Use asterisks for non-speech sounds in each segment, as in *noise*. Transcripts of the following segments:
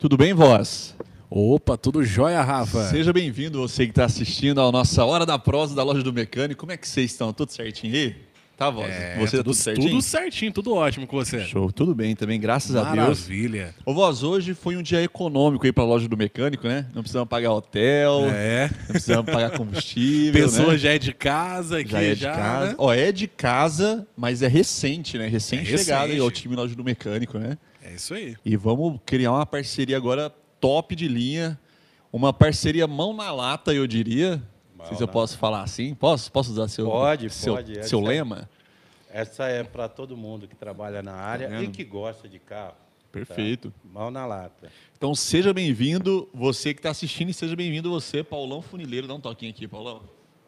Tudo bem, voz? Opa, tudo jóia, Rafa? Seja bem-vindo, você que está assistindo à nossa Hora da Prosa da Loja do Mecânico. Como é que vocês estão? Tudo certinho aí? Tá, voz? É, você tá tudo, tudo certinho? Tudo certinho, tudo ótimo com você. Show, tudo bem também, graças a Deus. Maravilha. Ô, voz, hoje foi um dia econômico aí para a Loja do Mecânico, né? Não precisamos pagar hotel, É. não precisamos pagar combustível, *laughs* Pessoa né? já é de casa aqui, Já é de casa. né? Ó, é de casa, mas é recente, né? Recém-chegado aí recente. ao time Loja do Mecânico, né? É isso aí. E vamos criar uma parceria agora top de linha. Uma parceria mão na lata, eu diria. Não sei se eu posso falar assim. Posso, posso usar seu, Pode, seu, pode. Essa seu é- lema? Essa é para todo mundo que trabalha na área Tá e que gosta de carro. Perfeito. tá? Mão na lata. Então seja bem-vindo, você que está assistindo, e seja bem-vindo você, Paulão Funileiro. Dá um toquinho aqui, Paulão.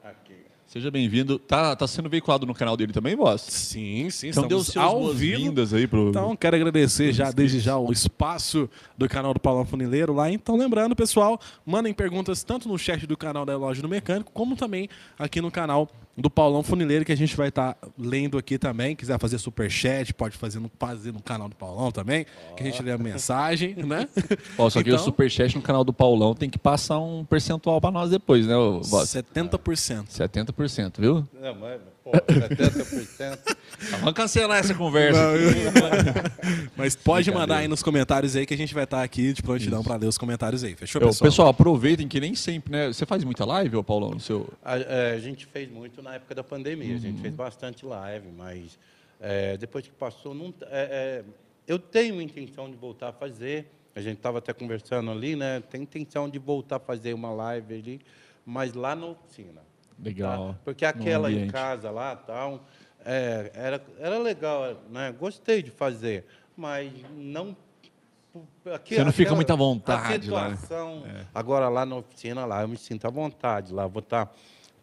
Aqui. Seja bem-vindo. Tá, tá sendo veiculado no canal dele também, boss? Sim, sim, Então seus ao vivo. boas-vindas aí pro... Então, quero agradecer já desde já o espaço do canal do Paulão Funileiro lá. Então, lembrando, pessoal, mandem perguntas tanto no chat do canal da Loja do Mecânico, como também aqui no canal do Paulão Funileiro, que a gente vai estar lendo aqui também. Quiser fazer super chat, pode fazer no, fazer no canal do Paulão também, que a gente lê a mensagem, né? *laughs* Ó, só que o Então- superchat no canal do Paulão tem que passar um percentual para nós depois, né, ô, boss? 70%. 70%, viu? Não, mas, pô, 70%. Vamos cancelar essa conversa. Mas pode mandar aí nos comentários aí que a gente vai estar aqui de prontidão para ler os comentários aí. Fechou, Eu, pessoal? pessoal, aproveitem que nem sempre, né? Você faz muita live, ô Paulão, no seu. a, é, a gente fez muito na época da pandemia. A gente Uhum. fez bastante live, mas é, depois que passou, não, é, é, eu tenho intenção de voltar a fazer. A gente estava até conversando ali, né? Tem intenção de voltar a fazer uma live ali, mas lá na oficina. Legal. Tá? Porque aquela em casa lá, tal, é, era, era legal, né? Gostei de fazer, mas não. aqui- Você não fica muito à vontade a lá, né? situação, Agora lá na oficina, lá eu me sinto à vontade. Lá vou estar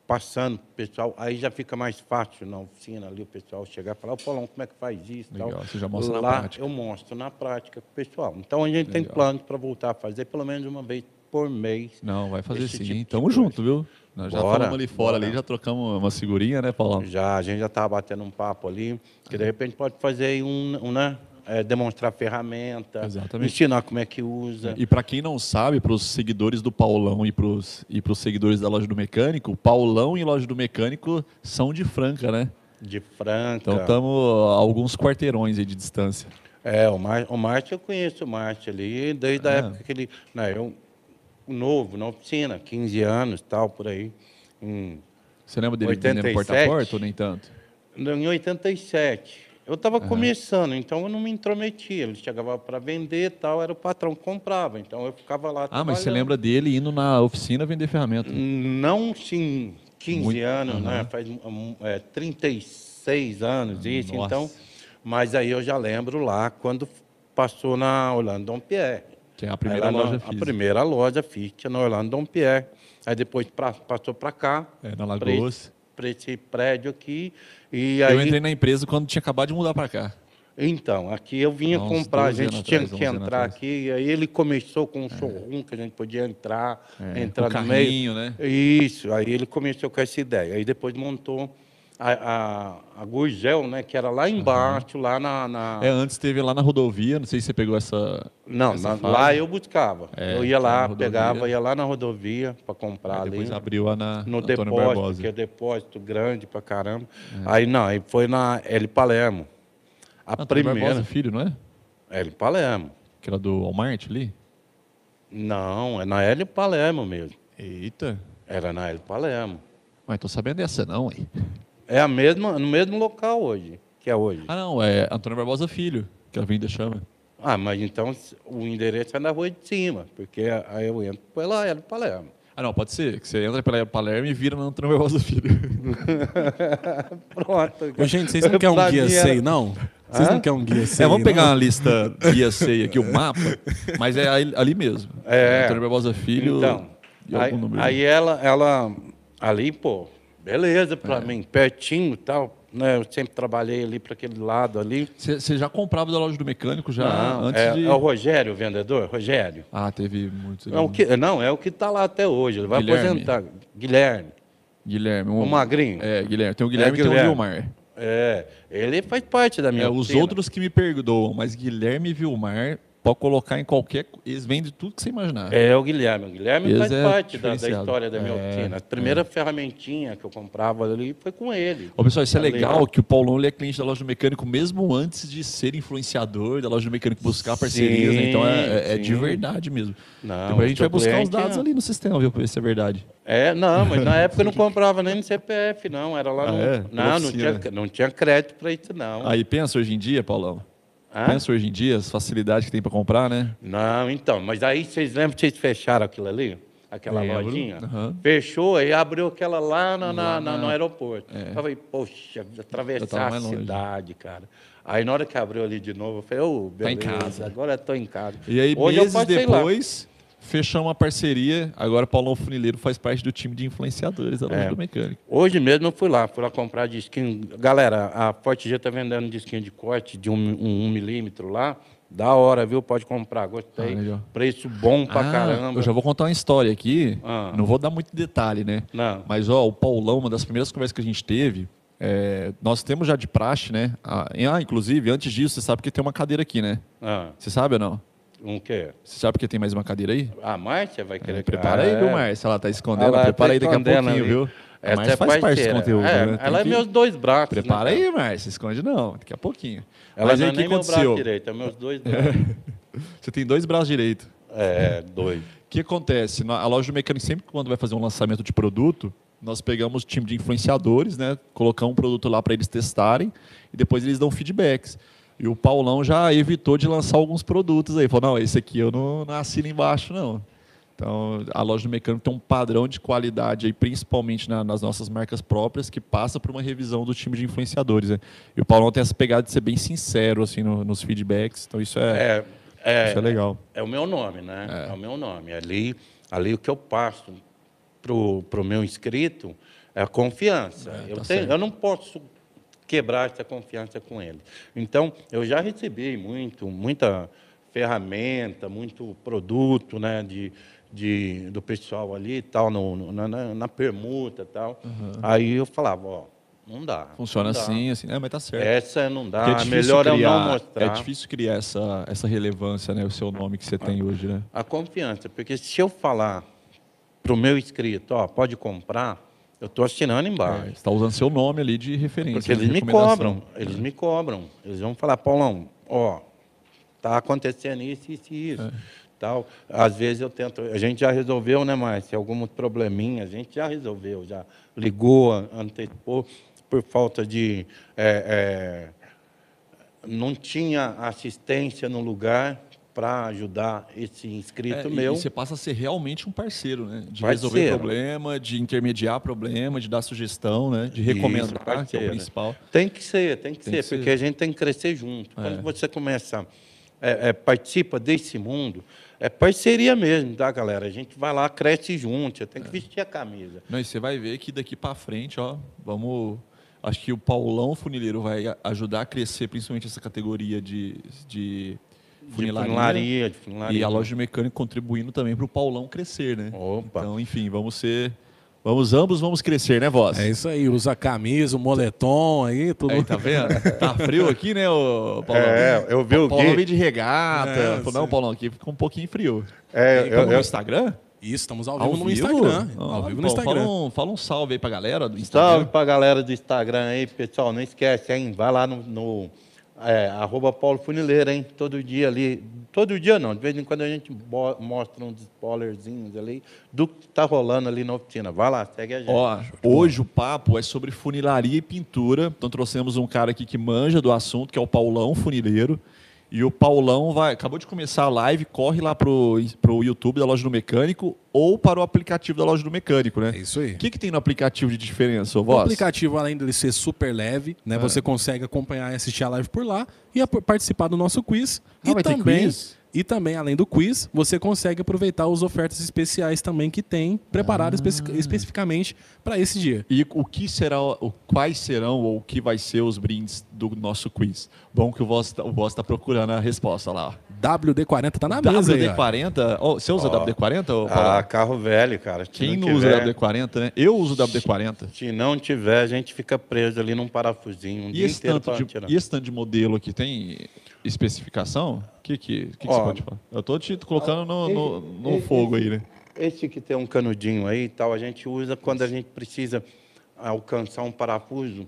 passando pro pessoal, aí já fica mais fácil na oficina ali o pessoal chegar e falar, ô Paulão, como é que faz isso? Legal, tal. você já mostra na lá, prática. Eu mostro na prática pro pessoal. Então a gente tem Legal. planos para voltar a fazer pelo menos uma vez por mês. Não, vai fazer sim. tipo Tamo junto, viu? Nós já Bora, falamos ali fora, bora. ali, já trocamos uma figurinha, né, Paulão? Já, a gente já estava batendo um papo ali, que de repente pode fazer aí um, um né? é, demonstrar ferramenta, Exatamente. ensinar como é que usa. E para quem não sabe, para os seguidores do Paulão e para os e pros seguidores da Loja do Mecânico, Paulão e Loja do Mecânico são de Franca, né? De Franca. Então estamos a alguns quarteirões aí de distância. É, o, Mar, o Márcio, eu conheço o Márcio ali, desde a Ah. época que ele. Né, eu, novo, na oficina, 15 anos tal, por aí. Em, Você lembra dele vendendo 87? porta-a-porta ou nem tanto? em 87. Eu estava começando, então eu não me intrometia. Ele chegava para vender e tal, era o patrão que comprava. Então eu ficava lá. Ah, mas você lembra dele indo na oficina vender ferramenta? Não, sim, 15 Muito- anos, aham. né? Faz é, 36 anos isso, Nossa. então. Mas aí eu já lembro lá quando passou na Orlando Dom Pierre. Que é a primeira loja na, física. A primeira loja física na Orlando Dom Pierre. Aí depois pra, passou para cá. É, na Lagoas. Para esse prédio aqui. E Eu aí, entrei na empresa quando tinha acabado de mudar para cá. Então, aqui eu vinha comprar, a 12 gente tinha atrás, que 11 anos entrar aqui, e aí ele começou com um showroom que a gente podia entrar, É, entrar no meio. carrinho, né? Isso, aí ele começou com essa ideia. Aí depois montou a, a, a Gurgel, né, que era lá embaixo, lá na... na- É, antes teve lá na rodovia, não sei se você pegou essa. Não, essa na- lá eu buscava. É, eu ia lá pegava, ia lá na rodovia para comprar Aí ali. depois abriu lá na no Antônio depósito, Barbosa. que é depósito grande pra caramba. É. Aí não, aí foi na L Palermo. A Antônio primeira. Barbosa, filho, não é? L Palermo. Que era do Walmart ali? Não, é na L Palermo mesmo. Eita. Era na L Palermo. Mas tô sabendo dessa não, hein? É a mesma, no mesmo local hoje, que é hoje. Ah, não, é Antônio Barbosa Filho, que a Avenida chama. Ah, mas então o endereço é na rua de cima, porque aí eu entro pela L Palermo. Ah, não, pode ser. Que você entra pela Palermo e vira no Antônio Barbosa Filho. *laughs* Pronto. Ô, gente, vocês não querem um guia era- SEI, não? Vocês Hã? não querem um guia SEI, É, vamos pegar não? uma lista guia C aqui, o *laughs* mapa, mas é ali, mesmo. É. Antônio Barbosa Filho. Então, aí, aí ela, ela, ali, pô, beleza pra É. mim, pertinho e tal. Né? Eu sempre trabalhei ali para aquele lado ali. Você já comprava da loja do mecânico já Não, antes é, de. é o Rogério, o vendedor, Rogério. Ah, teve muitos. É o que, não, é o que está lá até hoje. Ele vai Guilherme. aposentar. Guilherme. Guilherme. O magrinho. É, Guilherme. Tem o Guilherme e É, tem o Guilherme. Vilmar. É, ele faz parte da minha É, os outros que me perdoam, mas Guilherme e Vilmar, pode colocar em qualquer. Eles vendem tudo que você imaginar. É o Guilherme. O Guilherme Eles faz é parte da, da história da minha É, oficina. A primeira ferramentinha que eu comprava ali foi com ele. Ô, pessoal, isso é legal que o Paulão ele é cliente da loja do mecânico mesmo antes de ser influenciador da loja do mecânico buscar parcerias, né? Então é, é- é de verdade mesmo. Não, Depois a gente vai buscar os dados é- ali no sistema, viu, pra ver se é verdade. É, não, mas na época eu não *laughs* comprava nem no CPF, não. Era lá Ah, no. é? Não, não tinha, não tinha crédito para isso, não. Aí pensa hoje em dia, Paulão. Hã? Pensa hoje em dia, as facilidades que tem para comprar, né? Não, então, mas aí vocês lembram que vocês fecharam aquilo ali? Aquela Lembro. lojinha? Aham. Fechou, aí abriu aquela lá, na, Lá na- na- no aeroporto. É. Eu falei, poxa, atravessar a cidade, cara. Aí na hora que abriu ali de novo, eu falei, ô, Tá em beleza, casa. agora eu tô em casa. E aí, Hoje eu meses depois, fechamos uma parceria. Agora, Paulão Funileiro faz parte do time de influenciadores da loja É. do mecânico. Hoje mesmo eu fui lá, fui lá comprar disquinho. Galera, a Forte G tá vendendo disquinho de corte de um, um, um milímetro lá. Da hora, viu? Pode comprar, gostei. Ah. Preço bom pra Ah, caramba. Eu já vou contar uma história aqui. Ah. Não vou dar muito detalhe, né? Não. Mas, ó, o Paulão, uma das primeiras conversas que a gente teve, é, nós temos já de praxe, né? Ah, ah, inclusive, antes disso, você sabe que tem uma cadeira aqui, né? Ah, Você sabe ou não? Um quê? Você sabe que tem mais uma cadeira aí? A Márcia vai querer... Prepara Ah, aí, viu, é. Márcia? Ela tá escondendo. Ela Prepara tá aí daqui a pouquinho, ali. viu? Essa Márcia é faz parte desse conteúdo. É, né? Ela é que- meus dois braços. né, Prepara cara? aí, Márcia. Esconde não. Daqui a pouquinho. Ela Mas não aí é nem meu braço aconteceu? direito, é meus dois *laughs* braços. Você tem dois braços direitos. é, dois. O que acontece? A loja do mecânico, sempre quando vai fazer um lançamento de produto, nós pegamos o time de influenciadores, né? Colocamos um produto lá para eles testarem e depois eles dão feedbacks. E o Paulão já evitou de lançar alguns produtos aí. Falou, não, esse aqui eu não, não assino embaixo, não. Então, a loja do mecânico tem um padrão de qualidade aí, principalmente na- nas nossas marcas próprias, que passa por uma revisão do time de influenciadores. Né? E o Paulão tem essa pegada de ser bem sincero assim, no- nos feedbacks. Então, isso é, É, é, isso é legal. É o meu nome, né? É. É, o meu nome. Ali, ali o que eu passo pro, pro meu inscrito é a confiança. É, eu, tá tenho, eu não posso quebrar essa confiança com ele. Então, eu já recebi muito, muita ferramenta, muito produto, né, de, de, do pessoal ali e tal, no, no- na, na- permuta e tal. Aí eu falava, ó, não dá. Funciona não dá. assim, assim. É, mas tá certo. Essa não Porque dá, é melhor eu criar, não mostrar. É difícil criar essa, essa relevância, né? O seu nome que você tem hoje, né? A confiança, porque se eu falar para o meu inscrito, ó, pode comprar, eu estou assinando É, embaixo. você está usando seu nome ali de referência. porque eles me cobram, eles me cobram. Eles vão falar, Paulão, ó, tá acontecendo isso, isso e isso. É. Tal. Às vezes eu tento, a gente já resolveu, né, Márcia? Alguns probleminhas, a gente já resolveu, já ligou, antecipou, por falta de. é, é, não tinha assistência no lugar para ajudar esse inscrito É, meu. E você passa a ser realmente um parceiro, né? De Parceiro. resolver problema, de intermediar problema, de dar sugestão, né? De recomendar, que é o parceiro. principal. Tem que ser, tem que Tem ser, que ser. porque a gente tem que crescer junto. É. Quando você começa, é, é, participa desse mundo, é parceria mesmo, tá, galera? A gente vai lá, cresce junto, você tem É. que vestir a camisa. Não, e você vai ver que daqui para frente, ó, vamos. Acho que o Paulão Funileiro vai ajudar a crescer, principalmente essa categoria de, de De funilaria. funilaria, de funilaria. E a loja de mecânico contribuindo também para o Paulão crescer, né? Opa. Então, enfim, vamos ser. Vamos ambos vamos crescer, né, voz? É isso aí, usa camisa, o moletom aí, tudo. Aí, tá vendo? *laughs* Tá frio aqui, né, ô Paulão? É, eu vi o Paulão Gui. veio de regata. É, Falou, não. Paulão, aqui fica um pouquinho frio. É, E eu- tamo no eu- Instagram? Isso, estamos ao Ao vivo no vivo? Instagram. Ah, ao vivo bom, no Instagram. Fala um, fala um salve aí pra galera do Instagram. Salve pra galera do Instagram aí, pessoal. Não esquece, hein? Vai lá no, no é, arroba Paulo Funileiro, hein? Todo dia ali. Todo dia não, de vez em quando a gente mostra uns spoilerzinhos ali do que tá rolando ali na oficina. Vai lá, segue a gente. Ó, hoje o papo é sobre funilaria e pintura. Então trouxemos um cara aqui que manja do assunto, que é o Paulão Funileiro. E o Paulão vai, acabou de começar a live, corre lá pro, pro YouTube da Loja do Mecânico ou para o aplicativo da Loja do Mecânico, né? É isso aí. O que, que tem no aplicativo de diferença, ô O voz? aplicativo, além dele ser super leve, né, É. você consegue acompanhar e assistir a live por lá e a- participar do nosso quiz. Ah, e vai ter também, quiz? E também, além do quiz, você consegue aproveitar as ofertas especiais também que tem preparadas Ah. especi- especificamente para esse dia. E o que será, o, quais serão ou o que vai ser os brindes do nosso quiz? Bom que o voz tá- está procurando a resposta lá. WD-40 tá na mesa aí, ó. WD-40, ó, você usa Ó. WD-40? ô, Paulo? Ah, carro velho, cara. Se Quem não, tiver, usa WD-40, né? Eu uso WD-40. Se não tiver, a gente fica preso ali num parafusinho um E dia esse, inteiro tanto de, tirar. e esse tanto de modelo aqui tem? Especificação? O que, que, que, que Ó, você pode falar? Eu tô te colocando no, no, no esse- fogo aí, né? Esse que tem um canudinho aí e tal, a gente usa quando a gente precisa alcançar um parafuso,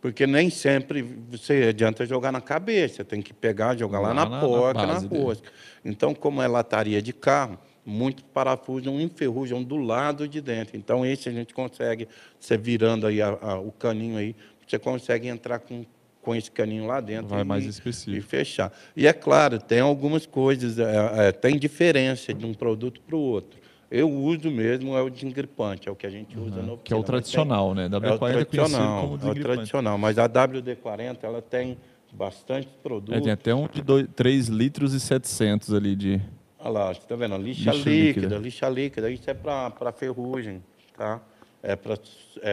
porque nem sempre você adianta jogar na cabeça, tem que pegar, jogar lá, Lá na, na- na porta, na, dele. rosca. Então, como é lataria de carro, muitos parafusos enferrujam do lado de dentro. Então, esse a gente consegue, você virando aí a- a- o caninho aí, você consegue entrar com, com esse caninho lá dentro Vai e, mais e específico. fechar. E é claro, tem algumas coisas, é, é, tem diferença de um produto para o outro. Eu uso mesmo é o desengripante, é o que a gente usa no Que é o tradicional, né? tem- W40 é o é tradicional, como é o tradicional, mas a WD-40 ela tem bastante produto. É, tem até um de 3 litros e 700 ali de... Olha lá, você está vendo? Lixa, Lixa líquida, líquida. lixa líquida. Isso é para ferrugem, tá? É para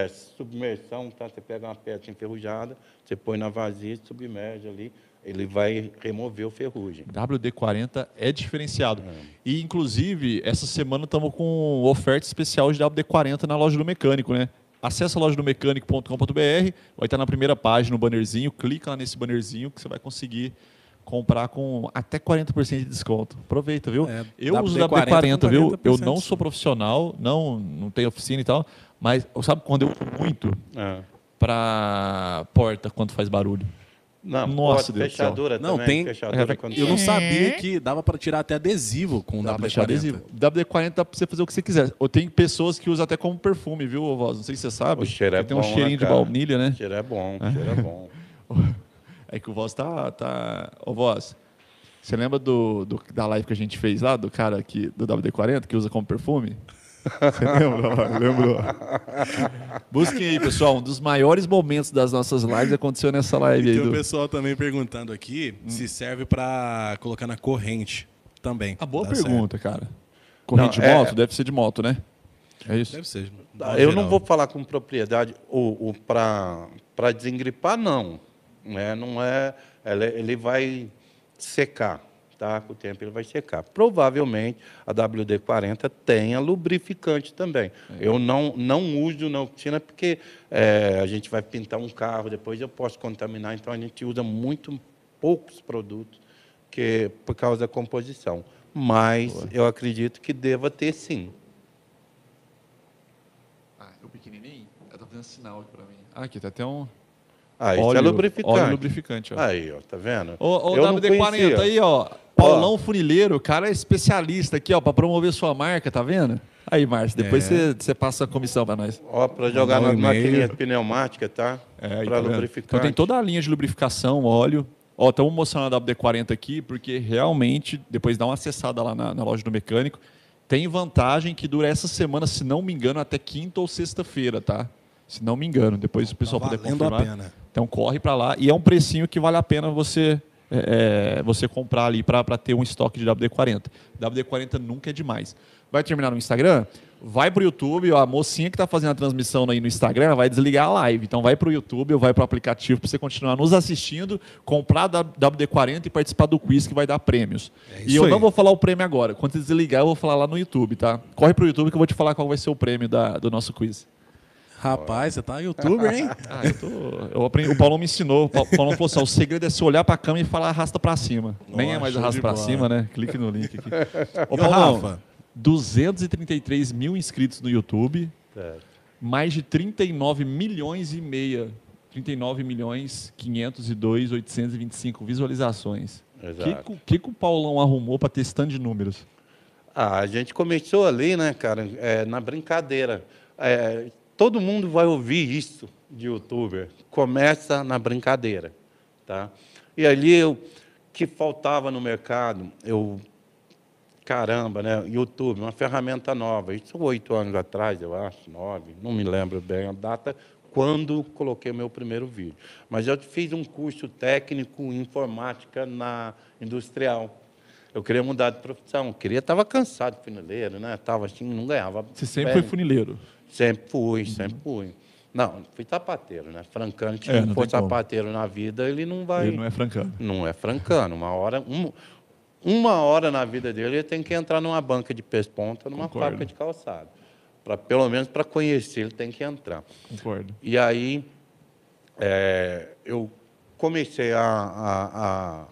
submersão, tá? Você pega uma peça enferrujada, você põe na vasilha, submerge ali, ele vai remover o ferrugem. WD-40 é diferenciado. E, inclusive, essa semana estamos com oferta especial de WD-40 na loja do mecânico, né? Acesse a loja do mecânico.com.br, vai estar na primeira página o bannerzinho, clica lá nesse bannerzinho que você vai conseguir comprar com até 40% de desconto. Aproveita, viu? É, eu uso WD-40 WD-40, viu? Eu 40%. não sou profissional, não, não tenho oficina e tal, mas sabe quando eu uso muito É. para porta quando faz barulho? Não, Nossa, pode, Deus fechadura Não, também. tem- Fechadura é, Eu não sabia que dava para tirar até adesivo com o pra deixar WD-40. adesivo. WD-40 dá pra você fazer o que você quiser. Ou tem pessoas que usam até como perfume, viu, Voz? Não sei se você sabe. O cheiro é Tem um bom, né, cheirinho de baunilha, né? O cheiro é bom, o cheiro é bom. *laughs* É que o Voz tá. tá... Ô, Voz, você lembra do, do- da live que a gente fez lá, do cara aqui, do WD-40, que usa como perfume? Você lembra? Lembrou? Busquem aí, pessoal. Um dos maiores momentos das nossas lives aconteceu nessa live E aí. tem o Do... pessoal também perguntando aqui se serve para colocar na corrente também. A boa Dá certo. pergunta, cara. Corrente Não, de é- moto? Deve ser de moto, né? É isso? Deve ser. Eu não vou falar com propriedade o, o para desengripar, não. Né? Não é, ele, ele vai secar, tá? Com o tempo ele vai secar. Provavelmente a WD-40 tenha lubrificante também. Eu não, não uso na oficina porque é, a gente vai pintar um carro, depois eu posso contaminar, então a gente usa muito poucos produtos que, por causa da composição. Mas eu acredito que deva ter sim. Ah, o pequenininho? Ela tá fazendo sinal aqui pra mim. Ah, aqui tá até um. Ah, isso é óleo, lubrificante. Óleo lubrificante, ó. Aí, ó, tá vendo? Eu não WD-40 conhecia. aí, ó. Paulão Funileiro, o cara é especialista aqui, ó, pra promover sua marca, tá vendo? Aí, Márcio, depois É. você você passa a comissão pra nós. Ó, para jogar nas e-mail. maquininhas pneumáticas, tá? É, para tá vendo? lubrificante. Então tem toda a linha de lubrificação, óleo. Ó, estamos mostrando a WD-40 aqui, porque realmente, depois dá uma acessada lá na, na loja do mecânico, tem vantagem que dura essa semana, se não me engano, até quinta ou sexta-feira, tá? Se não me engano, depois o pessoal puder valendo a confirmar. pena. Então corre para lá e é um precinho que vale a pena você é, é, você comprar ali para ter um estoque de WD-40. WD-40 nunca é demais. Vai terminar no Instagram? Vai pro YouTube, ó, a mocinha que está fazendo a transmissão aí no Instagram vai desligar a live. Então vai pro YouTube ou vai pro aplicativo para você continuar nos assistindo, comprar a WD-40 e participar do quiz que vai dar prêmios. É e eu aí. não vou falar o prêmio agora. Quando você desligar, eu vou falar lá no YouTube, tá? Corre pro YouTube que eu vou te falar qual vai ser o prêmio da- do nosso quiz. Rapaz, você tá youtuber, hein? *laughs* Ah, eu tô. Eu aprendi, o Paulão me ensinou. O Pa- o Paulão falou assim: o segredo é você olhar pra câmera e falar arrasta pra cima. Nem é Nossa, mais arrasta pra bola. cima, né? Clique no link aqui. *laughs* Ô, E o Paulão, Rafa? 233 mil inscritos no YouTube, Certo. mais de 39 milhões e meia. 39 milhões 502 825 visualizações. O que, Exato. que, o- que que o Paulão arrumou pra ter esse tanto de números? Ah, a gente começou ali, né, cara, é, na brincadeira. É, todo mundo vai ouvir isso de youtuber. Começa na brincadeira, tá? E ali eu que faltava no mercado, eu caramba, né? YouTube, uma ferramenta nova. Isso oito anos atrás, eu acho, nove, não me lembro bem a data quando coloquei o meu primeiro vídeo. Mas eu fiz um curso técnico em informática na industrial. Eu queria mudar de profissão, eu queria, estava cansado de funileiro, né? Estava assim, não ganhava. Você sempre bem. foi funileiro. Sempre fui, sempre fui. Não, fui sapateiro, né? Francano, se É, não não for como. sapateiro na vida, ele não vai. Ele não é francano. Não é francano. Uma hora, um- uma hora na vida dele, ele tem que entrar numa banca de pesponta, numa Concordo. fábrica de calçado. Pra, pelo menos para conhecer, ele tem que entrar. Concordo. E aí, é, eu comecei a, a- a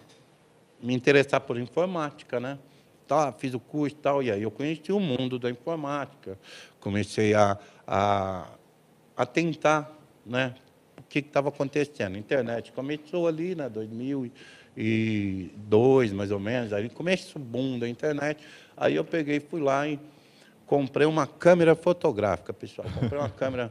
me interessar por informática, né? Tá, fiz o curso e tal, e aí eu conheci o mundo da informática. Comecei a, a, a tentar, né? O que estava acontecendo? A internet começou ali, né? 2002, mais ou menos, aí começou o boom da internet. Aí eu peguei, fui lá e comprei uma câmera fotográfica, pessoal. *laughs* Comprei uma câmera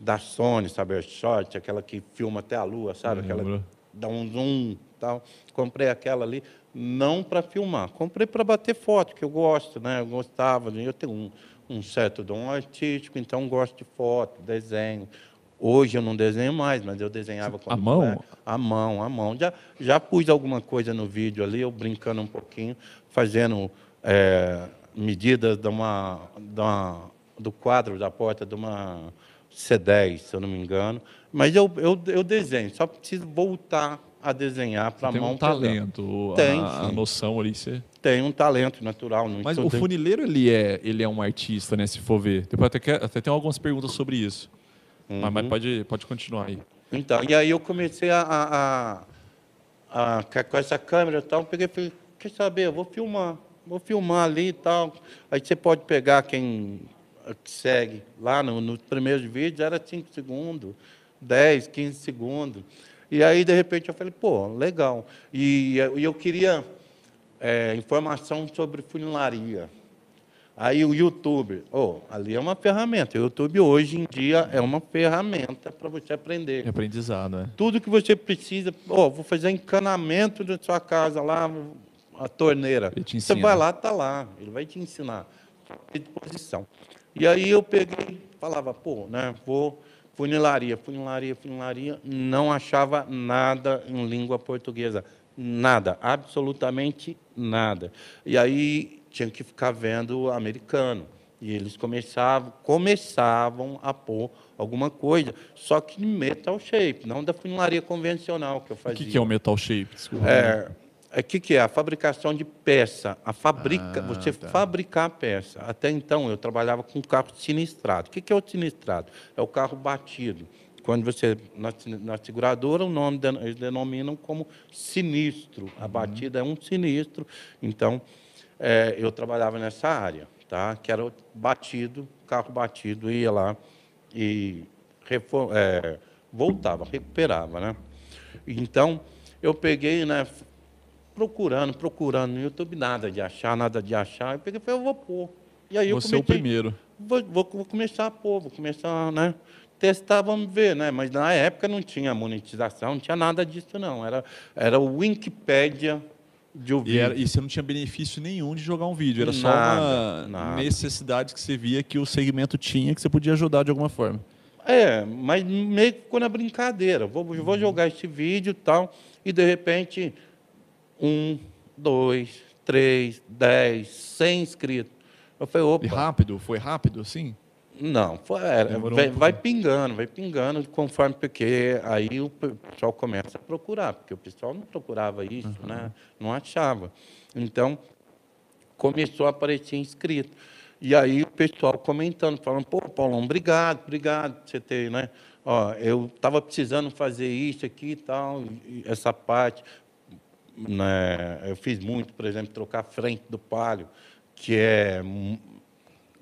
da Sony, sabe, short, aquela que filma até a lua, sabe? Aquela dá um zoom tal. Comprei aquela ali, não para filmar, comprei para bater foto, que eu gosto, né? Eu gostava, eu tenho um, um certo dom artístico, então gosto de foto, desenho. Hoje eu não desenho mais, mas eu desenhava com a mão, a mão, a mão. Já já pus alguma coisa no vídeo ali, eu brincando um pouquinho, fazendo é, medidas de uma, de uma, do quadro da porta de uma C10, se eu não me engano. Mas eu, eu, eu desenho, só preciso voltar a desenhar para a mão. Tem um talento, tem, a, a, noção ali. Você... Tem um talento natural. Mas o funileiro, ele é, ele é um artista, né, se for ver. Depois até, até tem algumas perguntas sobre isso. Uhum. Mas, mas, pode, pode continuar aí. Então, e aí eu comecei a, a, a, a com essa câmera e tal, peguei e falei, quer saber, eu vou filmar. Vou filmar ali e tal. Aí você pode pegar quem segue lá no, nos primeiros vídeos, era 5 segundos, 10, 15 segundos. E aí, de repente, eu falei, pô, legal. E, e eu queria é, informação sobre funilaria. Aí o YouTube, oh, ali é uma ferramenta. O YouTube hoje em dia é uma ferramenta para você aprender. É aprendizado, né? Tudo que você precisa, oh, vou fazer encanamento da sua casa lá, a torneira. Você vai lá, está lá. Ele vai te ensinar. À disposição. E aí eu peguei, falava, pô, né, vou funilaria, funilaria, funilaria, não achava nada em língua portuguesa, nada, absolutamente nada. E aí tinha que ficar vendo americano. E eles começavam, começavam a pôr alguma coisa, só que metal shape, não da funilaria convencional que eu fazia. O que, que é o metal shape? Desculpa. É, o que, que, é? A fabricação de peça. A fabrica, ah, você tá. fabricar a peça. Até então, eu trabalhava com carro sinistrado. O que, que é o sinistrado? É o carro batido. Quando você, na, na seguradora, o nome de, eles denominam como sinistro. A uhum. batida é um sinistro. Então, é, eu trabalhava nessa área, tá? que era batido, carro batido, ia lá e é, voltava, recuperava. Né? Então, eu peguei, né, procurando, procurando no YouTube, nada de achar, nada de achar. Eu peguei e falei, eu vou pôr. E aí Você eu comecei, é o primeiro. Vou, vou, vou, começar a pôr, vou começar, né? Testar, vamos ver, né? Mas na época não tinha monetização, não tinha nada disso, não. Era, era o Wikipedia de ouvir. E, era, e você não tinha benefício nenhum de jogar um vídeo, era só uma nada. necessidade que você via que o segmento tinha, que você podia ajudar de alguma forma. É, mas meio que ficou na brincadeira. Vou, vou uhum. jogar esse vídeo e tal, e de repente um, dois, três, dez, cem inscritos. Eu falei, opa. E rápido? Foi rápido assim? Não, foi, era, vai, um vai, pingando, vai pingando conforme, porque aí o pessoal começa a procurar, porque o pessoal não procurava isso, uhum. né? não achava. Então, começou a aparecer inscrito. E aí o pessoal comentando, falando, pô, Paulão, obrigado, obrigado por você ter, né? Ó, eu estava precisando fazer isso aqui e tal, essa parte. Né? Eu fiz muito, por exemplo, trocar a frente do palio, que é,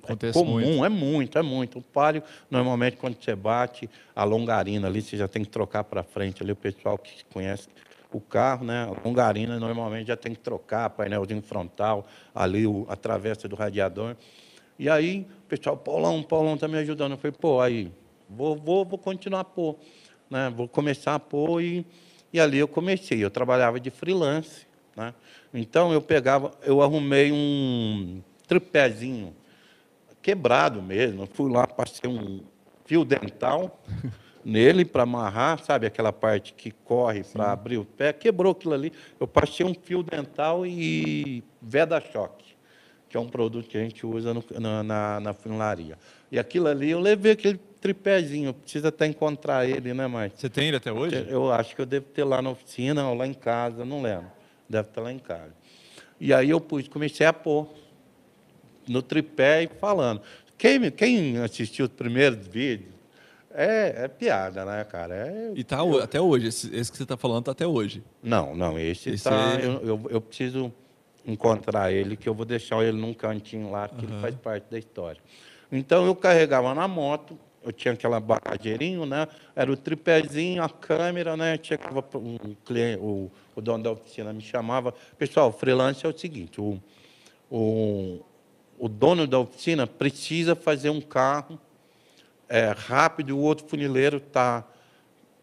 é comum, muito. é muito, é muito. O palio, normalmente, quando você bate a longarina ali, você já tem que trocar para frente ali, o pessoal que conhece o carro, né? A longarina normalmente já tem que trocar, painelzinho frontal, ali o, a travessa do radiador. E aí, o pessoal, Paulão, Paulão está me ajudando. Eu falei, pô, aí, vou, vou, vou continuar a pôr, né? Vou começar a pôr e e ali eu comecei, eu trabalhava de freelance. Né? Então eu pegava, eu arrumei um tripézinho quebrado mesmo. Eu fui lá, passei um fio dental *laughs* nele para amarrar, sabe aquela parte que corre para abrir o pé, quebrou aquilo ali. Eu passei um fio dental e veda-choque, que é um produto que a gente usa no, na, na, na funilaria. E aquilo ali, eu levei aquele tripézinho, precisa até encontrar ele, né, Márcio? Você tem ele até hoje? Eu acho que eu devo ter lá na oficina ou lá em casa, não lembro. Deve estar lá em casa. E aí eu pus, comecei a pôr no tripé e falando. Quem, quem assistiu os primeiros vídeos, É, é piada, né, cara? É, E tá o- até hoje, esse, esse que você tá falando tá até hoje. Não, não, esse, Esse tá. é- Eu, eu, eu preciso encontrar ele, que eu vou deixar ele num cantinho lá, que ele faz parte da história. Então eu carregava na moto, eu tinha aquela bagageirinho, né? Era o tripézinho, a câmera, né? Chegava um cliente, o, o dono da oficina me chamava. Pessoal, freelance é o seguinte, o, o, o dono da oficina precisa fazer um carro é, rápido e o outro funileiro está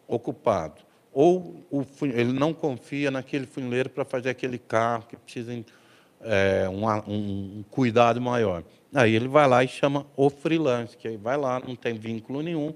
ocupado. Ou o ele não confia naquele funileiro para fazer aquele carro que precisa é, um, um cuidado maior. Aí ele vai lá e chama o freelance, que aí vai lá, não tem vínculo nenhum.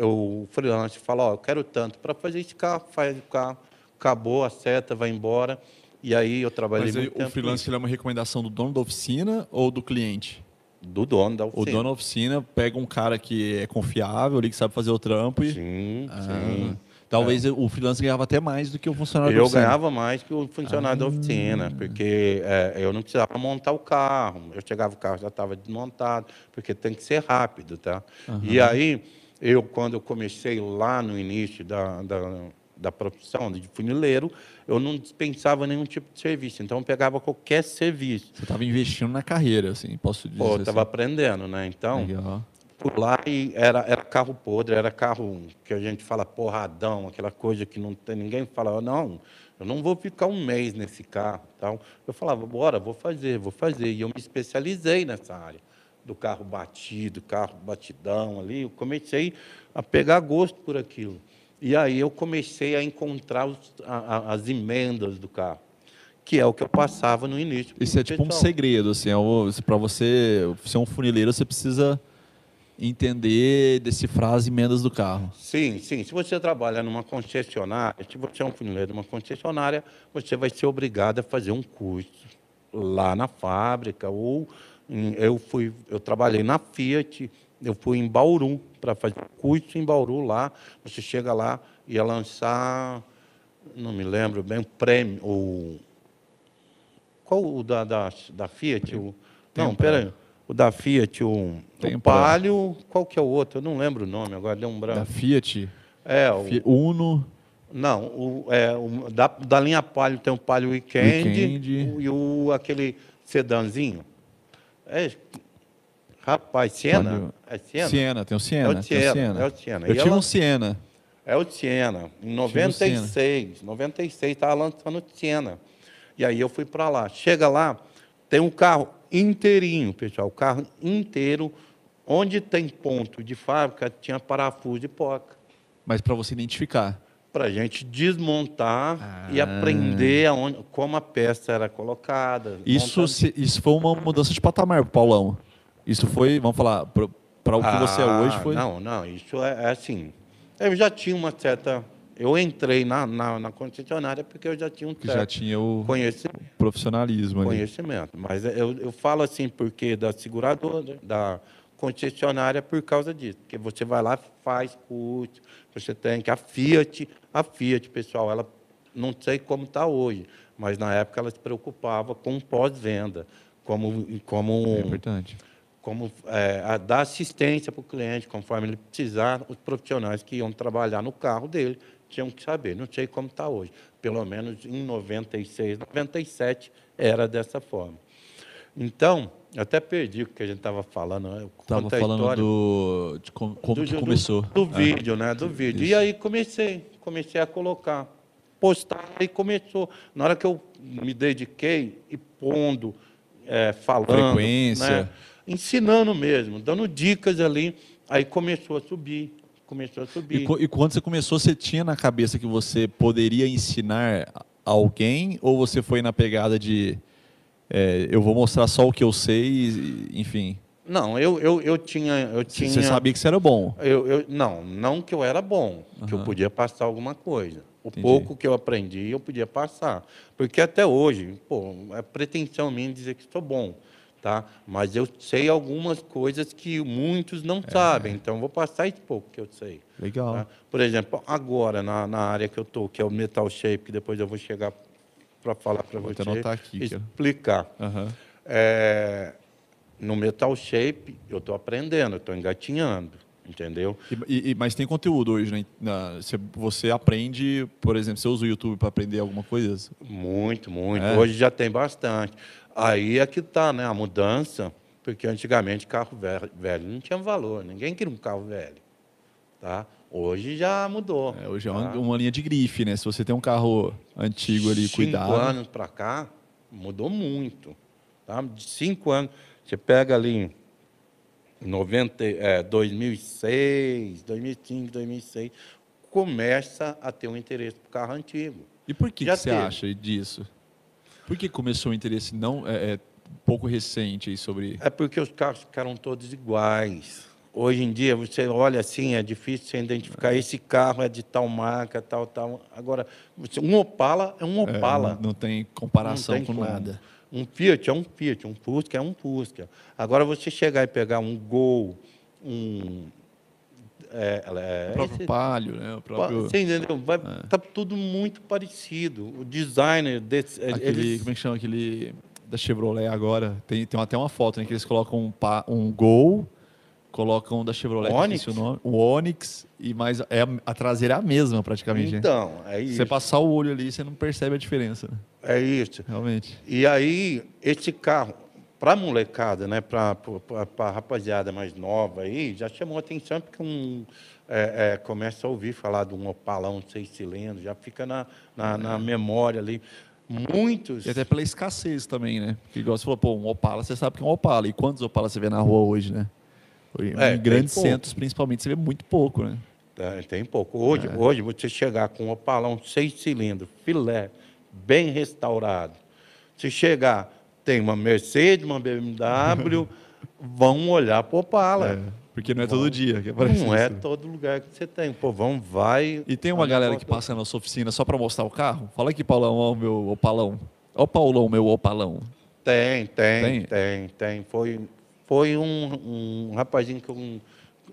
O freelance fala, ó, eu quero tanto para fazer esse carro, faz o carro, acabou, acerta, vai embora. E aí eu trabalhei Mas aí, muito o tempo freelance ele é uma recomendação do dono da oficina ou do cliente? do dono da O oficina. dono da oficina pega um cara que é confiável, ali que sabe fazer o trampo e Sim, Ah, sim. Talvez o freelance ganhava até mais do que o funcionário da Eu ganhava mais que o funcionário da oficina, porque é, eu não precisava montar o carro. Eu chegava, o carro já estava desmontado, porque tem que ser rápido, tá? E aí, eu, quando eu comecei lá no início da, da, da profissão de funileiro, eu não dispensava nenhum tipo de serviço. Então, eu pegava qualquer serviço. Você estava investindo na carreira, assim, posso dizer Pô, eu assim. estava aprendendo, né? Então, Legal. Por lá e era, era carro podre, era carro que a gente fala porradão, aquela coisa que não tem ninguém fala, não, eu não vou ficar um mês nesse carro, tal. Eu falava, bora, vou fazer, vou fazer. E eu me especializei nessa área do carro batido, carro batidão ali. Eu comecei a pegar gosto por aquilo. E aí eu comecei a encontrar os- a- a- as emendas do carro, que é o que eu passava no início. Isso é tipo um Pessoal, segredo, assim, para você ser um funileiro, você precisa entender, decifrar as emendas do carro. Sim, sim. Se você trabalha numa concessionária, se você é um funileiro de uma concessionária, você vai ser obrigado a fazer um curso lá na fábrica. Ou eu fui, eu trabalhei na Fiat, eu fui em Bauru para fazer um curso em Bauru lá. Você chega lá e ia lançar, não me lembro bem, o prêmio, o qual o da, da, da Fiat? O, não, peraí. O da Fiat, o, Tem o um Palio, qual que é o outro? Eu não lembro o nome, agora deu um branco. Da Fiat, É, o, Uno, não, o, é, o, da, da linha Palio tem o Palio Weekend, Weekend. e o, aquele sedanzinho. É, rapaz, Siena? Palio- É Siena? Siena, tem o É Siena. tem o Siena, Siena. é o Siena. Eu E tive ela- um Siena. É o Siena. Em Siena. 96, 96 estava lançando o Siena. E aí eu fui para lá. Chega lá, tem um carro inteirinho, pessoal, o carro inteiro. Onde tem ponto de fábrica, tinha parafuso de poca. Mas para você identificar. Para a gente desmontar e Ah. aprender aonde, como a peça era colocada. Isso, se- isso foi uma mudança de patamar Paulão. Isso foi, vamos falar, para o que você é Ah, hoje foi. Não, não, isso é, é assim. Eu já tinha uma certa. Eu entrei na, na, na concessionária porque eu já tinha um certo já tinha o conhecimento. profissionalismo ali. conhecimento. Mas eu, eu falo assim porque da seguradora, da concessionária, por causa disso. Porque você vai lá, faz curso, você tem que. A Fiat, a Fiat, pessoal, ela não sei como está hoje, mas na época ela se preocupava com pós-venda, como, como É verdade. como é, dar assistência para o cliente, conforme ele precisar, os profissionais que iam trabalhar no carro dele tinham que saber. Não sei como está hoje. Pelo menos em 96, 97 era dessa forma. Então, até perdi o que a gente estava falando. né? Tava Conta a falando do de com- como do- que do- começou. Do, É. vídeo, né? Do vídeo. E Isso. aí comecei, comecei a colocar, postar e começou. Na hora que eu me dediquei e pondo, é, falando, Frequência. né? ensinando mesmo, dando dicas ali, aí começou a subir, começou a E, subir. co- e quando você começou, você tinha na cabeça que você poderia ensinar alguém ou você foi na pegada de é, eu vou mostrar só o que eu sei, e, enfim. Não, eu, eu, eu tinha, eu Você tinha. sabia que você era bom. Eu, eu- não, não que eu era bom, que eu podia passar alguma coisa. O Entendi. pouco que eu aprendi, eu podia passar. Porque até hoje, pô, é pretensão minha dizer que sou bom, tá? Mas eu sei algumas coisas que muitos não É. sabem, então vou passar esse pouco que eu sei. Legal. tá? Por exemplo, agora, na, na área que eu estou, que é o Metal Shape, que depois eu vou chegar para falar para você, aqui, explicar. Aham. É, no Metal Shape, eu estou aprendendo, eu estou engatinhando. Entendeu? E, e, mas tem conteúdo hoje, né? Você, você aprende, por exemplo, você usa o YouTube para aprender alguma coisa? Muito, muito. É. Hoje já tem bastante. Aí é que está, né? A mudança, porque antigamente carro velho, não tinha valor, ninguém queria um carro velho. Tá? Hoje já mudou. É, hoje tá? é uma, uma, linha de grife, né? Se você tem um carro antigo ali, cinco cuidado. Cinco anos para cá, mudou muito. Tá? De cinco anos, você pega ali 90, é, 2006, 2005, 2006, começa a ter um interesse por carro antigo. E por que, que você acha disso? Por que começou o interesse não é, é, pouco recente sobre? É porque os carros ficaram todos iguais. Hoje em dia você olha assim, é difícil você identificar esse carro é de tal marca, tal, tal. Agora, um Opala é um é, Opala. É, não, tem comparação não tem com como. nada. Um Fiat é um Fiat, um Fusca é um Fusca. Agora, você chegar e pegar um Gol, um... É, é, o próprio esse, Palio, né? O próprio... Você entendeu? Vai, é. Tá tudo muito parecido. O designer desse... Aquele, eles... Como é que chama? Aquele da Chevrolet agora. Tem, tem até uma foto em né, que eles colocam um, um Gol colocam da Chevrolet, Onix? O, nome, o Onix, e mais é a traseira é a mesma praticamente. Então, é isso. Você passar o olho ali, você não percebe a diferença. Né? É isso. Realmente. E aí, esse carro, para molecada, né, para a rapaziada mais nova aí, já chamou atenção porque um, é, é, começa a ouvir falar de um opalão seis cilindros, já fica na, na, é. na memória ali. Muitos. E até pela escassez também, né? Porque, igual você falou, pô, um Opala, você sabe que é um Opala. E quantos Opala você vê na rua hoje, né? É, em grandes centros, principalmente, você vê muito pouco, né? Tem, tem pouco. Hoje, é. hoje, você chegar com um opalão seis cilindros, filé, bem restaurado. Se chegar, tem uma Mercedes, uma BMW, *laughs* vão olhar para o Opala. É, porque não é todo dia que aparece Não é isso. é todo lugar que você tem. Pô, vão, vai... E tem uma galera que passa na sua oficina só para mostrar o carro? Fala aqui, Paulão, ó, meu Opalão. Ó o Paulão, meu Opalão. Tem, tem, tem, tem. tem. Foi, foi um, um rapazinho que eu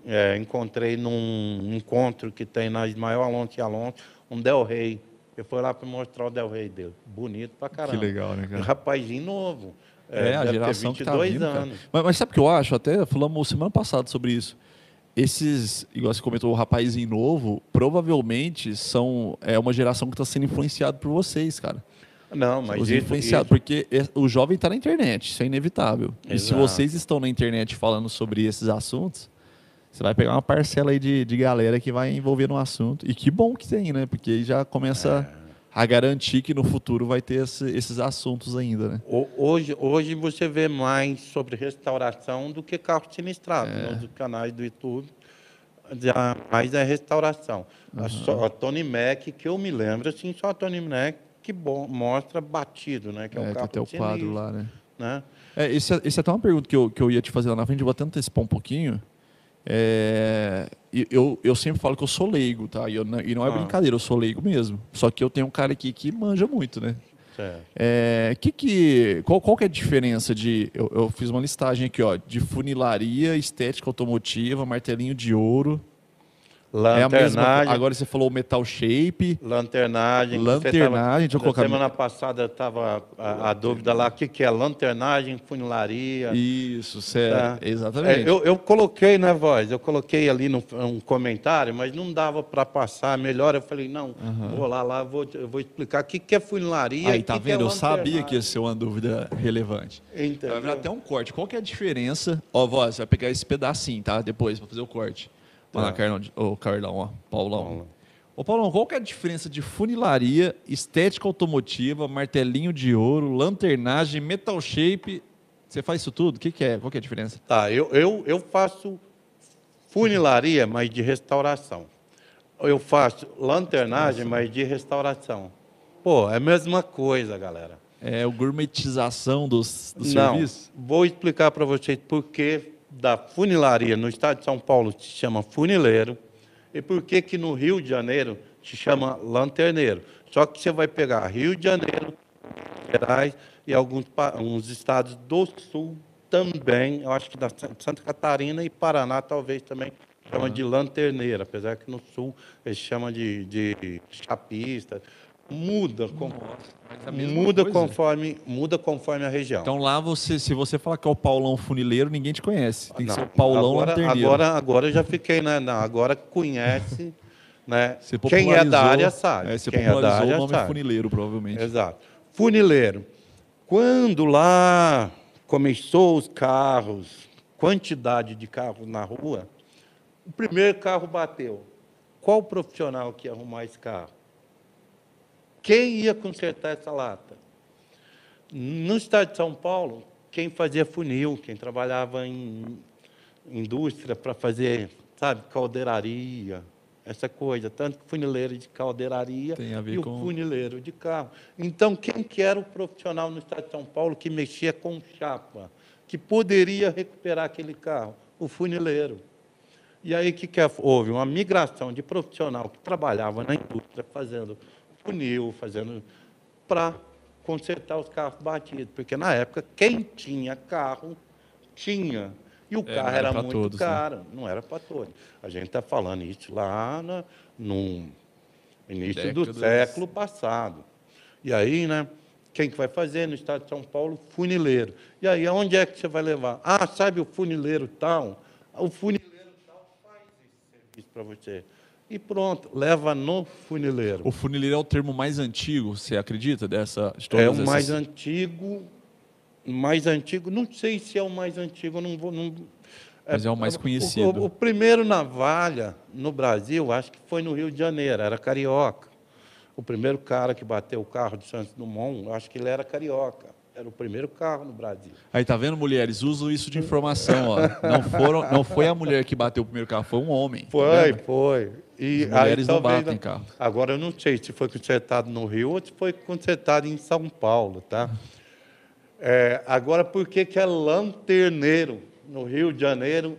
é, encontrei num encontro que tem na Ismael Alonso e Alonso, um Del Rey. Eu fui lá para mostrar o Del Rey dele. Bonito pra caramba. Que legal, né, cara? Um rapazinho novo. É, é a geração que tá vindo, anos. Mas, mas, sabe o que eu acho? Até falamos semana passada sobre isso. Esses, igual você comentou, o rapazinho novo, provavelmente são é uma geração que está sendo influenciada por vocês, cara. Não, mas os influenciados, porque o jovem está na internet, isso é inevitável. Exato. E se vocês estão na internet falando sobre esses assuntos, você vai pegar uma parcela aí de, de galera que vai envolver no assunto. E que bom que tem, né? Porque aí já começa é. a garantir que no futuro vai ter esse, esses assuntos ainda, né? Hoje, hoje você vê mais sobre restauração do que carro sinistrado é. nos canais do YouTube. Já mais é restauração. Uhum. A, a Tony Mac, que eu me lembro, assim, só a Tony Mac que bom, mostra batido, né? Que é, é o carro até o quadro lá, né? né? É, esse, é, esse é até uma pergunta que eu, que eu ia te fazer lá na frente, eu vou até antecipar um pouquinho. É, eu, eu sempre falo que eu sou leigo, tá? E, eu, e não é ah. brincadeira, eu sou leigo mesmo. Só que eu tenho um cara aqui que manja muito, né? É, que que, qual, qual que é a diferença de. Eu, eu, fiz uma listagem aqui, ó, de funilaria, estética automotiva, martelinho de ouro, Lanternagem. É mesma, agora você falou metal shape. Lanternagem. Lanternagem, tava, colocar. Semana passada estava a, a, dúvida lá, o que, que é lanternagem, funilaria. Isso, certo. Tá. Exatamente. É, eu, eu, coloquei, né, voz? Eu coloquei ali no, um comentário, mas não dava para passar melhor. Eu falei, não, uhum. vou lá, lá vou, eu vou explicar o que, que é funilaria. Aí, tá que vendo? Que é eu sabia que ia ser uma dúvida relevante. Então. Vai até um corte. Qual que é a diferença? Ó, voz, vai pegar esse pedacinho, tá? Depois, para fazer o corte. Tá. Carlão, ô, Carlão, ó, Paulão. Paulão. Ô, Paulão, qual que é a diferença de funilaria, estética automotiva, martelinho de ouro, lanternagem, metal shape? Você faz isso tudo? O que, que é? Qual que é a diferença? Tá, eu, eu, eu faço funilaria, mas de restauração. Eu faço lanternagem, mas de restauração. Pô, é a mesma coisa, galera. É o gourmetização dos, do Não, serviço? Vou explicar para vocês por que da funilaria no estado de São Paulo se chama funileiro e por que que no Rio de Janeiro se chama lanterneiro. Só que você vai pegar Rio de Janeiro, Gerais e alguns, alguns estados do Sul também, eu acho que da Santa Catarina e Paraná talvez também chama de lanterneiro, apesar que no Sul eles chamam de, de chapista. Muda, com, Mas a mesma muda coisa. conforme muda conforme a região. Então lá você, se você falar que é o Paulão Funileiro, ninguém te conhece. Tem que Não, ser o Paulão agora, Lanterneiro. agora, agora eu já fiquei, né? Não, agora conhece, né? Quem é da área sabe. É, você Quem é da popularizou área o nome sabe. Funileiro, provavelmente. Exato. Funileiro. Quando lá começou os carros, quantidade de carros na rua, o primeiro carro bateu. Qual profissional que ia arrumar esse carro? Quem ia consertar essa lata? No estado de São Paulo, quem fazia funil, quem trabalhava em indústria para fazer, sabe, caldeiraria, essa coisa. Tanto que funileiro de caldeiraria e o com- funileiro de carro. Então, quem que era o profissional no estado de São Paulo que mexia com chapa, que poderia recuperar aquele carro? O funileiro. E aí, o que, que é? houve? Uma migração de profissional que trabalhava na indústria, fazendo funil, fazendo para consertar os carros batidos. Porque, na época, quem tinha carro, tinha. E o É, carro era era, muito todos, né? caro, não era para todos. A gente está falando isso lá na, no início do século passado. E aí, né? Quem que vai fazer no estado de São Paulo? Funileiro. E aí, aonde é que você vai levar? Ah, sabe o funileiro tal? O funileiro tal faz esse serviço para você. E pronto, leva no funileiro. O funileiro é o termo mais antigo, você acredita, dessa de É o essas- mais antigo, mais antigo, não sei se é o mais antigo, não vou. Não, Mas é o mais conhecido. O, o primeiro navalha no Brasil, acho que foi no Rio de Janeiro, era carioca. O primeiro cara que bateu o carro de Santos Dumont, acho que ele era carioca. Era o primeiro carro no Brasil. Aí tá vendo, mulheres? Usam isso de informação, ó. Não, foram, não foi a mulher que bateu o primeiro carro, foi um homem. tá Foi, vendo? foi. E mulheres não talvez- batem carro. Agora eu não sei se foi consertado no Rio ou se foi consertado em São Paulo, tá? É, agora, por que, que é lanterneiro no Rio de Janeiro?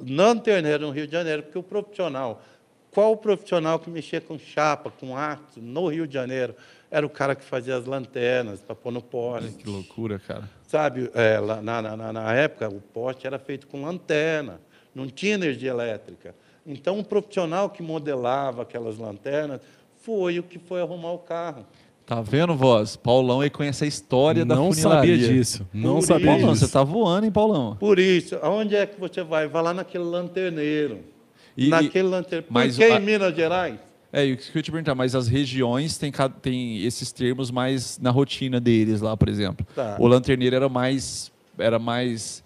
Lanterneiro no Rio de Janeiro, porque o profissional, qual o profissional que mexia com chapa, com arte no Rio de Janeiro? Era o cara que fazia as lanternas para pôr no poste. que loucura, cara. Sabe, é, na, na, na época, o poste era feito com lanterna, não tinha energia elétrica. Então, o profissional que modelava aquelas lanternas foi o que foi arrumar o carro. Tá vendo, voz? Paulão aí conhece a história da Não funilaria. sabia disso. Não Por sabia Paulão, disso. você tá voando, hein, Paulão? Por isso, aonde é que você vai? Vai lá naquele lanterneiro. E- naquele lanterneiro. Por mas que a- em Minas Gerais? É, e o que eu ia te perguntar, mas as regiões têm, têm esses termos mais na rotina deles lá, por exemplo. Tá. O lanterneiro era mais, era mais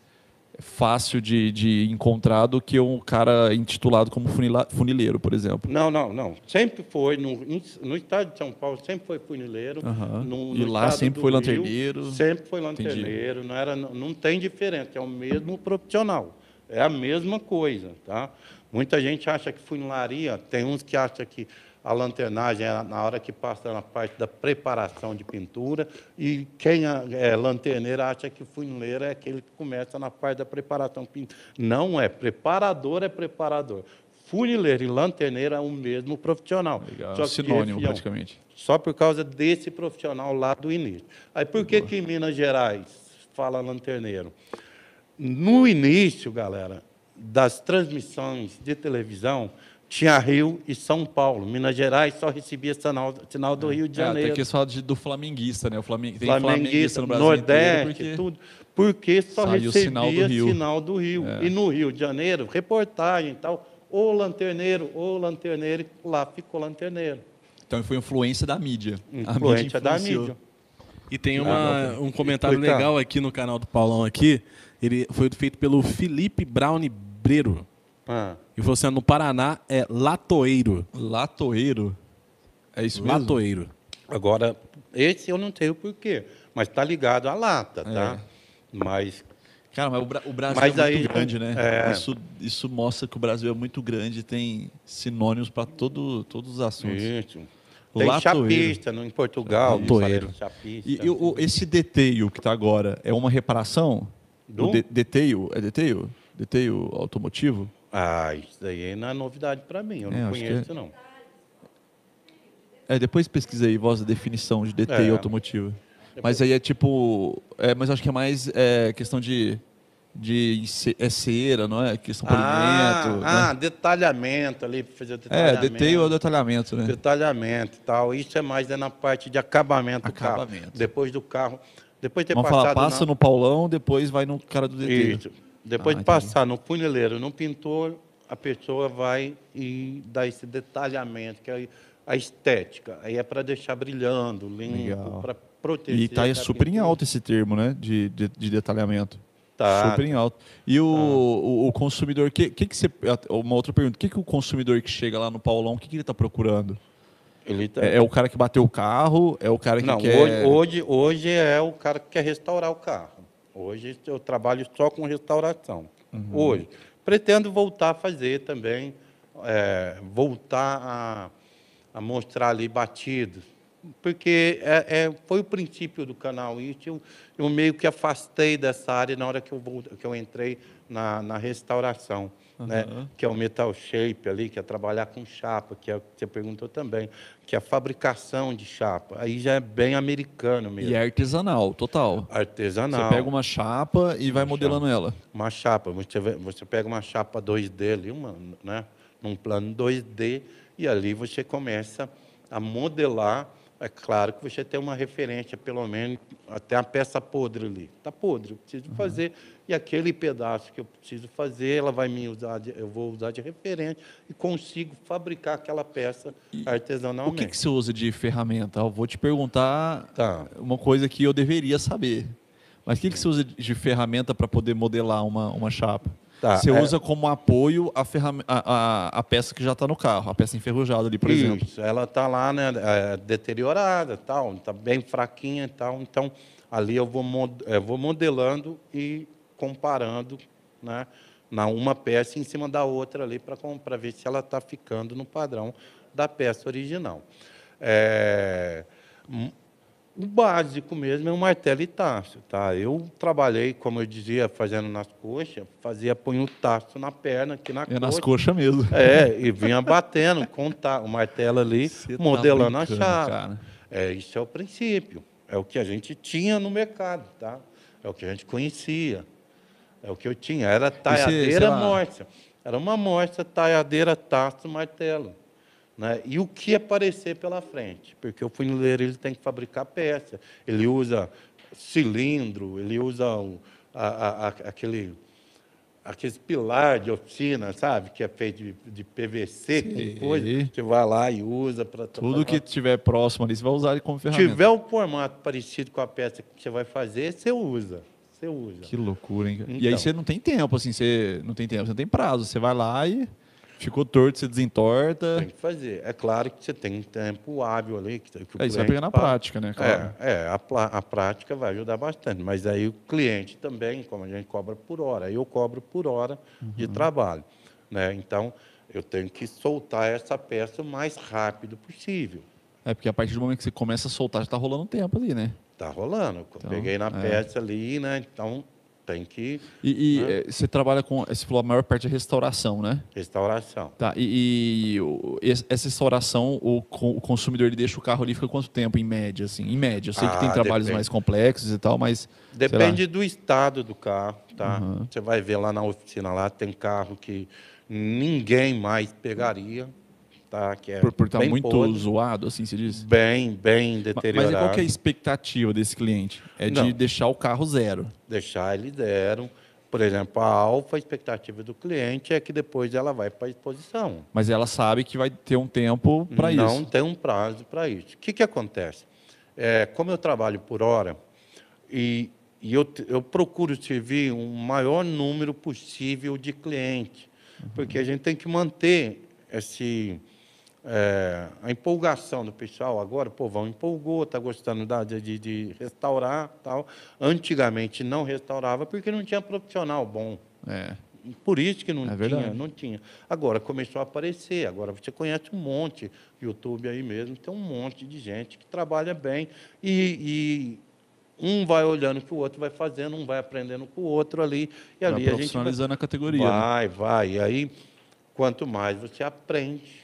fácil de, de encontrar do que um cara intitulado como funila- funileiro, por exemplo. Não, não, não. Sempre foi, no, no estado de São Paulo, sempre foi funileiro. Aham. No, E no lá sempre foi Rio, lanterneiro. Sempre foi lanterneiro. Não, era, não, não tem diferença, é o mesmo profissional. É a mesma coisa, tá? Muita gente acha que funilaria, tem uns que acham que a lanternagem é na hora que passa na parte da preparação de pintura, e quem é lanterneiro acha que funileiro é aquele que começa na parte da preparação de pintura. Não é, preparador é preparador. Funileiro e lanterneiro é o mesmo profissional. Legal. Só Sinônimo, é praticamente. só por causa desse profissional lá do início. Aí por que, que em Minas Gerais fala lanterneiro? No início, galera, das transmissões de televisão, tinha Rio e São Paulo. Minas Gerais só recebia sinal, sinal do Rio de É, Janeiro. que eles falam de- do flamenguista, né? O Flamengo, tem Flamenguista, flamenguista no Brasil Nordeste, inteiro porque... tudo. Porque só saiu o recebia sinal do Rio. sinal do Rio. É. E no Rio de Janeiro, reportagem e tal, ô lanterneiro, ô lanterneiro, e lá ficou lanterneiro. Então foi influência da mídia. Influência da mídia. E tem uma- um comentário legal aqui no canal do Paulão aqui. Ele foi feito pelo Felipe Brown Breiro. Ah. E você no Paraná é latoeiro. Latoeiro. É isso mesmo? Latoeiro. Agora, esse eu não sei o porquê, mas está ligado à lata, tá? É. Mas Cara, mas o, Bra- o Brasil Mas é aí- muito grande, né? é. Isso, isso mostra que o Brasil é muito grande, tem sinônimos para todo, todos os assuntos. isso. Tem Latoeiro. chapista no, em Portugal. Latoeiro. Chapista. E, e o- esse deteio que está agora é uma reparação? Do? O de, deteio? É deteio? Deteio automotivo? Ah, isso daí não é novidade para mim, eu É, não conheço, não. É, depois pesquisa aí, voz da definição de deteio É. automotivo. Mas aí é tipo. É, mas acho que é mais é, questão de, de é cera, não é? Questão ah, polimento. Ah, né? detalhamento ali, fazer o É, detalhamento. detail ou detalhamento, né? Detalhamento e tal. Isso é mais é na parte de acabamento, do carro. Acabamento. Depois do carro. Depois de ter Vamos passado. falar, passa na... no Paulão, depois vai no cara do detail. Isso. Depois Ah, de passar no funileiro, no pintor, a pessoa vai e dá esse detalhamento, que é a estética. Aí é para deixar brilhando, limpo, para proteger. E tá a super em pintura. alto esse termo, né? De, de, de detalhamento. Tá. Super em alto. E o, o, o consumidor, que, que que você, uma outra pergunta, o que, que o consumidor que chega lá no Paulão, o que, que ele está procurando? Ele tá... É, é o cara que bateu o carro? É o cara que Não, quer... hoje, hoje, hoje é o cara que quer restaurar o carro. Hoje eu trabalho só com restauração. Uhum. Hoje. Pretendo voltar a fazer também, é, voltar a, a mostrar ali batidos. Porque é, é- foi o princípio do canal isso. Eu, eu meio que afastei dessa área na hora que eu, que eu entrei na, na restauração. Né? Uhum. Que é o metal shape ali, que é trabalhar com chapa, que é o que você perguntou também, que é a fabricação de chapa. Aí já é bem americano mesmo. E é artesanal, total. Artesanal. Você pega uma chapa e vai modelando ela. uma chapa. Você, você pega uma chapa 2D ali, uma, né, num plano 2D, e ali você começa a modelar. É claro que você tem uma referência, pelo menos, até a peça podre ali. Está podre, eu preciso fazer. E aquele pedaço que eu preciso fazer, ela vai me usar, de- eu vou usar de referência e consigo fabricar aquela peça O artesanalmente. que, que você usa de ferramenta? Eu vou te perguntar Tá. uma coisa que eu deveria saber. Mas o que, que você usa de ferramenta para poder modelar uma, uma chapa? Tá, você é- usa como apoio a, ferram- a, a, a peça que já está no carro, a peça enferrujada ali, por Isso, exemplo. ela está lá, né, é, deteriorada, tal, está bem fraquinha e tal. Então, ali eu vou, mod- eh, vou modelando e comparando, né, na uma peça em cima da outra ali para ver se ela está ficando no padrão da peça original. É, hum, o básico mesmo é o martelo e taço, tá? Eu trabalhei, como eu dizia, fazendo nas coxas, fazia punho o taço na perna, aqui na É coxa. nas coxas mesmo. É, e vinha batendo com o martelo ali, Você tá modelando a brincando, chave. cara. É, isso é o princípio. É o que a gente tinha no mercado, tá? É o que a gente conhecia. É o que eu tinha. Era taiadeira lá. morsa. Era uma morsa, taiadeira, taço, martelo. Né? E o que aparecer pela frente? Porque o funileiro ele tem que fabricar peça. Ele usa cilindro, ele usa o- a- a- aquele aqueles pilar de oficina, sabe? Que é feito de, de PVC, Sei. com coisa. Você vai lá e usa para Tudo que tiver próximo ali, você vai usar ele como ferramenta. tiver o formato parecido com a peça que você vai fazer, você usa. Você usa. Que loucura, hein? cara? E aí Então. você não tem tempo, assim, você não tem tempo, você não tem prazo. Você vai lá e ficou torto, você desentorta. Tem que fazer. É claro que você tem um tempo hábil ali. Que, que o Aí você vai pegar na prática, né? Claro. É, é a, a prática vai ajudar bastante. Mas aí o cliente também, como a gente cobra por hora, eu cobro por hora de Uhum. trabalho. Né? Então, eu tenho que soltar essa peça o mais rápido possível. É, porque a partir do momento que você começa a soltar, já tá rolando tempo ali, né? Está rolando. Então, peguei na é. peça ali, né? Então, tem que... E, e, Né? eh, você trabalha com, você falou a maior parte é restauração, né? Restauração. Tá, e, e essa restauração, o, o consumidor ele deixa o carro ali, fica quanto tempo, em média, assim? Em média, eu sei que Ah, tem trabalhos depende. mais complexos e tal, mas... Depende do estado do carro, tá? Uhum. Você vai ver lá na oficina lá tem carro que ninguém mais pegaria, tá? Que é Por estar bem muito podre, zoado, assim, se diz? bem, bem deteriorado. Mas qual que é a expectativa desse cliente? É de Não. deixar o carro zero. Deixar ele zero. Por exemplo, a Alfa, a expectativa do cliente é que depois ela vai para a exposição. Mas ela sabe que vai ter um tempo para Não isso. tem um prazo para isso. O que, que acontece? É, como eu trabalho por hora e, e eu, eu procuro servir um maior número possível de clientes, porque a gente tem que manter esse, é, a empolgação do pessoal. Agora, o povão empolgou, está gostando da, de, de restaurar. tal. Antigamente não restaurava porque não tinha profissional bom. É. Por isso que não É tinha, verdade. não tinha. Agora começou a aparecer, agora você conhece um monte, YouTube aí mesmo, tem um monte de gente que trabalha bem e, e um vai olhando que o outro vai fazendo, um vai aprendendo com o outro ali, e Vai ali a gente vai, profissionalizando a categoria. né? vai, vai. E aí, quanto mais você aprende,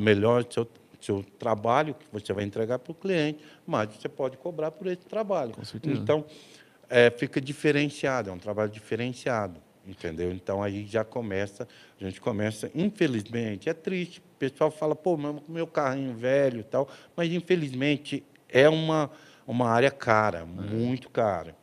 melhor o seu, seu trabalho que você vai entregar para o cliente, mais você pode cobrar por esse trabalho. Com certeza. Então, é, fica diferenciado, é um trabalho diferenciado, entendeu? Então aí já começa, a gente começa, infelizmente, é triste. O pessoal fala, pô, meu, meu carrinho velho e tal, mas infelizmente é uma, uma área cara, muito cara.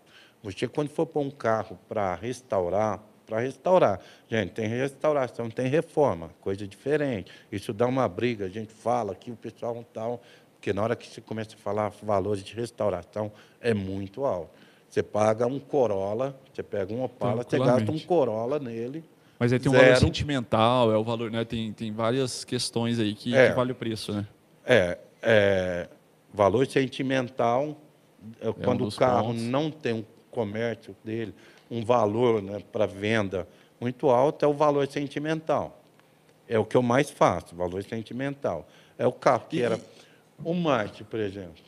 Você, quando for pôr um carro para restaurar, para restaurar, gente, tem restauração, tem reforma, coisa diferente. Isso dá uma briga, a gente fala que o pessoal tal, porque na hora que você começa a falar valores de restauração, é muito alto. Você paga um Corolla, você pega um Opala, você gasta um Corolla nele. Mas aí tem um zero. valor sentimental, é o valor, né? Tem, tem várias questões aí que, É. que vale o preço, né? É, é, valor sentimental, é, quando o dos carro pontos. não tem um comércio dele, um valor né, para venda muito alto, é o valor sentimental. É o que eu mais faço, valor sentimental. É o carro que era o Marte, por exemplo.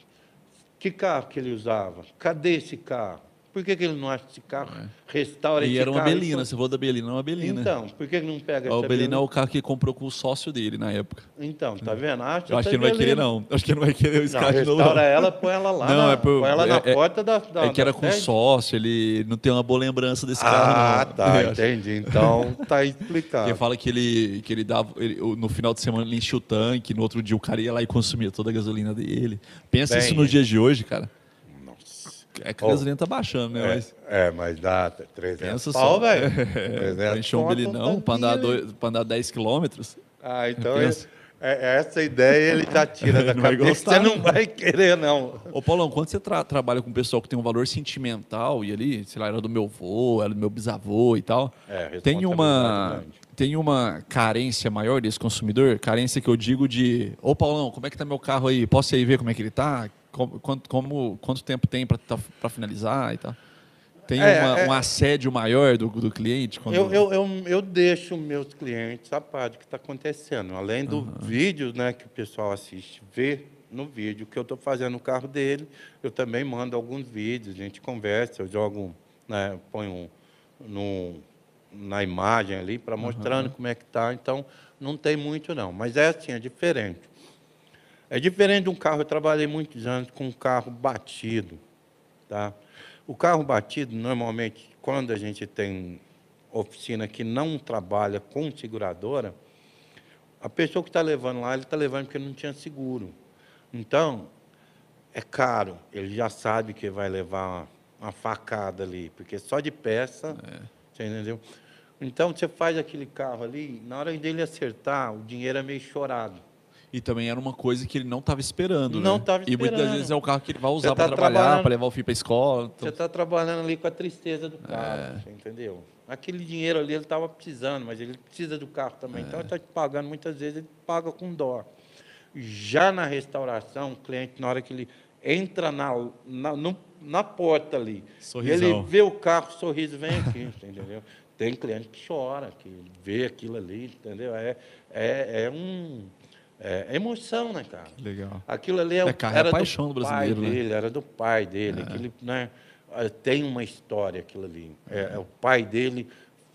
Que carro que ele usava? Cadê esse carro? Por que, que ele não acha esse carro? Restaura É. E esse era uma carro. Belina, você falou da Belina, era uma Belina. Então, por que que não pega o essa Belina é o carro que comprou com o sócio dele na época. Então, tá vendo? Acha Eu acho que ele não vai querer, não. Acho que ele não vai querer Não, carro de novo. restaura ela, põe ela lá, Não, na, é por- põe ela na é- é- porta da, da É que era com sócio, ele não tem uma boa lembrança desse Ah, carro, não. tá, entendi. Então, tá *laughs* Porque explicado. fala que ele, que ele dava. ele- o- no final de semana ele enchia o tanque, no outro dia o cara ia lá e consumia toda a gasolina dele. Pensa Bem, isso nos dias de hoje, cara. É que a Oh. gasolina tá baixando, né? É, Mas é, mas dá 300 pensa pau, velho. É, 300 pra encher um um pra andar, dois, andar 10 quilômetros. Ah, então é- é- essa ideia ele já tira da *laughs* cabeça. gostar, Você não não. vai querer, não. Ô, Paulão, quando você tra- trabalha com um pessoal que tem um valor sentimental, e ali, sei lá, era do meu avô, era do meu bisavô e tal, É, tem uma, grande. tem uma carência maior desse consumidor? Carência que eu digo de, ô Paulão, como é que tá meu carro aí? Posso ir aí ver como é que ele tá? Como, quanto, como- quanto tempo tem para finalizar e tal? Tem É, uma- é- um assédio maior do, do cliente? Quando... Eu, eu, eu, eu deixo meus clientes a par do que está acontecendo. Além do vídeo né, que o pessoal assiste, vê no vídeo que eu estou fazendo no carro dele, eu também mando alguns vídeos, a gente conversa, eu jogo, né, ponho um, no, na imagem ali para mostrando como é que está. Então, não tem muito não. Mas é assim, é diferente. É diferente de um carro, eu trabalhei muitos anos com um carro batido. Tá? O carro batido, normalmente, quando a gente tem oficina que não trabalha com seguradora, a pessoa que está levando lá, ele está levando porque não tinha seguro. Então, é caro. Ele já sabe que vai levar uma, uma facada ali, porque só de peça, você entendeu? Então, você faz aquele carro ali, na hora dele acertar, o dinheiro é meio chorado. E também era uma coisa que ele não estava esperando, Não né? tava E muitas esperando. vezes é o carro que ele vai Você usar tá para trabalhar, para levar o filho para escola. Você Então... está trabalhando ali com a tristeza do carro, você entendeu? Aquele dinheiro ali ele estava precisando, mas ele precisa do carro também. Então, ele está te pagando, muitas vezes, ele paga com dó. Já na restauração, o cliente, na hora que ele entra na, na, no- na porta ali, Sorrisão. ele vê o carro, o sorriso vem aqui, você *laughs* entendeu? Tem cliente que chora, que vê aquilo ali, entendeu? É, é, é um... É emoção, né, cara? Legal. Aquilo ali é, É, carro é era a paixão do do pai brasileiro, né? dele, era do pai dele. Aquele, né, eh, tem uma história aquilo ali. É, é o pai dele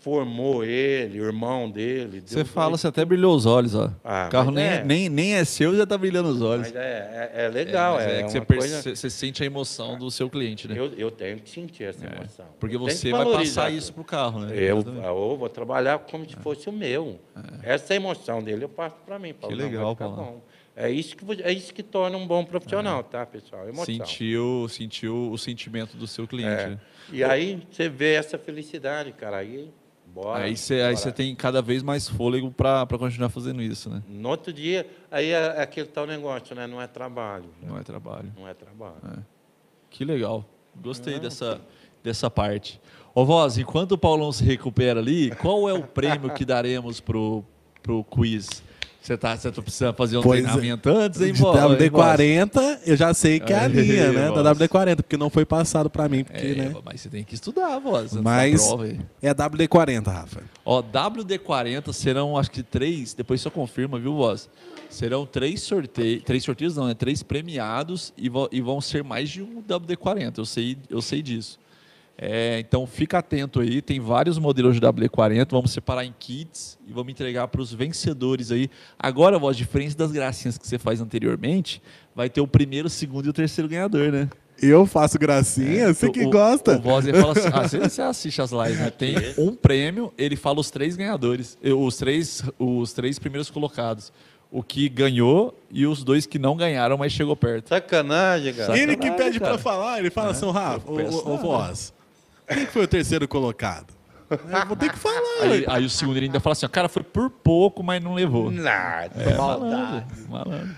formou ele, o irmão dele. Você fala, você até brilhou os olhos, ó. Ah, o carro nem é. é, nem, nem é seu e já tá brilhando os olhos. Mas é, é, é legal, mas é, que você, coisa... você sente a emoção do seu cliente, né? Eu, eu tenho que sentir essa emoção. Porque Eu você que vai passar isso pro carro, né? Eu, eu vou trabalhar como se fosse o meu. Essa emoção dele eu passo para mim. Paulo, vai legal, Paulo. É isso, que, é isso que torna um bom profissional, tá, pessoal? Emoção. sentiu, sentiu o sentimento do seu cliente. É. né? E aí você vê essa felicidade, cara. Aí, bora. Aí você aí bora. você tem cada vez mais fôlego para continuar fazendo isso, né? No outro dia, aí é, é aquele tal negócio, né? Não é trabalho. né? Não é trabalho. Não é trabalho. Que legal. Gostei dessa, dessa parte. Ô, Voz, enquanto o Paulão se recupera ali, qual é o prêmio que daremos pro, pro quiz? Você tá, você tá precisando fazer um Pois é. treinamento antes, hein, De Voz? Hein, Voz? WD-40, eu já sei que é a Aí, linha, né? Da boss. WD-40, porque não foi passado pra mim, porque, É, né? mas você tem que estudar, Voz, Mas prova é WD-40, Rafa. Ó, WD-40 serão, acho que três, depois só confirma, viu, Voz? Serão três sorteios, três sorteios não, né? Três premiados e, e vão ser mais de um WD-40, eu sei, eu sei disso. É, então fica atento aí, tem vários modelos de WD-40, vamos separar em kits e vamos entregar para os vencedores aí. Agora, Voz, diferente das gracinhas que você faz anteriormente, vai ter o primeiro, o segundo e o terceiro ganhador, né? Eu faço gracinha? Você que o, gosta. O Voz fala assim, ah, você, você assiste as lives, né? Tem um prêmio, ele fala os três ganhadores, os três, os três primeiros colocados. O que ganhou e os dois que não ganharam, mas chegou perto. Sacanagem, cara. ele que Sacanagem, pede pra falar, ele fala assim, Rafa, ô, nada. Voz, quem que foi o terceiro colocado? Eu vou ter que falar. Aí, aí o segundo ele ainda fala assim, ó, cara, foi por pouco, mas não levou. Nada, É, maldade. malandro, malandro.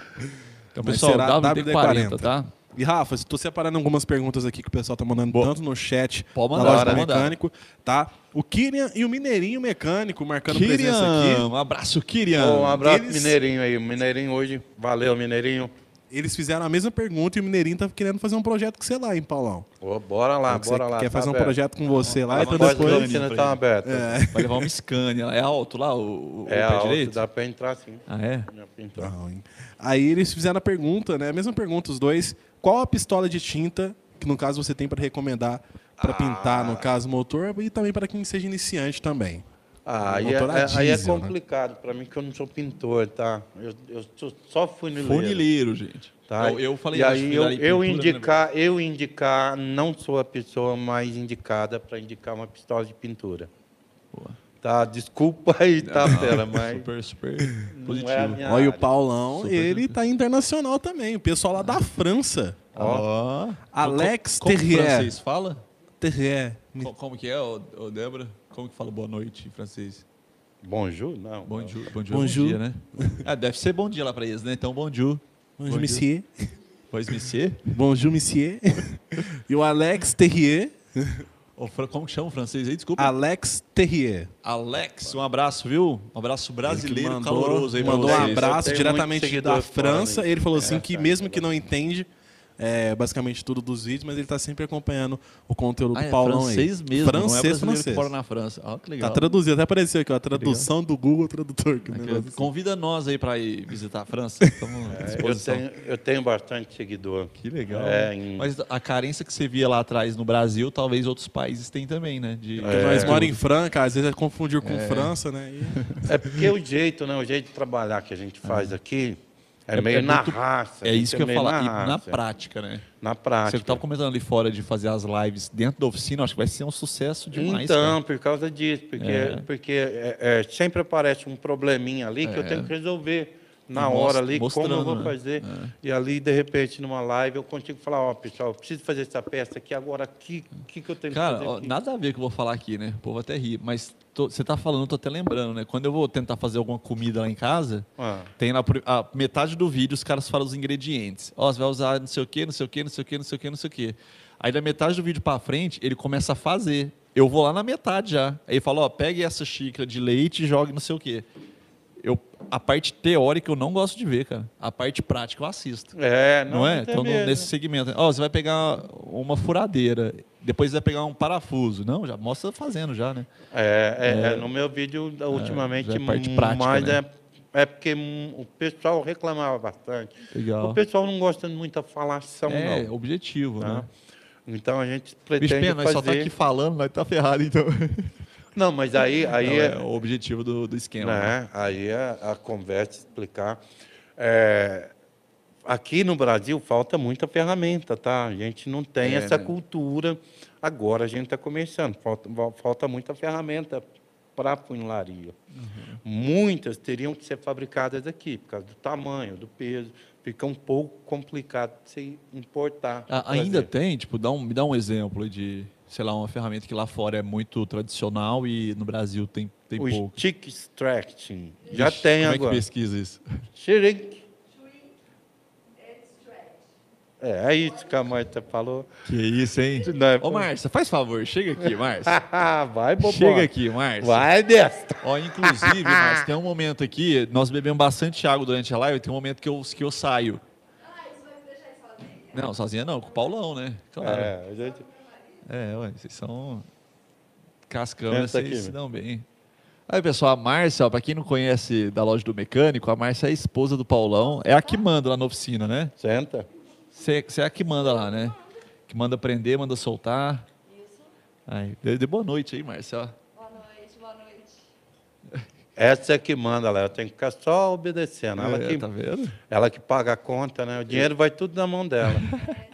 Então, Mas pessoal, será WD-40, WD-40, tá? E Rafa, estou separando algumas perguntas aqui que o pessoal tá mandando Boa. tanto no chat Pode mandar, loja do pode mandar. mecânico, tá? O Kirian e o Mineirinho Mecânico marcando presença Kirian, aqui. um abraço, Kirian. Um abraço Eles- Mineirinho aí. Mineirinho hoje. Valeu, Mineirinho. Eles fizeram a mesma pergunta e o Mineirinho tá querendo fazer um projeto com você lá, hein, Paulão? Ô, bora lá, Você bora lá. quer tá fazer um aberto. projeto com você lá, Vai então depois... a Scania tá ele. aberta. É. Vai levar uma Scania. É alto lá, o, o *laughs* É, pé alto, direito? dá pra entrar sim. Ah, é? Dá pra entrar. Não, hein? Aí eles fizeram a pergunta, né? A mesma pergunta, os dois. Qual a pistola de tinta que, no caso, você tem para recomendar para pintar, no caso, motor e também para quem seja iniciante também? Ah, aí, é, a é- aí é diesel, né? complicado pra mim, que eu não sou pintor, tá? Eu, eu sou só funileiro. Funileiro, gente. Tá? Eu, eu falei e aí eu, eu pintura, né, indicar, eu indicar, não sou a pessoa mais indicada para indicar uma pistola de pintura. Boa. Tá, desculpa aí, *laughs* tá, fera, mas Super, super não positivo. é Olha, o. Paulão, Super ele tá internacional também. O pessoal lá da França. Ó. Alex como, como Terrier. francês fala? Terrier. Co- Como que é, ô, ô, Débora? Como que fala boa noite em francês? Bonjour? Não. Bom não. dia, bom dia, Bonjour. bom dia, né? Ah, deve ser bom dia lá pra eles, né? Então, dia. Bonjour, monsieur. Pois, monsieur. Bonjour, monsieur. *laughs* e o Alex Terrier. Como que chama o francês aí? Desculpa. Alex Terrier. Alex, um abraço, viu? Um abraço brasileiro mandou, caloroso aí mandou um abraço diretamente da França. aí. Ele falou assim É, que mesmo que bom. não entende é, basicamente tudo dos vídeos, mas ele tá sempre acompanhando o conteúdo Ah, do é Paulão francês aí. mesmo, não é francês, francês. mora na França. Ó, que legal. Tá traduzido, até apareceu aqui, ó, a tradução do Google Tradutor. que Aqui, assim. Convida nós aí pra ir visitar a França. *laughs* Estamos à É, eu, disposição. tenho, eu tenho bastante seguidor. Que legal. É, em- Mas a carência que você via lá atrás no Brasil, talvez outros países têm também, né? De... Porque nós moramos em Franca, às vezes é confundir com França, né? E- É porque o jeito, né? O jeito de trabalhar que a gente faz aqui é, É- meio é na muito- raça. É isso que eu ia falar. E na prática, né? Na Você prática. estava comentando ali fora de fazer as lives dentro da oficina, acho que vai ser um sucesso demais. então, cara. por causa disso, porque, É. porque é, é, sempre aparece um probleminha ali que eu É. tenho que resolver na hora ali, como eu vou né? fazer. E ali, de repente, numa live, eu consigo falar, ó, pessoal, eu preciso fazer essa peça aqui agora, o que, que, que eu tenho Cara, que fazer aqui? nada a ver com o que eu vou falar aqui, né? O povo até ri. Mas tô- você tá falando, eu tô até lembrando, né? Quando eu vou tentar fazer alguma comida lá em casa, Ah, tem na a metade do vídeo os caras falam os ingredientes. Ó, você vai usar não sei o quê, não sei o quê, não sei o quê, não sei o quê, não sei o quê. Aí da metade do vídeo pra frente, ele começa a fazer. Eu vou lá na metade já. Aí ele fala, ó, pegue essa xícara de leite e jogue não sei o quê. Eu, a parte teórica eu não gosto de ver, cara. A parte prática eu assisto. é, Não, não, é? Então, mesmo. nesse segmento. Ó, você vai pegar uma furadeira, depois vai pegar um parafuso. Não, já mostra fazendo já, né? É, é, é, no meu vídeo, ultimamente, já é parte prática, mais né? é, é porque o pessoal reclamava bastante. Legal. O pessoal não gosta de muita falação, É, não. objetivo, tá? né? Então a gente Bicho, pretende pena, nós só tá fazer... aqui falando, nós tá ferrado, então. *laughs* Não, mas aí, aí é, é o objetivo do, do esquema. né? né, aí é a conversa, explicar. É, aqui no Brasil falta muita ferramenta, tá? A gente não tem É, essa né? cultura. Agora a gente está começando. Falta, falta muita ferramenta para a funilaria. Uhum. Muitas teriam que ser fabricadas aqui, por causa do tamanho, do peso. Fica um pouco complicado de se importar. Ah, ainda tem, tipo, dá um, me dá um exemplo de, sei lá, uma ferramenta que lá fora é muito tradicional e no Brasil tem, tem o pouco. stick extracting. Já Ixi, tem como agora. é que pesquisa isso? Shrink. É, é isso que a Marta falou. Que isso, hein? Não é- Ô, Márcia, faz favor, chega aqui, *laughs* Márcia. Vai, bobão. chega aqui, Márcia. Vai desta. Ó, inclusive, Márcia, tem um momento aqui, nós bebemos bastante água durante a live, tem um momento que eu, que eu saio. Não, sozinha não, com o Paulão, né? Claro. É, É, a gente... ué, vocês são cascão, Senta vocês aqui, se dão bem. Aí, pessoal, a Márcia, ó, pra quem não conhece da loja do mecânico, a Márcia é a esposa do Paulão, é a que manda lá na oficina, né? Senta. Você é a que manda lá, né? Que manda prender, manda soltar. Isso. Aí, dê, dê boa noite aí, Márcia. Boa noite, boa noite. Essa é que manda lá. Eu tenho que ficar só obedecendo. Ela, É, que, tá vendo? ela que paga a conta, né? O dinheiro vai tudo na mão dela. *laughs*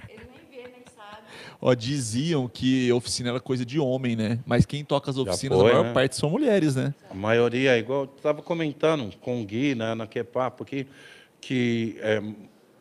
É, ele nem vê, nem Ó, diziam que oficina era coisa de homem, né? Mas quem toca as oficinas, foi, a maior né? parte são mulheres, né? A maioria, igual eu estava comentando com o Gui, né, na Quepapo, que, que é,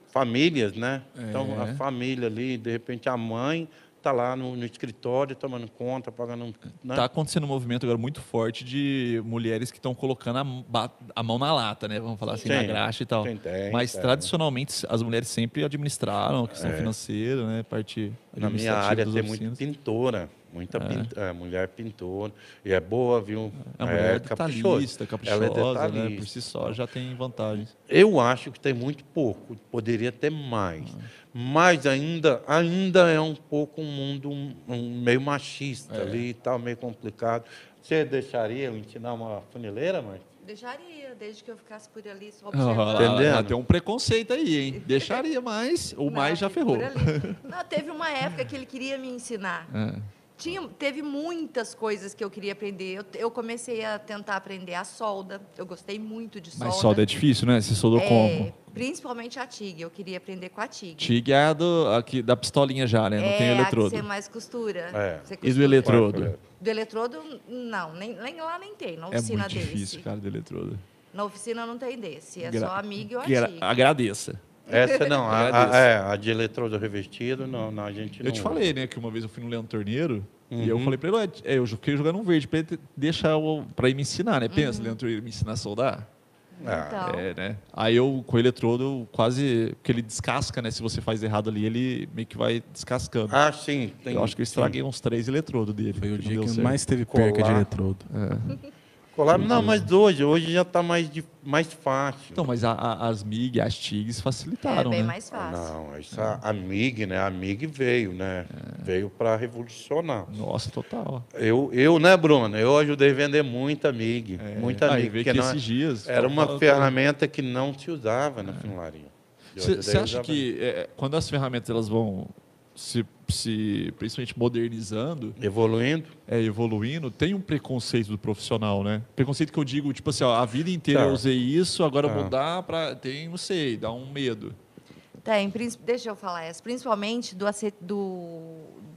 famílias, né? Então, É. a família ali, de repente, a mãe está lá no, no escritório tomando conta, pagando. Né? Tá acontecendo um movimento agora muito forte de mulheres que estão colocando a, a mão na lata, né? Vamos falar assim, na graxa e tal. tem, tem, Mas tem. tradicionalmente as mulheres sempre administraram a questão financeira, né? Parte Na minha área tem muito pintora, muita pin- é, mulher pintora. E é boa, viu? A mulher é caprichosa. detalhista, Ela é caprichosa, né? Por si só já tem vantagens. Eu acho que tem muito pouco, poderia ter mais. Ah. Mas ainda, ainda é um pouco um mundo um- um meio machista É. ali e tal, meio complicado. Você deixaria eu ensinar uma funileira, mãe? Deixaria, desde que eu ficasse por ali só Ah, observando. Entendendo? ah, tem um preconceito aí, hein? *laughs* Deixaria mais, o mais já ferrou. *laughs* Não, teve uma época que ele queria me ensinar. É. Tinha, teve muitas coisas que eu queria aprender. Eu, eu comecei a tentar aprender a solda. Eu gostei muito de solda. Mas solda é difícil, né? Você soldou É, como? Principalmente a TIG. Eu queria aprender com a TIG. TIG é a do, aqui, da pistolinha já, né? Não é tem eletrodo. você mais costura. É. Você E do costura. eletrodo? Do eletrodo, não. Nem, nem lá nem tem. Na É oficina muito desse. difícil, cara, do eletrodo. Na oficina não tem desse. É Gra- só a MIG ou a Gra- TIG. Agradeça. Essa não, a, a, é, a de eletrodo revestido, não, não, a gente não. Eu te falei, né, que uma vez eu fui no Leandro Torneiro e eu Uhum. falei pra ele, "Ué, é, eu fiquei jogando um verde pra ele deixar o, pra ele me ensinar, né? Uhum. Pensa, Leandro Torneiro me ensinar a soldar. Ah, Então, É, né? Aí eu, com o eletrodo, quase. Porque ele descasca, né? Se você faz errado ali, ele meio que vai descascando. Ah, sim. Tem, eu acho que eu estraguei uns três eletrodos dele. Foi o dia que certo. mais teve perca de eletrodo. Não, mas hoje, hoje já está mais, de- mais fácil. Então, mas a- a- as MIG, as TIGs é facilitaram, bem né? mais fácil. Não, essa a MIG, né? A MIG veio, né? É. Veio para revolucionar. Nossa, total. Eu, eu, né, Bruno? Eu ajudei a vender muita MIG. Muita Aí MIG. porque que não- esses dias. era uma tava- ferramenta que não se usava na. Eu Você acha que é, quando as ferramentas elas vão se, se principalmente modernizando, Evoluindo? é, evoluindo, tem um preconceito do profissional, né? Preconceito que eu digo, tipo assim, ó, a vida inteira Tá. eu usei isso, agora Tá. vou dar para tem, não sei, dá um medo. Tem, deixa eu falar essa, principalmente do, acet, do,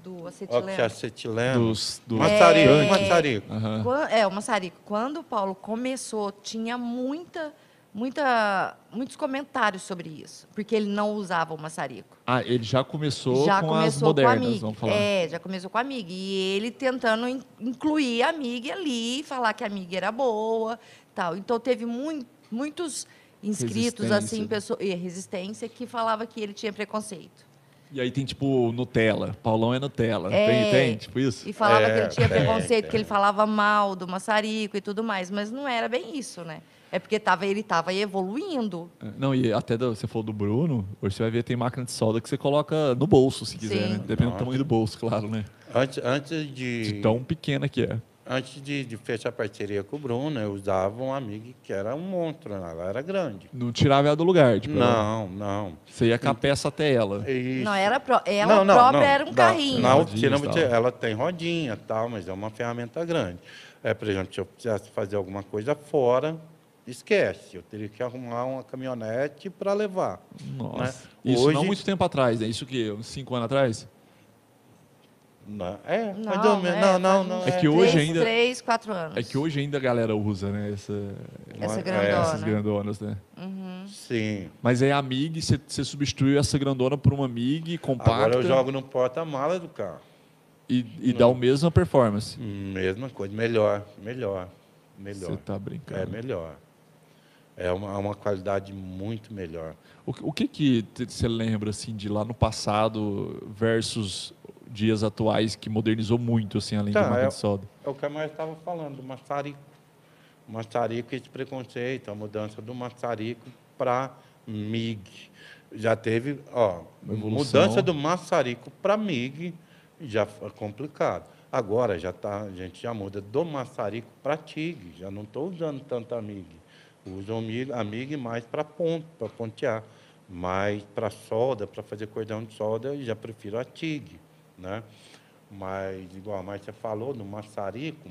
do acetileno. acetileno. Dos, do... Maçarico, É. maçarico. Quan- É, o maçarico. Quando o Paulo começou, tinha muita, muita, muitos comentários sobre isso, porque ele não usava o maçarico. Ah, ele já começou já com começou as modernas, com a MIG. vamos falar. É, já começou com a MIG. E ele tentando in- incluir a MIG ali, falar que a MIG era boa, tal. Então teve mui- muitos inscritos assim, pessoa, e resistência que falava que ele tinha preconceito. E aí tem tipo Nutella, Paulão é Nutella. É. Tem, tem, tipo isso? E falava É, que ele tinha tem, preconceito, tem. que ele falava mal do maçarico e tudo mais, mas não era bem isso, né? É porque tava, ele estava evoluindo. É, Não, e até do- você falou do Bruno, hoje você vai ver tem máquina de solda que você coloca no bolso, se quiser, Sim. né? Dependendo do Nossa. tamanho do bolso, claro, né? Antes, antes de. De tão pequena que é. Antes de, de fechar parceria com o Bruno, eu usava um amigo que era um monstro, né? ela era grande. Não tirava ela do lugar, tipo, ela- Não, não. você ia com a peça até ela. Isso. Não era pró- ela Não, não, própria não. era um Da- carrinho. Tal. ela tem rodinha tal, mas é uma ferramenta grande. É, por exemplo, se eu precisasse fazer alguma coisa fora, esquece. Eu teria que arrumar uma caminhonete para levar. Nossa. Né? Isso não Hoje- muito tempo atrás, né? Isso que uns cinco anos atrás? Não, é, Não, mais ou menos. é, não, não, faz não. uns É que hoje três, ainda- Três, quatro anos. É que hoje ainda a galera usa, né? Essa, Essa É, grandona. essas grandonas, né? Sim. Mas aí a MIG, você, você substituiu essa grandona por uma MIG compacta Agora eu jogo no porta-mala do carro. e, e dá a mesma performance. Mesma coisa, melhor, melhor, melhor. Você tá brincando. É melhor. É uma, uma qualidade muito melhor. O, que- o que que você lembra assim de lá no passado versus dias atuais que modernizou muito assim além Tá, de máquina é- de solda? É o que a Maria estava falando, do maçarico. O maçarico, esse preconceito, a mudança do maçarico para MIG. Já teve, ó, mudança do maçarico para MIG já foi complicado. Agora já tá, a gente já muda do maçarico para TIG, já não estou usando tanto a MIG. Uso a MIG, a MIG mais para ponto, para pontear. Mas para solda, para fazer cordão de solda, eu já prefiro a TIG. Né? Mas, igual a Márcia falou, no maçarico,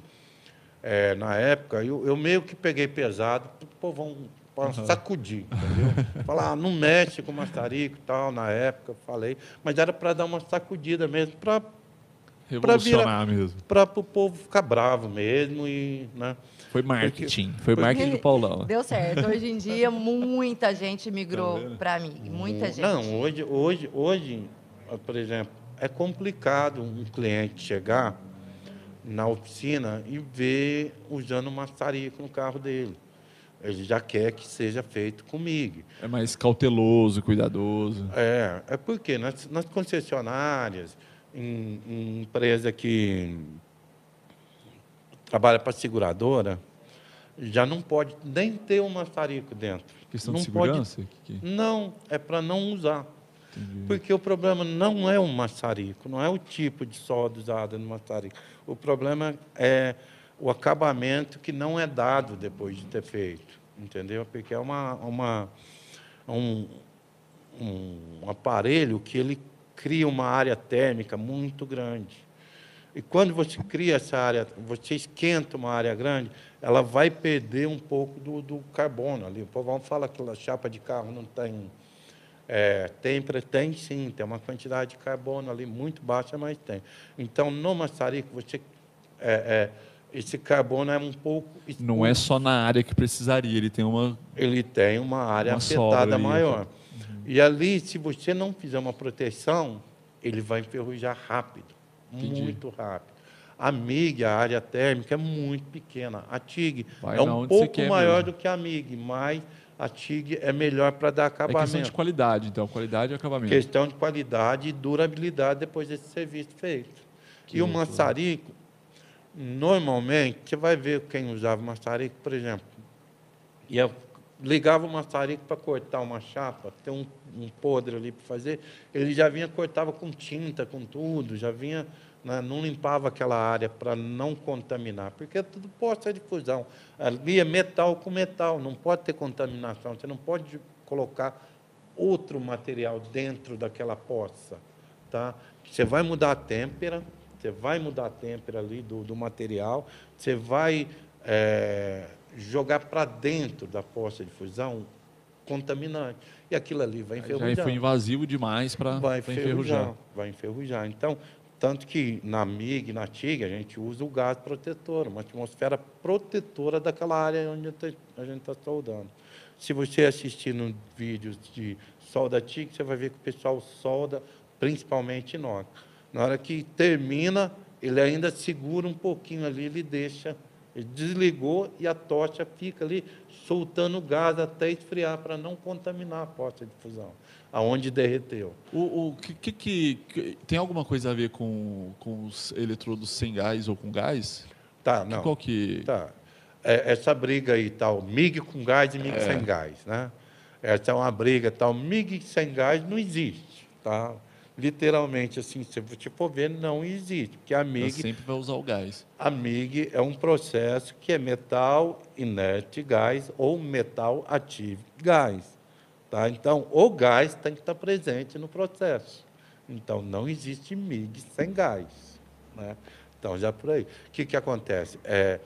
é, na época, eu, eu meio que peguei pesado, o povão para sacudir, entendeu? *laughs* Falar, ah, não mexe com maçarico e tal, na época eu falei, mas era para dar uma sacudida mesmo, para Revolucionar mesmo. para o povo ficar bravo mesmo e, né? Foi marketing, foi marketing do Paulão. Deu certo. Hoje em dia, *laughs* muita gente migrou Tá para mim. Muita gente. Não, hoje, hoje, hoje, por exemplo, é complicado um cliente chegar na oficina e ver usando maçarico no carro dele. Ele já quer que seja feito comigo. É mais cauteloso, cuidadoso. É, é porque nas, nas concessionárias, em, em empresa que trabalha para seguradora, já não pode nem ter um maçarico dentro. Questão não de segurança? Que- que- Pode, não, é para não usar. Porque o problema não é o maçarico, não é o tipo de solda usada no maçarico. O problema é o acabamento que não é dado depois de ter feito, entendeu? Porque é uma, uma, um, um aparelho que ele cria uma área térmica muito grande. E quando você cria essa área, você esquenta uma área grande, ela vai perder um pouco do, do carbono ali. O povão fala que a chapa de carro não tem é, tem, pre- tem sim, tem uma quantidade de carbono ali muito baixa, mas tem. Então, no maçarico, você, é, é, esse carbono é um pouco... Não é só na área que precisaria, ele tem uma. Ele tem uma área Uma afetada ali, maior. E ali, se você não fizer uma proteção, ele vai enferrujar rápido, Entendi. muito rápido. A MIG, a área térmica, é muito pequena. A TIG Vai é um pouco maior mesmo. do que a MIG, mas a TIG é melhor para dar É questão acabamento. de qualidade, então. Qualidade e acabamento. Questão de qualidade e durabilidade depois desse serviço feito. Que e o maçarico, normalmente, você vai ver quem usava maçarico, por exemplo, ia, ligava o maçarico para cortar uma chapa, tem um, um podre ali para fazer, ele já vinha, cortava com tinta, com tudo, já vinha, né, não limpava aquela área para não contaminar, porque é tudo poça de fusão. Ali é metal com metal, não pode ter contaminação, você não pode colocar outro material dentro daquela poça. Tá? Você vai mudar a têmpera, você vai mudar a têmpera ali do, do material, você vai eh, jogar para dentro da poça de fusão contaminante. E aquilo ali vai enferrujar. Já foi invasivo demais para vai enferrujar. enferrujar. Vai enferrujar. Então, tanto que na MIG, na TIG, a gente usa o gás protetor, uma atmosfera protetora daquela área onde a gente está soldando. Se você assistir no vídeos de solda TIG, você vai ver que o pessoal solda principalmente inox. Na hora que termina, ele ainda segura um pouquinho ali, ele deixa, ele desligou e a tocha fica ali soltando gás até esfriar para não contaminar a poça de fusão, aonde derreteu. O, o que, que, que- que- tem alguma coisa a ver com, com os eletrodos sem gás ou com gás? Tá, Que- não. Qual que Tá. É, essa briga aí, tal, MIG com gás e MIG É. sem gás, né? Essa é uma briga, tal, MIG sem gás não existe, tá? Literalmente, assim, se você for ver, não existe, porque a Você MIG, sempre vai usar o gás? a MIG é um processo que é metal inerte gás ou metal ativo gás, tá? Então, o gás tem que estar presente no processo. Então, não existe MIG sem gás, né? Então, já por aí. O que, que acontece? É,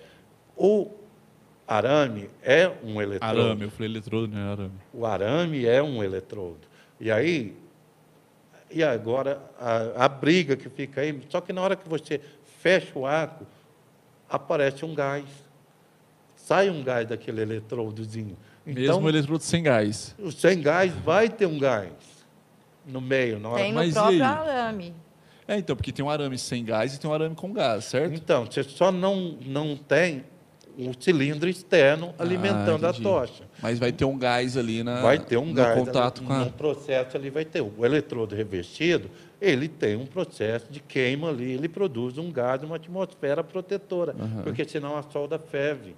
o arame é um eletrodo. Arame, eu falei eletrodo, não é arame. O arame é um eletrodo. E aí, e agora a, a briga que fica aí, só que na hora que você fecha o arco, aparece um gás. Sai um gás daquele eletrodozinho. Mesmo Então, eletrodo sem gás. o sem gás vai ter um gás no meio, na hora Tem no Mas próprio arame. É, então, porque tem um arame sem gás e tem um arame com gás, certo? Então, você só não, não tem o cilindro externo alimentando a Ah, entendi. tocha. Mas vai ter um gás ali na, vai ter um no gás. contato ali, com a... No processo ali vai ter. O eletrodo revestido, ele tem um processo de queima ali, ele produz um gás, uma atmosfera protetora, Aham. porque senão a solda ferve.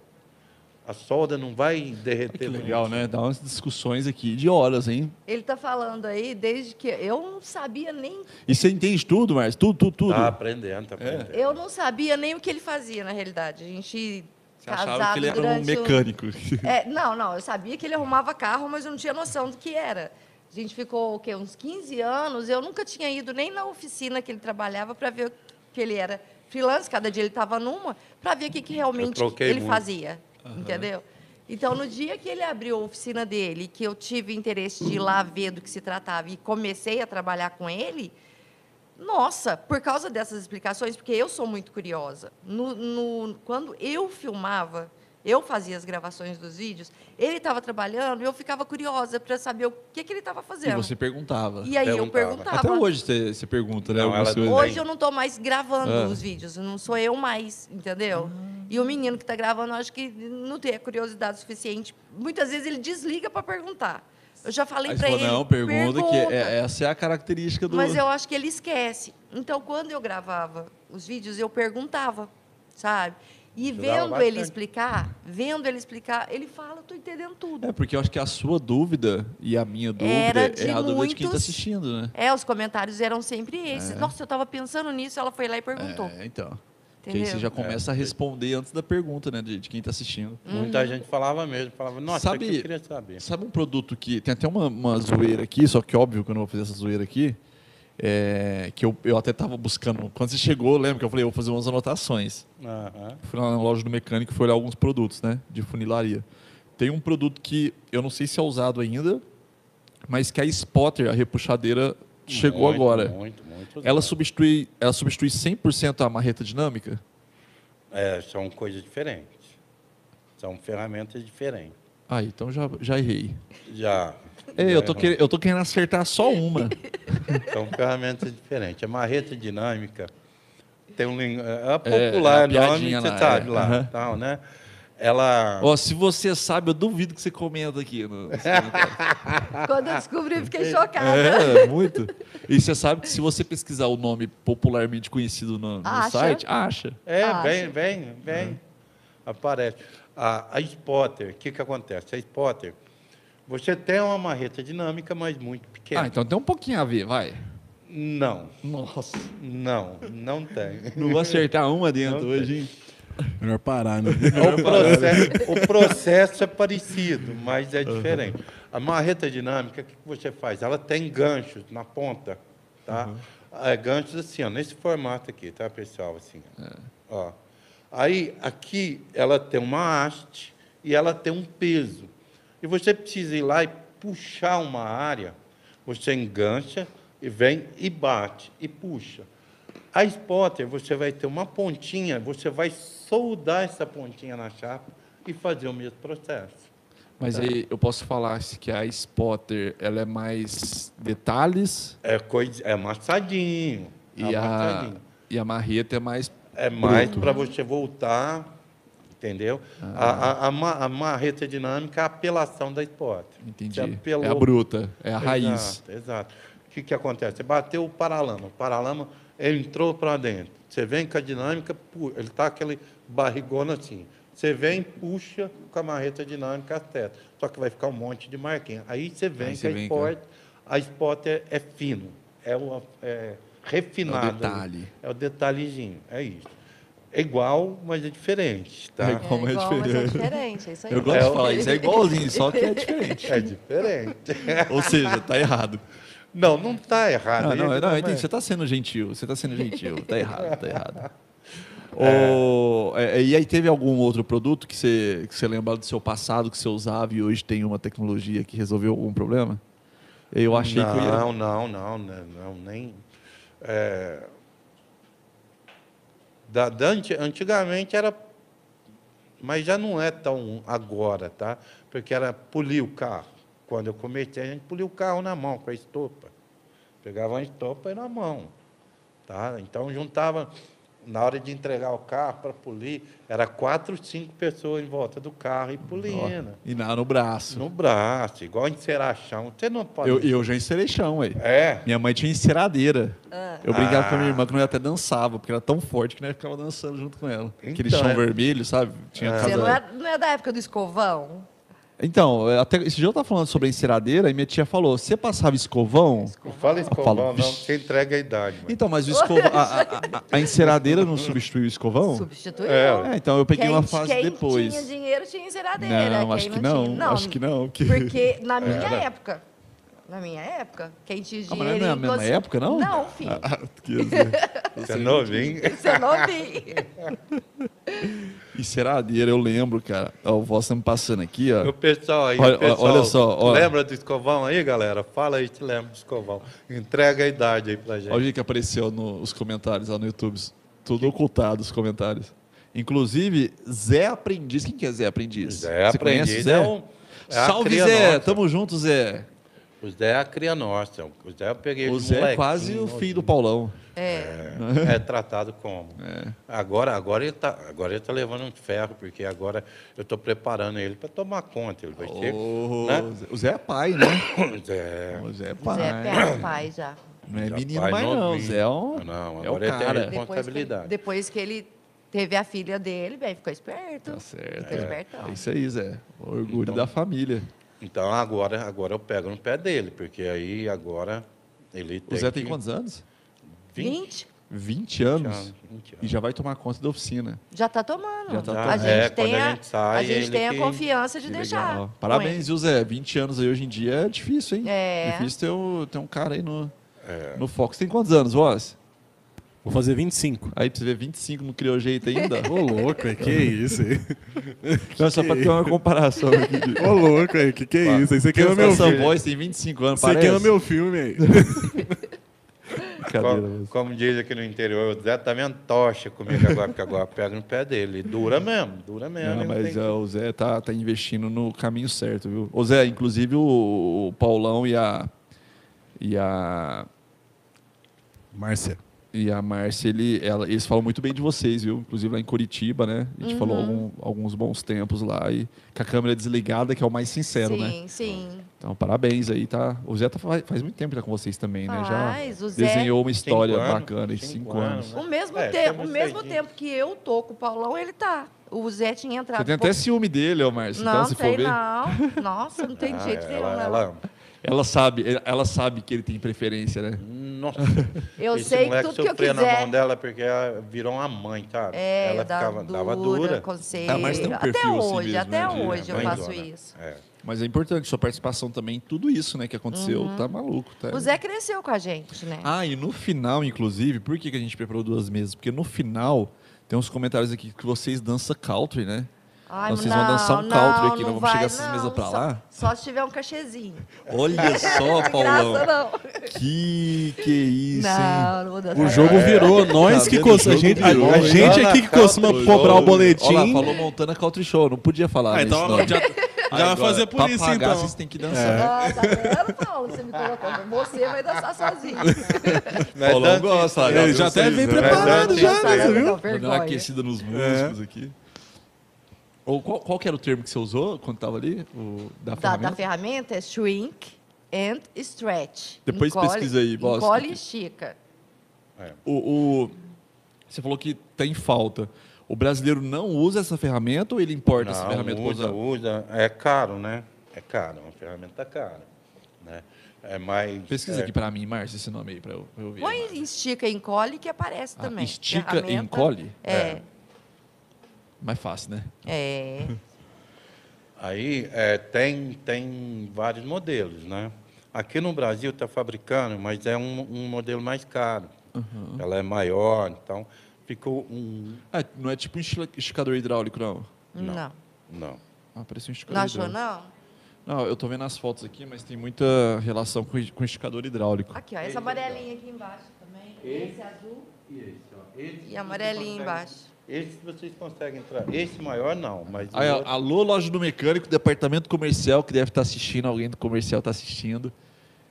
A solda não vai derreter. Que no legal, né? Dá umas discussões aqui de horas, hein? Ele está falando aí desde que eu não sabia nem E você entende tudo, Márcio? Tudo, tudo, tudo. Tá aprendendo, tá É. aprendendo. eu não sabia nem o que ele fazia na realidade. A gente Achava casado que ele era um o- mecânico. É, não, não, eu sabia que ele arrumava carro, mas eu não tinha noção do que era. A gente ficou o quê? uns 15 anos, eu nunca tinha ido nem na oficina que ele trabalhava para ver que ele era freelance, cada dia ele estava numa, para ver o que, que realmente ele muito. fazia, entendeu? Então, no dia que ele abriu a oficina dele, que eu tive interesse de ir lá ver do que se tratava e comecei a trabalhar com ele, nossa, por causa dessas explicações, porque eu sou muito curiosa. No, no, quando eu filmava, eu fazia as gravações dos vídeos, ele estava trabalhando e eu ficava curiosa para saber o que, que ele estava E fazendo. você perguntava. E aí eu Perguntava. Até hoje você, você pergunta, né? Não, ela-. Hoje eu não estou mais gravando Ah. os vídeos, não sou eu mais, entendeu? E o menino que está gravando, eu acho que não tem a curiosidade suficiente. Muitas vezes ele desliga para perguntar. Eu já falei para ele. não, pergunta, que pergunta. é- essa é a característica do. Mas eu acho que ele esquece. Então, quando eu gravava os vídeos, eu perguntava, sabe? E Ajudava vendo ele bastante. explicar, vendo ele explicar, ele fala, estou entendendo tudo. É, porque eu acho que a sua dúvida e a minha dúvida Era de é a dúvida de quem está muitos- assistindo, né? É, os comentários eram sempre esses. Nossa, eu estava pensando nisso, ela foi lá e perguntou. É, então. Que aí Entendeu? você já começa a responder antes da pergunta, né? De, de quem está assistindo. Muita gente falava mesmo, falava, nossa, Sabe- isso aqui eu queria saber. Sabe um produto que. Tem até uma, uma zoeira aqui, só que óbvio que eu não vou fazer essa zoeira aqui. é, que eu, eu até estava buscando. Quando você chegou, eu lembro que eu falei, eu vou fazer umas anotações. Aham. Fui lá na loja do mecânico e fui olhar alguns produtos, né? De funilaria. Tem um produto que eu não sei se é usado ainda, mas que a Spotter, a repuxadeira, chegou Muito, agora. Muito, muito. Ela substitui, ela substitui 100% a marreta dinâmica? É, são coisas diferentes. São ferramentas diferentes. Ah, então já, já errei. Já. É, eu tô, querendo, eu tô querendo acertar só uma. *laughs* São ferramentas diferentes. A marreta dinâmica tem um é É, é popular a nome, piadinha você sabe é. lá, tal, né? Ela Ó, se você sabe, eu duvido que você comenta aqui. No. *laughs* Quando eu descobri, eu fiquei chocada. é, muito. E você sabe que se você pesquisar o nome popularmente conhecido no, no Acha? site, acha. é, Acha. vem, vem, vem. Aparece. A, a spotter, o que que acontece? A spotter, você tem uma marreta dinâmica, mas muito pequena. Ah, então tem um pouquinho a ver, vai. Não, Nossa. não, não tem. Não vou acertar uma dentro Não hoje, hein? Melhor parar, né? O processo, o processo é parecido, mas é diferente. A marreta dinâmica, o que você faz? Ela tem ganchos na ponta, tá? É, ganchos assim, ó, nesse formato aqui, tá, pessoal? Assim, ó. Aí, aqui, ela tem uma haste e ela tem um peso. E você precisa ir lá e puxar uma área, você engancha e vem e bate e puxa. A spotter, você vai ter uma pontinha, você vai soldar essa pontinha na chapa e fazer o mesmo processo. Mas aí eu posso falar que a spotter ela é mais detalhes É, coisa, é amassadinho. e a, e a marreta é mais. É mais para você voltar, entendeu? A, a, a, ma- a marreta dinâmica é a apelação da spotter. Entendi. Apelou- É a bruta, é a raiz. Exato, exato. O que, que acontece? Você bateu o paralama, o paralama entrou para dentro. Você vem com a dinâmica, ele está aquele barrigona assim. Você vem, puxa com a marreta dinâmica até. Só que vai ficar um monte de marquinha. Aí você vem Aí com você a spot, a spot é, é fino, é, o, é refinado. É o detalhe. É o detalhezinho, é isso. É igual, mas é diferente, tá? É é igual, mas é diferente. diferente, é isso aí. Eu gosto É de o- falar isso, é igualzinho, só que é diferente. *laughs* É diferente. *laughs* Ou seja, tá errado. Não, não está errado. Não, não, é não, entendi. mais- Você está sendo gentil, você está sendo gentil. Tá errado, tá errado. Ô, é, e aí teve algum outro produto que você, que você lembra do seu passado, que você usava e hoje tem uma tecnologia que resolveu algum problema? Eu achei não, que eu ia... Não, não, não, não, nem. é, da, da anti- antigamente era. Mas já não é tão agora, tá? Porque era polir o carro. Quando eu comecei, a gente polia o carro na mão, com a estopa. Pegava a estopa e na mão. Tá? Então juntava, na hora de entregar o carro para polir, era quatro, cinco pessoas em volta do carro e polindo. E na, no braço. No braço, igual encerar chão. Você não pode. Eu, eu já encerei chão, ué. É. Minha mãe tinha enceradeira. Ah. Eu brincava com a Ah. minha irmã que nós até dançava, porque era tão forte que nós ficava dançando junto com ela. Aquele Então, chão é. vermelho, sabe? Tinha É. Você não é, não é da época do escovão? Então, eu até, esse dia eu tava falando sobre a enceradeira e minha tia falou: você passava escovão? Não fala escovão, falo, não, você entrega a idade. mano. Então, mas o escovão, a, a- a- enceradeira não substitui o escovão? Substituiu. É, É, então eu peguei Quem- uma fase quem depois. tinha dinheiro tinha enceradeira. Não, quem acho que não, tinha- acho que não, que- Porque na *laughs* minha época, na minha época, quem tinha Ah, mas não é dinheiro... na mesma época, não? Não, filho. Ah, *laughs* quer dizer, Você é novinho. *laughs* Não vi. Enceradeira, eu lembro, cara. Ó, o voz tá me passando aqui, ó. O pessoal aí, Olha- pessoal, olha só, ó. lembra do escovão aí, galera? Fala aí, te lembra do escovão. Entrega a idade aí pra gente. Olha o que apareceu nos comentários lá no YouTube. Tudo ocultado os comentários. Inclusive, Zé Aprendiz. Quem que é Zé Aprendiz? Zé Você Aprendiz conhece Zé? é um- é Salve, Zé! nossa. Tamo junto, Zé. O Zé é a cria nossa. O Zé eu peguei O Zé é quase o filho do Paulão. É. É, é tratado como. É. Agora, agora ele tá, agora ele tá levando um ferro porque agora eu estou preparando ele para tomar conta. Ele vai ter. Né? O Zé é pai, né? *coughs* Zé, O Zé é Zé pai. é pai já. Não é Já menino pai mais não. novinho. Zé é um, Não, é o agora ele tem cara. responsa- Depois que, Responsabilidade. depois que ele teve a filha dele, bem, ficou esperto. Tá certo. Ficou É. espertão. É isso aí, Zé. O orgulho Então- da família. então agora, agora eu pego no pé dele, porque aí agora ele O tem. Zé tem que- quantos anos? 20? 20 anos. anos, 20 E anos. já vai tomar conta da oficina. Já tá tomando. Já tá a tomando. gente É, tem a a, gente sai, a gente tem a que- confiança de Que deixar. legal. Parabéns, viu, Zé? 20 anos aí hoje em dia é difícil, hein? É. Difícil ter, o- ter um cara aí no, É. no Fox. Tem quantos anos, Voz? Vou fazer 25. Aí pra você ver, 25 não criou jeito ainda. *laughs* Ô, louco, é que *laughs* isso aí? Não, só pra ter uma comparação aqui. Ô, louco, aí, que que é isso? Aí você queima meu Essa filme. voz tem 25 anos, Você parece. queima meu filme aí. *laughs* Brincadeira, Como, mas- como diz aqui no interior, o Zé também tocha comigo agora, porque agora pega no pé dele. Dura mesmo, dura mesmo. Não, mas tem é, o Zé tá, tá investindo no caminho certo, viu? Ô Zé, inclusive o, o Paulão e a. E a. Márcia. E a Márcia, ele, ela- eles falam muito bem de vocês, viu? Inclusive lá em Curitiba, né? A gente falou algum- alguns bons tempos lá. E com a câmera desligada, que é o mais sincero, sim, né? sim. Então, parabéns aí, tá? O Zé tá, faz, faz muito tempo já com vocês também, né? Já Faz, Zé- desenhou uma história Cinco bacana em cinco cinco anos, anos. né? O mesmo, É, tempo, o mesmo tempo que eu tô com o Paulão, ele tá. O Zé tinha entrado. Você tem até pouco- ciúme dele, ô Márcio. Não, então, se for tem ver. não. Nossa, não tem Ah, jeito nenhum, ela, não. ela, Ela sabe, ela sabe que ele tem preferência, né? nossa, *laughs* Eu esse sei moleque tudo que eu sofria na quiser. mão dela porque ela virou uma mãe, sabe? É, ela dava ficava, dura, dava dura. conselho. Ah, mas tem um perfil até assim hoje, mesmo, até né, hoje eu faço isso. É. Mas é importante sua participação também em tudo isso, né, que aconteceu. Tá maluco, tá? Uhum. O Zé cresceu com a gente, né? Ah, e no final, inclusive, por que, que a gente preparou duas mesas? Porque no final tem uns comentários aqui que vocês dançam country, né? Ai, Vocês vão dançar um não, country aqui, não não vamos vai, chegar essas não. mesas pra Só- lá? Só se tiver um cachezinho. Olha *laughs* só, Paulão. Graça não. Que que isso, hein? Não, não vou dançar. O jogo virou, nós Tá que vendo? cos- O a gente, a, virou, a gente aqui que costuma cobrar o Olha boletim. lá, falou Montana Country Show, não podia falar Ah, isso, então não. já, já vai fazer por isso pagar, então. vocês têm que dançar. Ah, tá vendo, Paulo? Você me colocou. Você vai dançar sozinho. *laughs* Paulão gosta, Ele olha, já até vem né? preparado É, já, né, viu? Não, Vou dar uma aquecida nos músicos aqui. Ou qual, qual que era o termo que você usou quando estava ali? O, da, Da, ferramenta? da ferramenta é shrink and stretch. Depois Encolhe- pesquisa aí, Boss. Encolhe e estica. O, o- você falou que tem falta. O brasileiro não usa essa ferramenta ou ele importa essa Não, ferramenta para usa, usar? usa. É caro, né? É caro, é uma ferramenta cara. Né? É mais. Pesquisa é, aqui para mim, Márcio, esse nome aí para eu, eu ver. Põe estica e encolhe que aparece Ah, também. estica e Ferramenta- encolhe? É. Mais fácil, né? É. *laughs* Aí é, tem, tem vários modelos, né? Aqui no Brasil está fabricando, mas é um, um modelo mais caro. Ela é maior, então ficou um. Ah, não é tipo um esti- esticador hidráulico, não? Não. Não. Não. Ah, parece um esticador Não achou, hidráulico. não? Não, eu tô vendo as fotos aqui, mas tem muita relação com, com esticador hidráulico. Aqui, ó. Essa amarelinha aqui embaixo também. Esse azul e amarelinho embaixo. Esse vocês conseguem entrar. Esse maior não, mas. Aí, outro- alô, loja do mecânico, departamento comercial que deve estar assistindo, alguém do comercial está assistindo.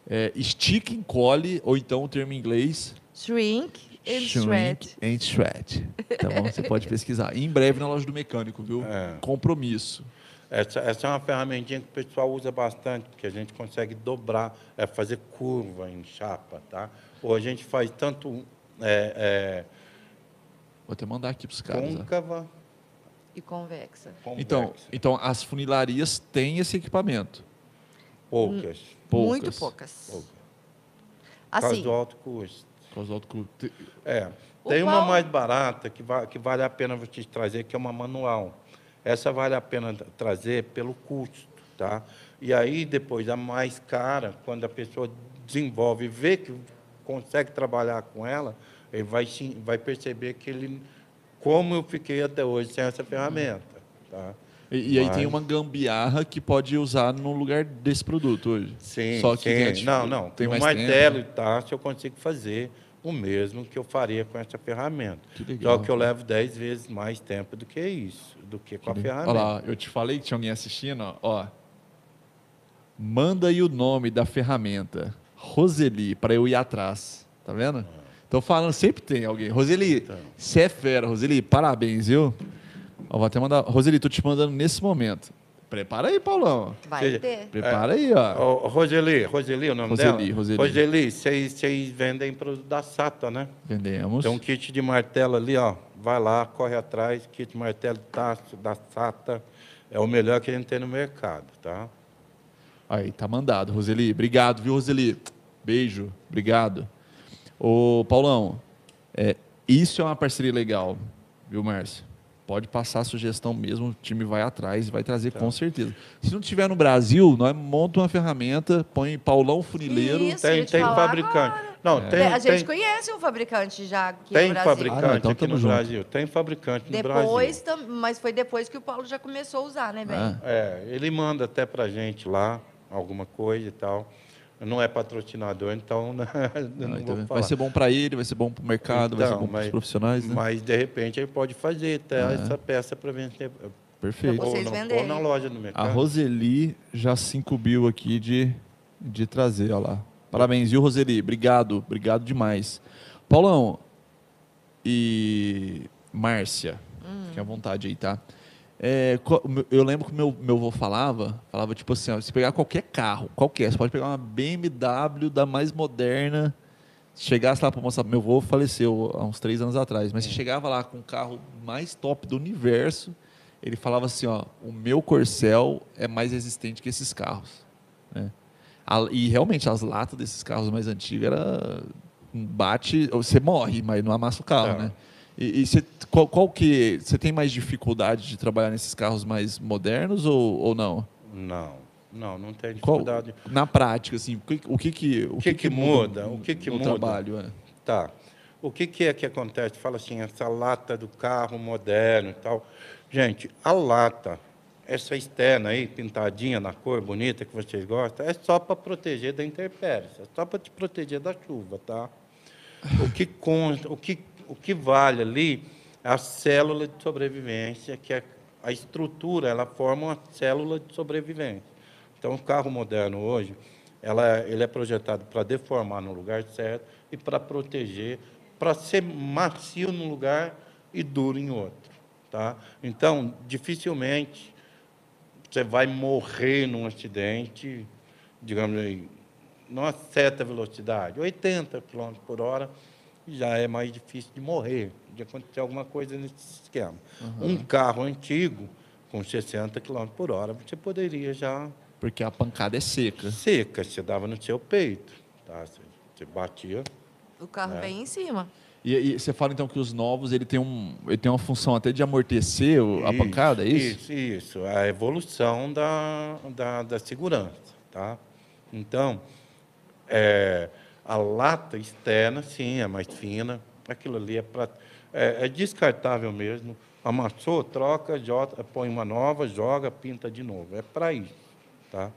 É, estica, encolhe, ou então o termo em inglês. Shrink and Shrink stretch. and stretch. Tá bom? Você pode pesquisar. E em breve na loja do mecânico, viu? É. Compromisso. Essa, essa é uma ferramentinha que o pessoal usa bastante, porque a gente consegue dobrar, é, fazer curva em chapa, tá? Ou a gente faz tanto é, Vou até mandar aqui para os é, caras. ó. côncava, E convexa. convexa. Então, então, as funilarias têm esse equipamento. poucas. Poucas. Muito poucas. poucas. Por causa Assim, do alto custo. Por causa do alto custo. É. O Tem uma mais barata que, va que vale a pena você te trazer, que é uma manual. Essa vale a pena trazer pelo custo, tá? E aí, depois, a mais cara, quando a pessoa desenvolve, vê que consegue trabalhar com ela, ele vai, vai perceber que ele como eu fiquei até hoje sem essa ferramenta. Tá? E, e aí tem uma gambiarra que pode usar no lugar desse produto hoje. Sim, Só que sim. é dif- não, não. tem mais martelo e taça eu consigo fazer o mesmo que eu faria com essa ferramenta. Que legal. Só que eu levo 10 vezes mais tempo do que isso, do que com a ferramenta. Olha lá, eu te falei que tinha alguém assistindo, ó. ó. Manda aí o nome da ferramenta. Roseli, para eu ir atrás. Tá vendo? Tô falando, sempre tem alguém. Roseli, Então. você é fera, Roseli. Parabéns, viu? Ó, vou até mandar. Roseli, tô te mandando nesse momento. Prepara aí, Paulão. Vai Seja- ter. Prepara aí, ó. Ô, Roseli, Roseli, o nome Roseli, dela? Roseli. Roseli, vocês vocês vendem produto da SATA, né? Vendemos. Tem um kit de martelo ali, ó. Vai lá, corre atrás, kit de martelo taço da SATA. É o melhor que a gente tem no mercado, tá? Aí, tá mandado, Roseli. Obrigado, viu, Roseli? Beijo, obrigado. Ô, Paulão, é, isso é uma parceria legal, viu, Márcio? Pode passar a sugestão mesmo, o time vai atrás e vai trazer Tá. com certeza. Se não tiver no Brasil, nós monta uma ferramenta, põe Paulão Funileiro. Isso, Tem, te tem fabricante. Não, tem, a gente tem, conhece um fabricante já aqui tem no Brasil. fabricante Ah, não, então aqui no junto. Brasil. Tem fabricante no Depois, Brasil. tam- mas foi depois que o Paulo já começou a usar, né, bem? Ah, É, ele manda até pra gente lá alguma coisa e tal. Não é patrocinador, então *laughs* né, eu não Ah, então vai ser bom para ele, vai ser bom para o mercado, vai ser Então, bom para os profissionais, né? Mas de repente ele pode fazer até Ah. essa peça para vender. Perfeito. Vocês ou, na, venderem. ou na loja no A mercado. Roseli já se incumbiu aqui de, de trazer, olha lá. Parabéns, viu, Roseli? Obrigado, obrigado demais. Paulão e Márcia, fique à vontade aí, tá? É, eu lembro que meu, meu avô falava, falava tipo assim, ó, se pegar qualquer carro, qualquer, você pode pegar uma BMW da mais moderna, chegasse lá para mostrar, meu avô faleceu há uns três anos atrás, mas você chegava lá com o carro mais top do universo, ele falava assim, ó, o meu Corcel é mais resistente que esses carros, né? E realmente as latas desses carros mais antigos era um bate, você morre, mas não amassa o carro, Tá. né? E, e você, qual, qual que você tem mais dificuldade de trabalhar nesses carros mais modernos ou, ou não? Não, não, não tem Qual, dificuldade. na prática, assim, o que o que, que, o que que muda? O que que no muda? trabalho? É? Tá. O que, que é que acontece? Fala assim, essa lata do carro moderno e tal. Gente, a lata, essa externa aí, pintadinha na cor bonita que vocês gostam, é só para proteger da intempérie, é só para te proteger da chuva, tá? O que consta, o que, o que vale ali é a célula de sobrevivência, que é a estrutura, ela forma uma célula de sobrevivência. Então, o carro moderno hoje, ela, ele é projetado para deformar no lugar certo e para proteger, para ser macio num lugar e duro em outro. Tá? Então, dificilmente você vai morrer num acidente, digamos aí, numa certa velocidade, 80 km por hora, já é mais difícil de morrer, de acontecer alguma coisa nesse esquema. Um carro antigo, com 60 km por hora, você poderia já Porque a pancada é seca. seca, você dava no seu peito. Tá? Você, você batia. O carro É. vem em cima. E, e você fala então que os novos ele tem, um, ele tem uma função até de amortecer a pancada, é isso? Isso, isso. A evolução da, da, da segurança. Tá? Então, é, a lata externa, sim, é mais fina. Aquilo ali é, pra, é, é descartável mesmo. Amassou, troca, joga, põe uma nova, joga, pinta de novo. É para isso. Tá?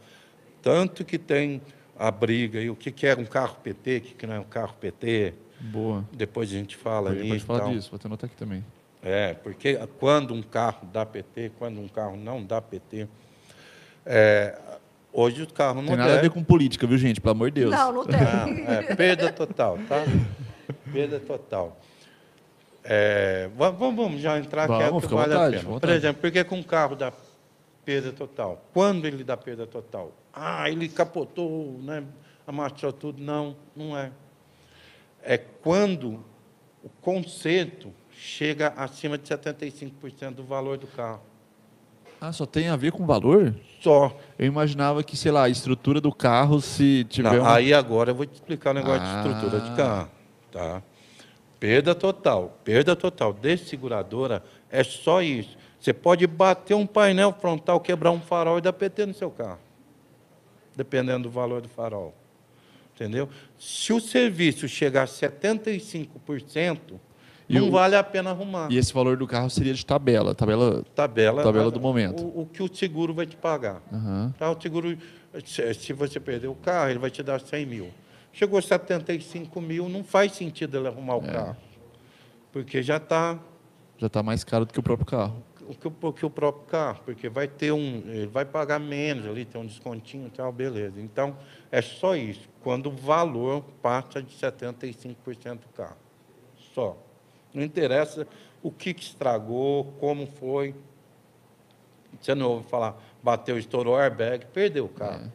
Tanto que tem a briga aí, o que, que é um carro PT, o que, que não é um carro PT. Boa. Depois a gente fala ali. pode falar tal. disso, vou até anotar aqui também. É, porque quando um carro dá PT, quando um carro não dá PT, é, hoje os carros Tem não nada a ver com política, viu, gente? Pelo amor de Deus. Não, não tem. Não, é perda total, tá? Perda total. É, va- vamos, vamos já entrar que é Vamos, que fica à vale vontade, a pena. Por exemplo, por que com um carro dá perda total? Quando ele dá perda total? Ah, ele capotou, né? amassou tudo. Não, não é. É quando o conserto chega acima de 75% do valor do carro. Ah, só tem a ver com valor? Só. Eu imaginava que, sei lá, a estrutura do carro, se tiver Não. Aí agora eu vou te explicar o negócio Ah. de estrutura de carro. Tá? Perda total. Perda total de seguradora é só isso. Você pode bater um painel frontal, quebrar um farol e dar PT no seu carro. Dependendo do valor do farol. Entendeu? Se o serviço chegar a 75%, E não o- vale a pena arrumar. E esse valor do carro seria de tabela, tabela. tabela, Tabela do momento. O, o que o seguro vai te pagar. Aham. Tá? O seguro, se, se você perder o carro, ele vai te dar 100 mil. Chegou a 75 mil, não faz sentido ele arrumar É. o carro. Porque já está Já está mais caro do que o próprio carro. o que, o que o próprio carro, porque vai ter um, ele vai pagar menos ali, tem um descontinho e tal, beleza. Então, é só isso. Quando o valor passa de 75% do carro. Só. Não interessa o que, que estragou, como foi. Você não ouve falar, bateu, estourou o airbag, perdeu o carro.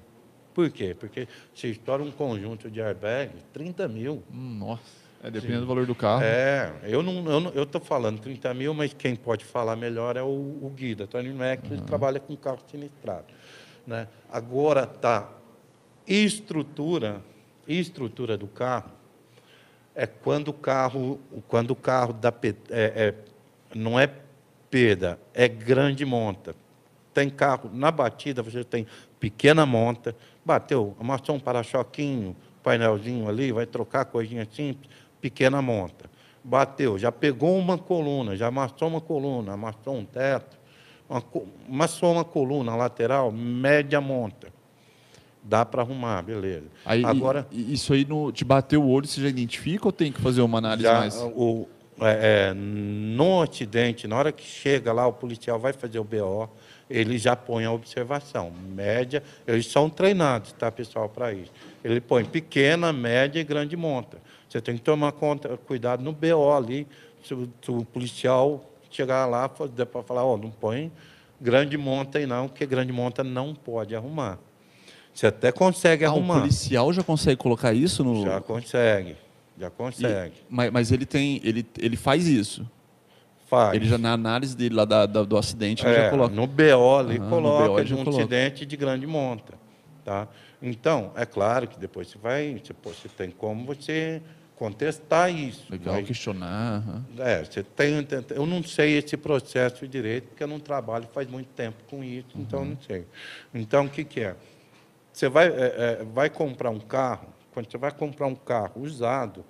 Por quê? Porque se estoura um conjunto de airbag, 30 mil. Nossa. É, dependendo do valor do carro. É, eu não, eu não, eu tô falando 30 mil, mas quem pode falar melhor é o, o Gui da Tony Mac, que ele trabalha com carro sinistrado, né? Agora tá estrutura, estrutura do carro é quando o carro, quando o carro dá é, é, não é perda, é grande monta. Tem carro na batida, você tem pequena monta, bateu, amassou um para-choquinho, painelzinho ali, vai trocar coisinha simples, pequena monta. Bateu, já pegou uma coluna, já amassou uma coluna, amassou um teto, uma amassou uma coluna lateral, média monta. Dá para arrumar, beleza. Aí, Agora, isso aí no, te bateu o olho, você já identifica ou tem que fazer uma análise já, mais? o, é, é, no acidente, na hora que chega lá, o policial vai fazer o BO, ele já põe a observação. Média, eles são treinados, tá, pessoal, para isso. Ele põe pequena, média e grande monta. Você tem que tomar conta, cuidado no BO ali, se o, se o policial chegar lá para falar, ó, não põe grande monta aí não, porque grande monta não pode arrumar. Você até consegue Ah, o arrumar. policial já consegue colocar isso no. Já consegue, já E- consegue. mas, mas ele tem. Ele, ele faz isso. Faz. Ele já, na análise dele lá da- da- do acidente, ele É, já coloca. No BO ali, Aham, no coloca BO de um coloca. acidente de grande monta. Tá? Então, é claro que depois você vai, você, você tem como você contestar isso. Legal, mas, questionar. aham. é, você tem, eu não sei esse processo direito, porque eu não trabalho faz muito tempo com isso, então Uhum. eu não sei. Então, o que, que é? Você vai, é, é, vai comprar um carro, quando você vai comprar um carro usado,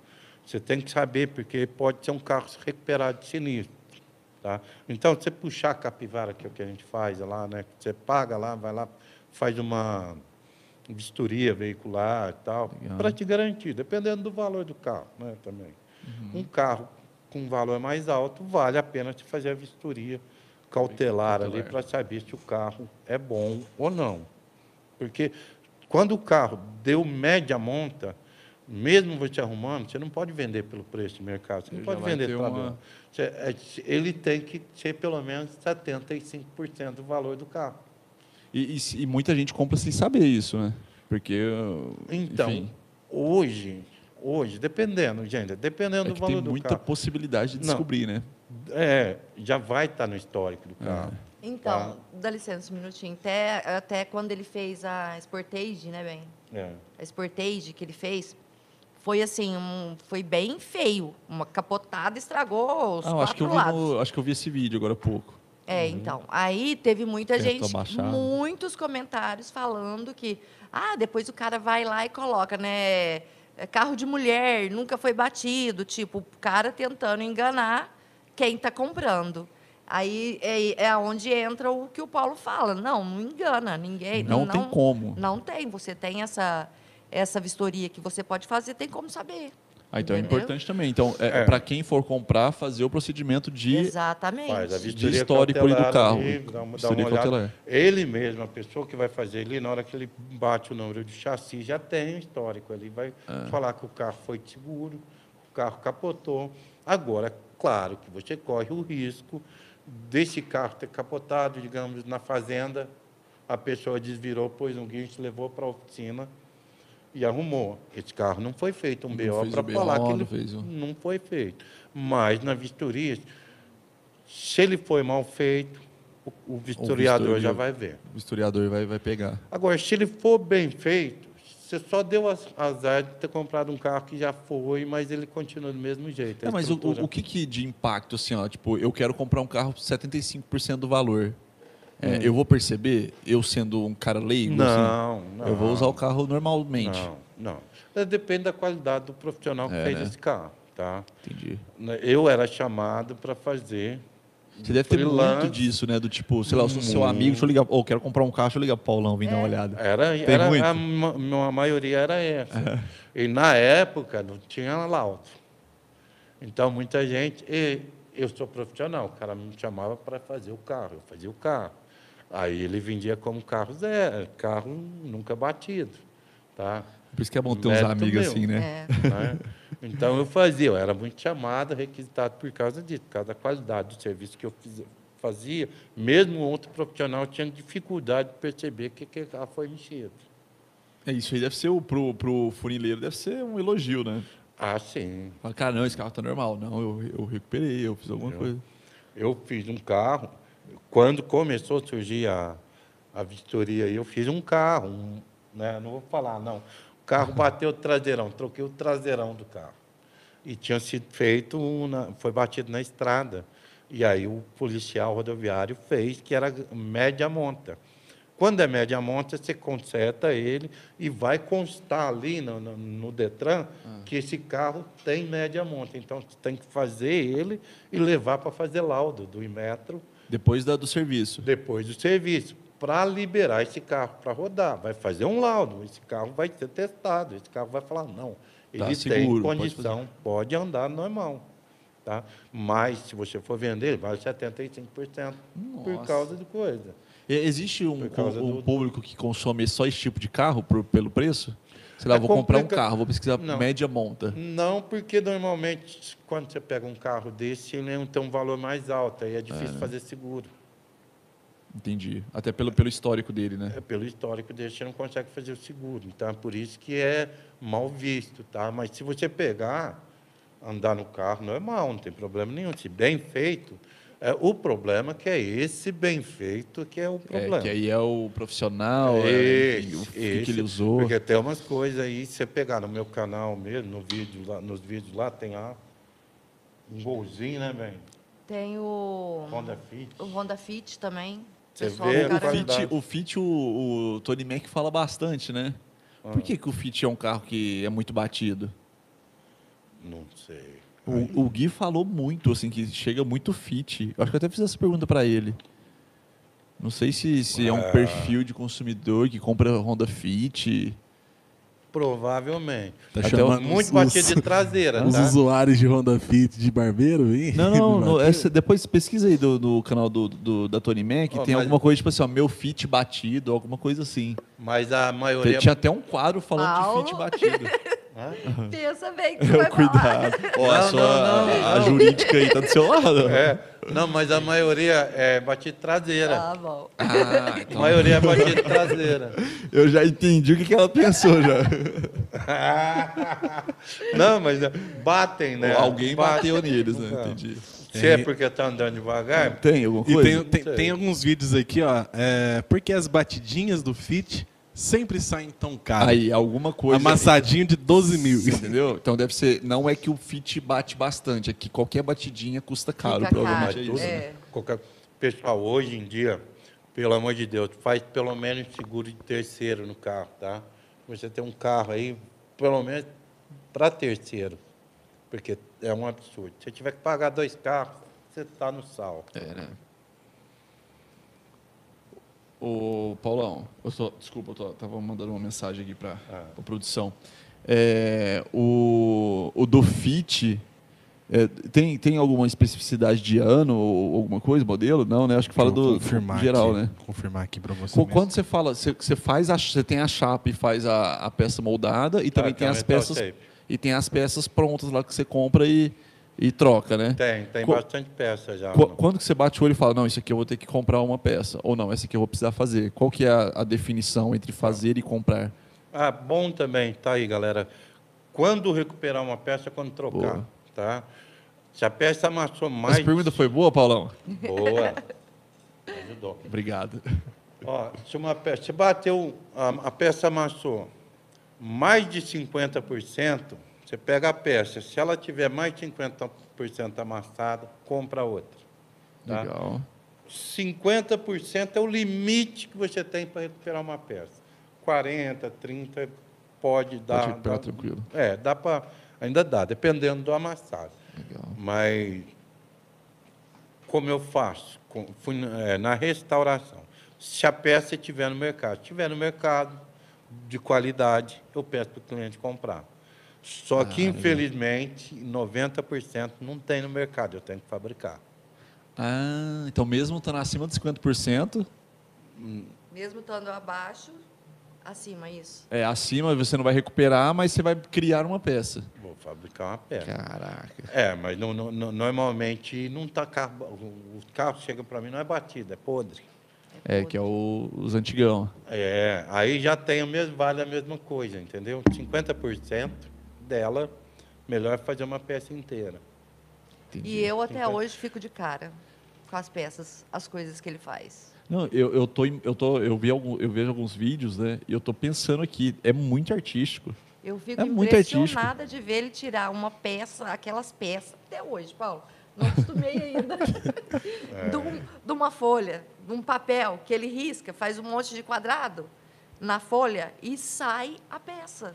você tem que saber, porque pode ser um carro recuperado de sinistro. Tá? Então, você puxar a capivara, que é o que a gente faz lá, né? você paga lá, vai lá, faz uma vistoria veicular e tal, para te garantir, dependendo do valor do carro né, também. Um carro com valor mais alto, vale a pena te fazer a vistoria cautelar ali Cautelar. para saber se o carro é bom ou não. Porque quando o carro deu média monta, mesmo você arrumando, você não pode vender pelo preço de mercado, você não Ele pode vender tabela. uma- é, Ele tem que ser pelo menos 75% do valor do carro. E, e e muita gente compra sem saber isso, né? Porque. Então, enfim, hoje, hoje, dependendo, gente, dependendo é do valor tem do muita carro, possibilidade de Não. descobrir, né? é, já vai estar no histórico do carro. Então, dá licença um minutinho. Até, até quando ele fez a Sportage, né, bem? É. A Sportage que ele fez, foi assim, um, foi bem feio. Uma capotada estragou os Ah, acho que eu vi no- acho que eu vi esse vídeo agora há pouco. É, então. Aí teve muita Tentou gente, baixar. muitos comentários falando que, ah, depois o cara vai lá e coloca, né? é Carro de mulher, nunca foi batido. Tipo, o cara tentando enganar quem está comprando. Aí é, é onde entra o que o Paulo fala. Não, não engana ninguém. Não, tem como. Não tem. Você tem essa, essa vistoria que você pode fazer, tem como saber. Ah, então é importante também. Então, é, É. para quem for comprar, fazer o procedimento de. Exatamente. Faz a De histórico ali do carro. ali, dá uma, dá uma olhada. cautelar. Ele mesmo, a pessoa que vai fazer ali, na hora que ele bate o número de chassi, já tem o histórico. Ele vai Ah. falar que o carro foi seguro, o carro capotou. Agora, claro que você corre o risco desse carro ter capotado, digamos, na fazenda, a pessoa desvirou, pôs um guincho, levou para a oficina e arrumou. Esse carro não foi feito um Não BO para o falar que não ele fez o- não foi feito. Mas na vistoria, se ele foi mal feito, o, o vistoriador vistoria- já vai ver. O historiador vai, vai pegar. Agora, se ele for bem feito, você só deu az- azar de ter comprado um carro que já foi, mas ele continua do mesmo jeito. Não, mas o, o, que, que de impacto, assim, ó, tipo, eu quero comprar um carro por 75% do valor. É, Eu vou perceber, eu sendo um cara leigo, assim, Não, não. eu vou usar o carro normalmente. Não, não. Depende da qualidade do profissional que É, fez né? esse carro. tá? Entendi. Eu era chamado para fazer. Você deve ter freelance. muito disso, né? Do tipo, sei lá, eu sou seu amigo, deixa eu ligar. Ou quero comprar um carro, deixa eu ligar pro Paulão, É. vir dar uma olhada. Era, Tem era muito? a, a maioria era essa. E na época não tinha laudo. Então muita gente, e eu sou profissional, o cara me chamava para fazer o carro, eu fazia o carro. Aí ele vendia como carro zero, carro nunca batido, tá? Por isso que é bom ter uns amigos meu. assim, né? É. né? Então eu fazia, eu era muito chamado, requisitado por causa disso, por causa da qualidade do serviço que eu fazia. Mesmo outro profissional tinha dificuldade de perceber que aquele carro foi mexido. É isso aí deve ser, o- pro, pro funileiro, deve ser um elogio, né? Ah, sim. Fala, cara, não, esse carro tá normal. Não, eu, eu recuperei, eu fiz alguma Eu- coisa. Eu fiz um carro, quando começou a surgir a, a vistoria, eu fiz um carro, um, né, não vou falar, não. O carro bateu o traseirão, troquei o traseirão do carro. E tinha sido feito, um na- foi batido na estrada. E aí o policial rodoviário fez, que era média monta. Quando é média monta, você conserta ele e vai constar ali no, no, no Detran que esse carro tem média monta. Então, você tem que fazer ele e levar para fazer laudo do Imetro Depois da, do serviço. depois do serviço, para liberar esse carro para rodar. Vai fazer um laudo, esse carro vai ser testado, esse carro vai falar, não, ele Tá tem seguro, pode condição, pode, andar normal. Tá? Mas, se você for vender, ele vale 75% por Nossa. causa de coisa. Existe um, Por um do- público que consome só esse tipo de carro por- pelo preço? Sei lá, É vou comprar um complica- carro, vou pesquisar Não. média monta. Não, porque normalmente, quando você pega um carro desse, ele tem um valor mais alto, aí é difícil né? fazer seguro. Entendi. Até pelo, pelo histórico dele, né? É, pelo histórico dele, você não consegue fazer o seguro. Então, é por isso que é mal visto, tá? Mas se você pegar, andar no carro, normal, não tem problema nenhum. Se bem feito, é, o problema é que é esse bem feito que é o problema. É, que aí é o profissional, é, enfim, o Esse, que, que ele esse. usou. Porque tem umas coisas aí, se você pegar no meu canal mesmo, no vídeo, lá, nos vídeos lá, tem lá um golzinho, né, velho? Tem o, Honda Fit. o Honda Fit também. Você vê a O. Fit, o, Fit o, o Tony Mac fala bastante, né? Ah. Por que, que o Fit é um carro que é muito batido? Não sei. O, o Gui falou muito, assim, que chega muito fit. Eu acho que eu até fiz essa pergunta para ele. Não sei se, se é um Ah. perfil de consumidor que compra Honda Fit. Provavelmente. Tá Até chamando Muito os, batido de traseira, os tá? usuários de Honda Fit de barbeiro, hein? Não, não, no- *laughs* essa- depois pesquisa aí do, do canal do, do- da Tony Mac, Ó, tem mas- alguma coisa tipo assim, ó, meu fit batido, alguma coisa assim. Mas a maioria. Tinha até um quadro falando Paulo. de fit batido. *laughs* Pensa bem que tu vai *laughs* falar. Cuidado. Ó, a, Não, sua- não, não, a não. jurídica aí tá do seu lado. É. Não, mas a maioria é batida traseira. Ah, bom. Ah, *laughs* A então maioria é batida traseira. eu já entendi o que, que ela pensou já. *laughs* Não, mas é, batem, né? Alguém Bate. bateu neles, né? Entendi. Se é porque tá andando devagar, Tem alguma E coisa? tem, tem, Sei. tem alguns vídeos aqui, ó. É, porque as batidinhas do Fit sempre saem tão caras. Aí, alguma coisa. Amassadinho de 12 mil. Entendeu? Então deve ser. Não é que o fit bate bastante, é que qualquer batidinha custa caro, Fica provavelmente caro, é isso. é. qualquer pessoal hoje em dia, pelo amor de Deus, faz pelo menos seguro de terceiro no carro, tá? Você tem um carro aí, pelo menos para terceiro, porque é um absurdo. Se você tiver que pagar dois carros, você está no sal. É, né? Ô, Paulão, eu tô- desculpa, eu tô, tava mandando uma mensagem aqui para Ah. a produção. É, o, o do Fit, é, tem, tem alguma especificidade de ano ou alguma coisa, modelo? Não, né? Acho que fala do confirmar geral, aqui, né? Confirmar aqui pra você. Mesmo. Quando você fala, você, você faz a, você tem a chapa e faz a, a peça moldada e também tem tá as peças shape. e tem as peças prontas lá que você compra e, e troca, né? Tem, tem Qu- bastante peça já. Qu-. Quando que você bate o olho e fala, não, isso aqui eu vou ter que comprar uma peça, ou não, essa aqui eu vou precisar fazer? Qual que é a, a definição entre fazer e comprar? Ah, bom também, tá aí, galera. Quando recuperar uma peça, quando trocar, Boa. tá? Se a peça amassou mais... Essa pergunta foi boa, Paulão? Boa. *laughs* Ajudou. Obrigado. Ó, se uma peça, se bateu, a, a peça amassou mais de 50%, você pega a peça. Se ela tiver mais de 50% amassada, compra outra. Tá? Legal. 50% é o limite que você tem para recuperar uma peça. 40, 30 pode dar. recuperar dá- tranquilo. É, dá para ainda dá, dependendo do amassado. Legal. Mas, como eu faço? Com- fui, eh, na restauração. Se a peça estiver no mercado, estiver no mercado, de qualidade, eu peço para o cliente comprar. Só que, infelizmente, 90% não tem no mercado, eu tenho que fabricar. Ah, então mesmo estando acima de 50%, Mesmo estando abaixo, acima, isso. é acima você não vai recuperar, mas você vai criar uma peça. Vou fabricar uma peça. Caraca. É, mas não- não- normalmente não está carro. O carro chega para mim não é batido, é podre. É, que é o- os antigão. É, aí já tem o mesmo, vale a mesma coisa, entendeu? 50% dela, melhor fazer uma peça inteira. Entendi. E eu até Então- hoje fico de cara com as peças, as coisas que ele faz. Não, eu, eu, tô, eu, tô, eu, vi algum, eu vejo alguns vídeos, né? E eu tô pensando aqui, é muito artístico. Eu fico É muito impressionada de ver ele tirar uma peça, aquelas peças, até hoje, Paulo. Não acostumei ainda. *laughs* de, um- de uma folha, de um papel que ele risca, faz um monte de quadrado na folha e sai a peça.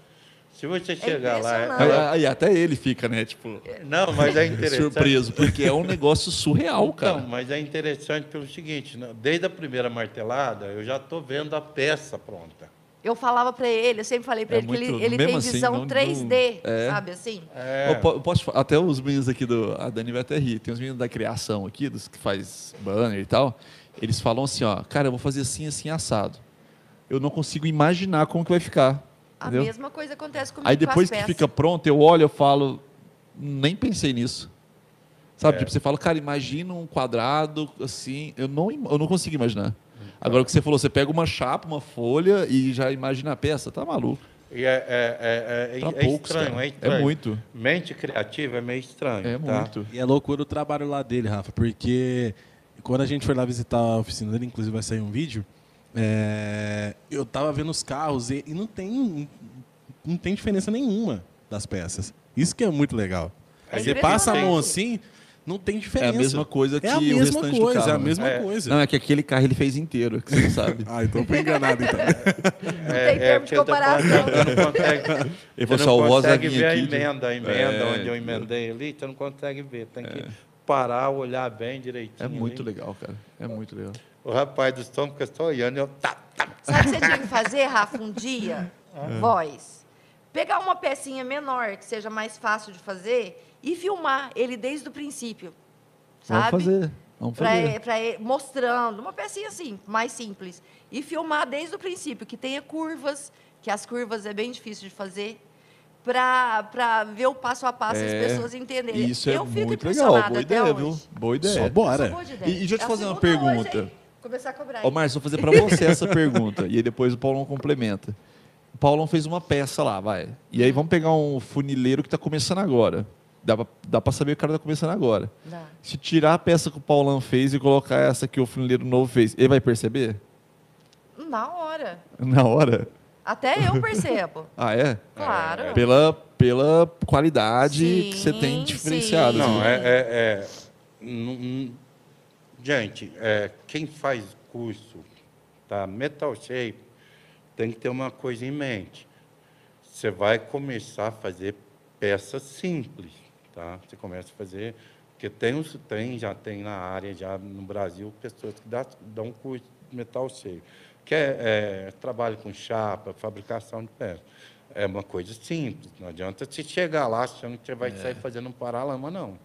Se você chegar lá. impressionante. é- Aí, aí até ele fica, né? Tipo, não, mas é *laughs* interessante. surpreso, porque é um negócio surreal, cara. Não, mas é interessante pelo seguinte: né, desde a primeira martelada, eu já estou vendo a peça pronta. Eu falava para ele, eu sempre falei para É ele que ele, muito- ele tem assim, visão não- não- 3D, é. sabe assim? É, Eu po- eu posso, até os meninos aqui do. A Dani vai até rir. Tem os meninos da criação aqui, dos que faz banner e tal. Eles falam assim, ó, cara, eu vou fazer assim, assim, assado. Eu não consigo imaginar como que vai ficar. A entendeu? mesma coisa acontece comigo Aí com depois as que peças. fica pronto, eu olho, eu falo, nem pensei nisso. Sabe? É. Tipo, você fala, cara, imagina um quadrado assim. Eu não, eu não consigo imaginar. Agora o que você falou, você pega uma chapa, uma folha e já imagina a peça, tá maluco. e é, é, é, é, é poucos, estranho, é estranho. É muito. Mente criativa é meio estranho. É tá? muito. E é loucura o trabalho lá dele, Rafa, porque quando a gente foi lá visitar a oficina dele, inclusive vai sair um vídeo, é, eu tava vendo os carros e, e não tem não tem diferença nenhuma das peças. Isso que é muito legal. É Você passa a mão assim, não tem É diferença. a mesma coisa que É a o mesma restante do coisa, carro. é a né? mesma É. coisa. Não, é que aquele carro ele fez inteiro, que você não sabe. *laughs* Ah, então fui enganado então. *laughs* Não É, tem termo de comparação. *laughs* Você não consegue, Ele você não consegue ver a aqui. de- emenda, a emenda, É. onde eu emendei ali, você não consegue ver. Tem que parar, olhar bem direitinho. É muito ali. legal, cara. É muito legal. O rapaz do som fica só olhando e eu... Tá, tá. Sabe o que você tinha que fazer, Rafa, um dia? Voz. Pegar uma pecinha menor, que seja mais fácil de fazer, e filmar ele desde o princípio. Sabe? Vamos fazer. Vamos Pra, fazer. pra ele- mostrando, uma pecinha assim, mais simples. E filmar desde o princípio, que tenha curvas, que as curvas é bem difícil de fazer, para ver o passo a passo e É, as pessoas entenderem. Isso é eu fico muito legal. impressionada Boa ideia, hoje. viu? Boa ideia. Só bora. boa de ideia. E- e deixa eu te É fazer uma hoje, pergunta. hein? Começar a cobrar. Ô, Márcio, vou fazer pra você essa *laughs* pergunta. E aí depois o Paulão complementa. O Paulão fez uma peça lá, vai. E aí vamos pegar um funileiro que tá começando agora. Dá pra, dá pra saber que o cara tá começando agora. Dá. Se tirar a peça que o Paulão fez e colocar essa que o funileiro novo fez, ele vai perceber? Na hora. Na hora? Até eu percebo. *laughs* Ah, é? Claro. Pela, pela qualidade que você tem Sim, diferenciado. sim. Não, é... é- é- não- gente, é, quem faz curso tá, Metal Shape tem que ter uma coisa em mente. Você vai começar a fazer peças simples, tá? Você começa a fazer... Porque tem, os- tem, já tem na área, já no Brasil, pessoas que dá, dão curso de Metal Shape. Que é, é trabalho com chapa, fabricação de peças. É uma coisa simples. Não adianta você chegar lá achando que você vai sair fazendo um paralama, não.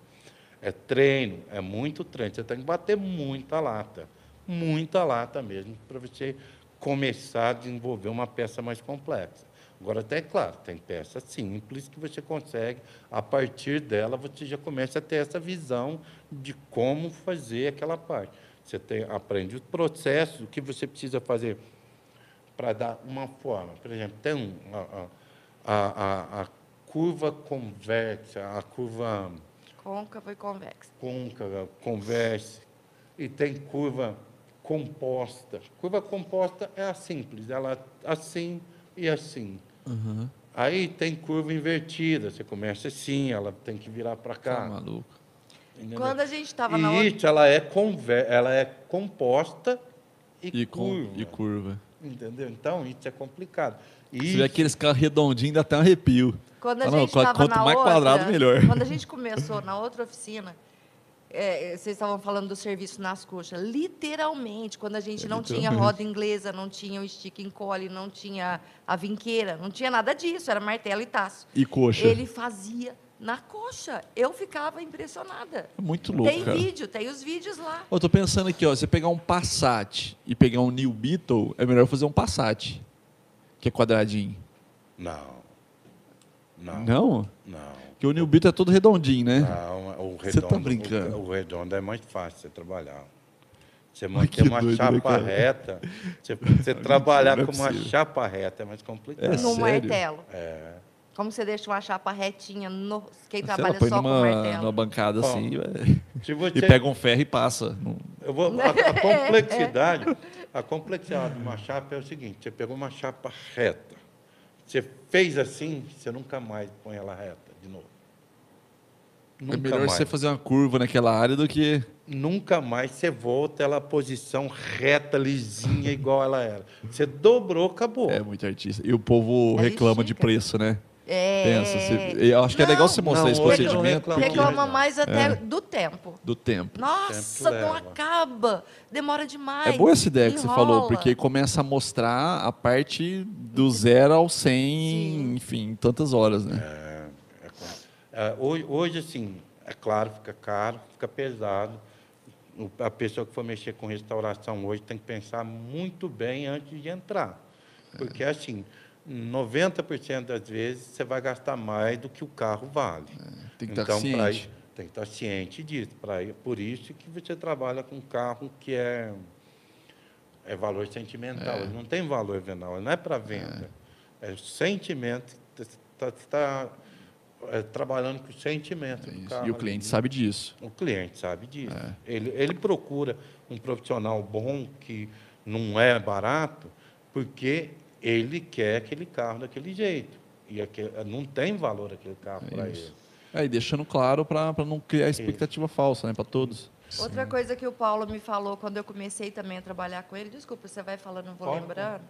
É treino, é muito treino. Você tem que bater muita lata. Muita lata mesmo, para você começar a desenvolver uma peça mais complexa. Agora, até claro, tem peça simples que você consegue, a partir dela, você já começa a ter essa visão de como fazer aquela parte. Você tem, aprende os processos, o que você precisa fazer para dar uma forma. Por exemplo, tem um, a, a, a, a curva convexa, a curva Côncavo e convexo. côncava, converse, e tem curva composta. Curva composta é a simples, ela assim e assim. Aí tem curva invertida, você começa assim, ela tem que virar para Tá cá. maluco. entendeu? Quando a gente estava na E isso ela é, conver, ela é composta e, E, com, curva. e curva. Entendeu? Então, isso é complicado. Você Isso, vê aqueles carros redondinhos, dá até um arrepio. Quando a Ah, gente quanto mais outra, quadrado, melhor. Quando a gente começou na outra oficina, é, vocês estavam falando do serviço nas coxas. Literalmente, quando a gente não tinha roda inglesa, não tinha o stick and collie, não tinha a vinqueira, não tinha nada disso, era martelo e taço. E coxa. Ele fazia na coxa. Eu ficava impressionada. É muito louco, tem cara. vídeo, tem os vídeos lá. Eu tô pensando aqui, ó, você pegar um Passat e pegar um New Beetle, é melhor fazer um Passat, que é quadradinho. Não. Não. Não? Não. Porque o New Beetle é todo redondinho, né? Não, o Você tá redondo, brincando? O, o redondo é mais fácil você trabalhar. Você manter uma doido, né, chapa cara? reta, você, *laughs* você trabalhar é com uma chapa reta é mais complicado. É no sério? martelo. É. Como você deixa uma chapa retinha, no, quem lá, trabalha só com numa, martelo. numa bancada Ó, assim você, e pega um ferro e passa. Eu vou, a, a *laughs* complexidade, a complexidade de uma chapa é o seguinte: você pegou uma chapa reta, você fez assim, você nunca mais põe ela reta de novo. Nunca é melhor mais. você fazer uma curva naquela área do que. Nunca mais você volta ela à posição reta, lisinha, *laughs* igual ela era. Você dobrou, acabou. É muito artista. E o povo É reclama de preço, né? É. Pensa. você- eu acho que é legal você mostrar não, esse procedimento reclama porque-. Reclama mais até É. do tempo. do tempo. Nossa, Tempo não leva. acaba. Demora demais. É boa essa ideia que você falou, enrola. porque começa a mostrar a parte do zero ao 100, Sim. enfim, tantas horas, né? É com- é, hoje, hoje, assim, é claro, fica caro, fica pesado. A pessoa que for mexer com restauração hoje tem que pensar muito bem antes de entrar. Porque, assim, 90% das vezes você vai gastar mais do que o carro vale. Tem que estar então, pra ciente. tem que estar ciente disso. Pra por isso que você trabalha com um carro que é, é valor sentimental. Ele não tem valor venal, ele não é para venda. É, o sentimento. Você está tá, é, trabalhando com o sentimento. É do carro E o ali. cliente sabe disso. O cliente sabe disso. É. Ele, ele procura um profissional bom, que não é barato, porque ele quer aquele carro daquele jeito. E aquele, não tem valor aquele carro É para isso. ele. É, e deixando claro para não criar expectativa falsa, né, para todos. Outra coisa que o Paulo me falou quando eu comecei também a trabalhar com ele, desculpa, você vai falando, não vou Pode, lembrando.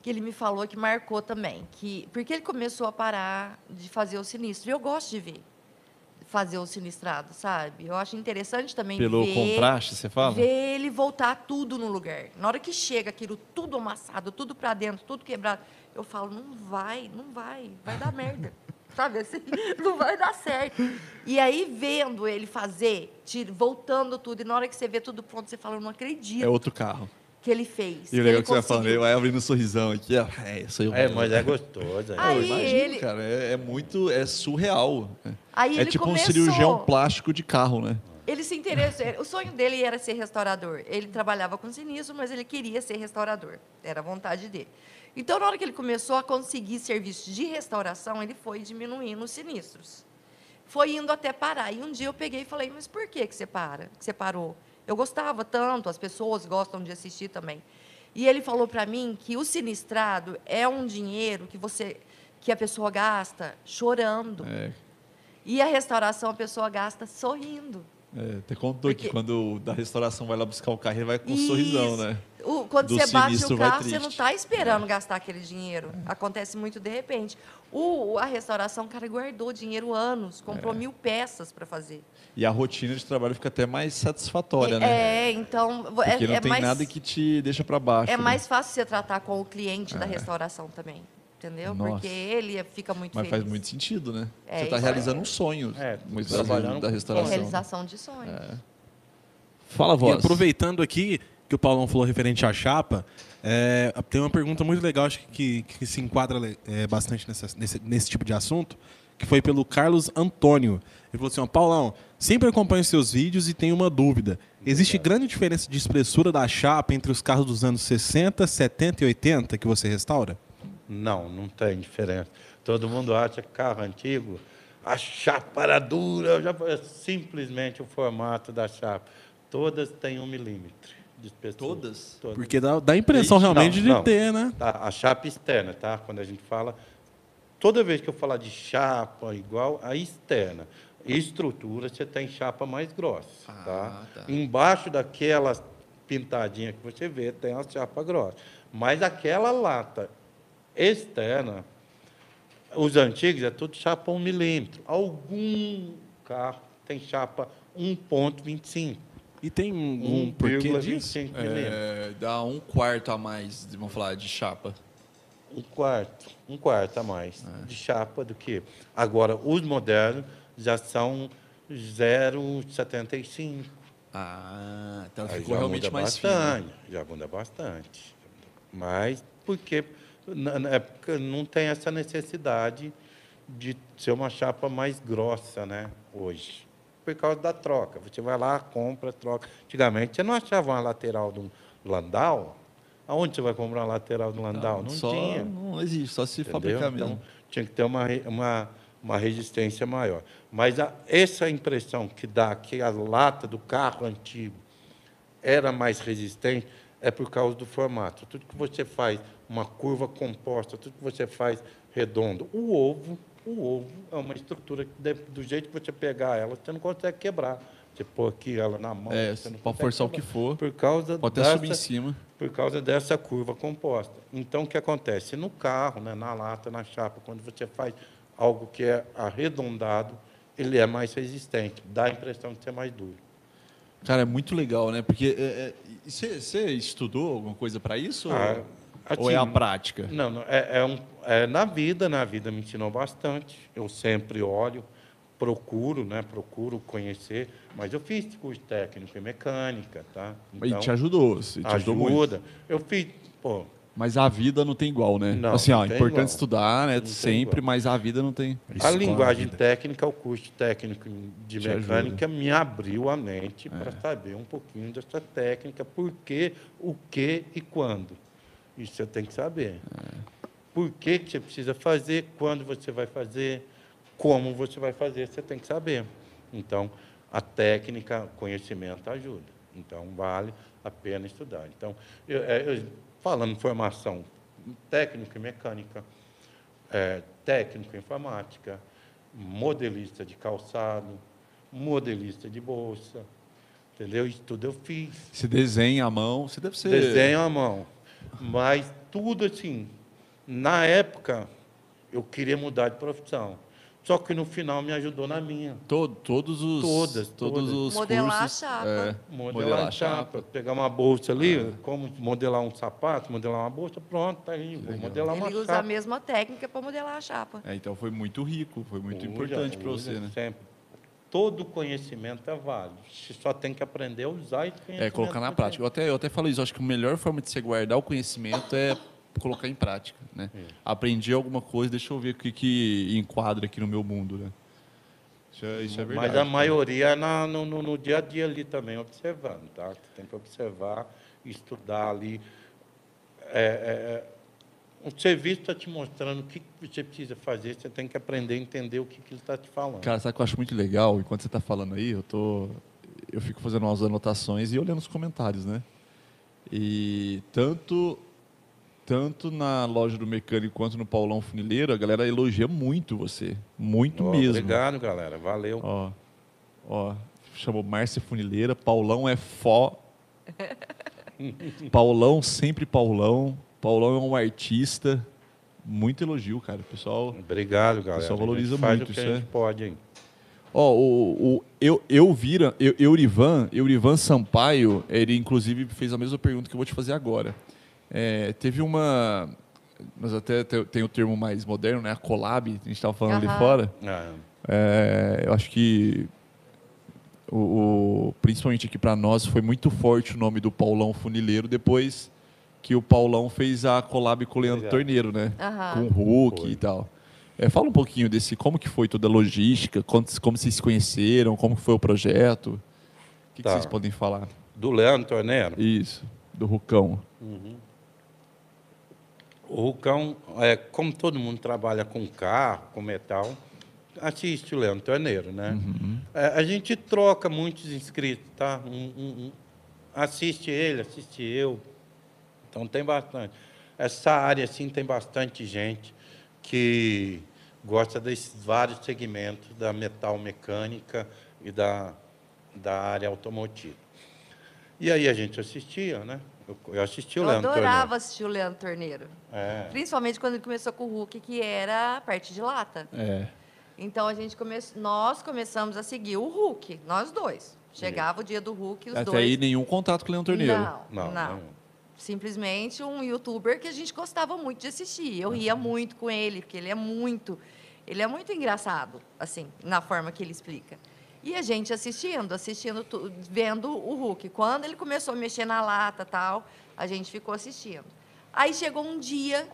Que ele me falou que marcou também. Que, porque ele começou a parar de fazer o sinistro. E eu gosto de ver fazer o sinistrado, sabe? Eu acho interessante também Pelo ver, contraste, você fala? ver ele voltar tudo no lugar. Na hora que chega aquilo tudo amassado, tudo para dentro, tudo quebrado, eu falo, não vai, não vai, vai dar merda. *laughs* Sabe assim? *laughs* Não vai dar certo. E aí, vendo ele fazer, tira- voltando tudo, e na hora que você vê tudo pronto, você fala, eu não acredito É outro carro. que ele fez. E o que legal ele que você vai falando, vai abrindo um sorrisão aqui, ó. É, isso aí eu É, mas é gostoso. é. Aí, Eu imagino, ele- cara, é, é muito, é surreal. Aí é ele tipo começou, um cirurgião plástico de carro, né? Ele se interessou. O sonho dele era ser restaurador. Ele trabalhava com sinistro, mas ele queria ser restaurador. Era a vontade dele. Então, na hora que ele começou a conseguir serviços de restauração, ele foi diminuindo os sinistros. Foi indo até parar. E um dia eu peguei e falei, mas por que, que você para? Que você parou? Eu gostava tanto, as pessoas gostam de assistir também. E ele falou para mim que o sinistrado é um dinheiro que você que a pessoa gasta chorando. É, E a restauração a pessoa gasta sorrindo. é, até contou Porque- que quando da restauração vai lá buscar o carro, ele vai com um sorrisão, Isso. né? O- quando Do você bate o carro, você não está esperando gastar aquele dinheiro. Acontece muito de repente. O, a restauração, o cara guardou dinheiro anos, comprou mil peças para fazer. E a rotina de trabalho fica até mais satisfatória, né? É, então Porque é, não é tem mais, nada que te deixa para baixo. é né? mais fácil você tratar com o cliente da restauração também, entendeu? Nossa. Porque ele fica muito Mas feliz. faz muito sentido, né? É, Você está realizando um sonho, É, muitas trabalhando da com É restauração. realização de sonho. Fala, E voz. aproveitando aqui que o Paulão falou referente à chapa, é, tem uma pergunta muito legal, acho que, que se enquadra é, bastante nessa- nesse, nesse tipo de assunto, que foi pelo Carlos Antônio. Ele falou assim, ó, Paulão, sempre acompanho seus vídeos e tenho uma dúvida. Existe grande diferença de espessura da chapa entre os carros dos anos 60, 70 e 80 que você restaura? Não, não tem diferença. Todo mundo acha que carro antigo, a chapa era dura, eu já, é simplesmente o formato da chapa. Todas têm um milímetro de espessura. Todas? Todas. Porque dá, dá a impressão Ixi, realmente não, de não. ter, né? Tá, a chapa externa, tá? Quando a gente fala, toda vez que eu falar de chapa igual a externa, estrutura, você tem chapa mais grossa, Ah, tá? tá. Embaixo daquela pintadinha que você vê, tem a chapa grossa. Mas aquela lata externa, os antigos é tudo chapa 1 milímetro. Algum carro tem chapa 1,25. E tem um, um porquê disso? É, dá um quarto a mais, vamos falar, de chapa. Um quarto, um quarto a mais é. de chapa do que. Agora, os modernos já são 0,75. Ah, então Aí ficou realmente mais bastante, fino. Já muda bastante. Mas porque não tem essa necessidade de ser uma chapa mais grossa, né? Hoje. Por causa da troca. Você vai lá, compra, troca. Antigamente você não achava uma lateral do Landau. Aonde você vai comprar uma lateral do Landau? Não, não só, tinha. Não existe, só se Entendeu? fabricar mesmo. Então, tinha que ter uma, uma, uma resistência maior. Mas a, essa impressão que dá que a lata do carro antigo era mais resistente é por causa do formato. Tudo que você faz, uma curva composta, tudo que você faz redondo. O ovo, o ovo é uma estrutura que, do jeito que você pegar ela, você não consegue quebrar. Você pôr aqui ela na mão. É, pode forçar o que for. Por causa pode até subir em cima. Por causa dessa curva composta. Então, o que acontece? No carro, né, na lata, na chapa, quando você faz algo que é arredondado, ele é mais resistente, dá a impressão de ser mais duro. Cara, é muito legal, né? Porque você é, é, estudou alguma coisa para isso? Ah, ou, ou é a prática? Não, não é, é, um, é, na vida, na vida me ensinou bastante. Eu sempre olho, procuro, né? Procuro conhecer. Mas eu fiz curso técnico em mecânica, tá? Então, e te ajudou, te ajuda. ajudou muito. Eu fiz, pô, mas a vida não tem igual, né? Não, assim, ó, é importante igual. estudar, né? Não Sempre, mas a vida não tem. A linguagem a técnica, o curso técnico de Te mecânica ajuda. me abriu a mente é. para saber um pouquinho dessa técnica, por quê, o que e quando. Isso você tem que saber. É. Por que, que você precisa fazer, quando você vai fazer, como você vai fazer, você tem que saber. Então, a técnica, conhecimento ajuda. Então, vale a pena estudar. Então, eu, é, eu falando em formação técnico em mecânica, é, técnico em informática, modelista de calçado, modelista de bolsa, entendeu? Isso tudo eu fiz. Se desenha à mão, você deve ser... Desenho à mão. Mas tudo assim, na época, eu queria mudar de profissão. Só que no final me ajudou na minha. Todo, todos os todas, todos todas. os modelar cursos, a chapa. É, modelar, modelar a chapa, chapa, pegar uma bolsa ali, é. como modelar um sapato, modelar uma bolsa, pronto, tá aí, vou modelar uma Ele chapa. usa a mesma técnica para modelar a chapa. É, então foi muito rico, foi muito importante para você, né? Sempre. Todo conhecimento é válido. Você só tem que aprender a usar conhecimento. É, colocar na prática. Eu até, eu até falo isso, acho que a melhor forma de você guardar o conhecimento é colocar em prática. Né? É. Aprendi alguma coisa, deixa eu ver o que, que enquadra aqui no meu mundo. Né? Isso é, isso é verdade. Mas a maioria é na, no, no, dia a dia ali também, observando. Tá? Você tem que observar, estudar ali. É, é, o serviço está te mostrando o que você precisa fazer, você tem que aprender a entender o que, que ele está te falando. Cara, sabe o que eu acho muito legal? Enquanto você está falando aí, eu, tô, eu fico fazendo umas anotações e olhando os comentários, né? E tanto tanto na loja do mecânico quanto no Paulão Funileiro, a galera elogia muito você. Muito oh, mesmo. Obrigado, galera. Valeu. Ó, ó, chamou Márcia Funileira. Paulão é fó. *laughs* Paulão, sempre Paulão. Paulão é um artista. Muito elogio, cara. O pessoal. Obrigado, galera. O pessoal valoriza faz muito. O que a gente é. pode, hein? Ó, o, o, eu, eu vira, eu, Eurivan, Eurivan Sampaio, ele inclusive fez a mesma pergunta que eu vou te fazer agora. É, teve uma. Mas até tem o termo mais moderno, né? A collab, a gente estava falando uhum. ali fora. É. é, eu acho que o, o principalmente aqui para nós foi muito forte o nome do Paulão Funileiro depois que o Paulão fez a collab com o Leandro Obrigado. Torneiro, né? Uhum. Com o Hulk foi. e tal. É, fala um pouquinho desse, como que foi toda a logística, como, como vocês se conheceram, como foi o projeto. O que, tá. que vocês podem falar? Do Leandro Torneiro? Isso, do Rucão. Uhum. O Rucão, é, como todo mundo trabalha com carro, com metal, assiste o Leandro Torneiro, né? Uhum. É, a gente troca muitos inscritos, tá? Um, um, um, assiste ele, assiste eu. Então tem bastante. Essa área, assim, tem bastante gente que gosta desses vários segmentos da metal mecânica e da, da área automotiva. E aí a gente assistia, né? Eu, eu assisti o Eu Leandro adorava Torneiro. assistir o Leandro Torneiro. É. Principalmente quando ele começou com o Hulk, que era a parte de lata. É. Então a gente come... nós começamos a seguir o Hulk, nós dois. Chegava o dia do Hulk, os Até dois. aí nenhum contato com o Leão Torneiro. Não, Não, não. não. Simplesmente um youtuber que a gente gostava muito de assistir. Eu ria muito com ele, porque ele é muito, ele é muito engraçado, assim, na forma que ele explica. E a gente assistindo, assistindo, vendo o Hulk. Quando ele começou a mexer na lata, tal, a gente ficou assistindo. Aí chegou um dia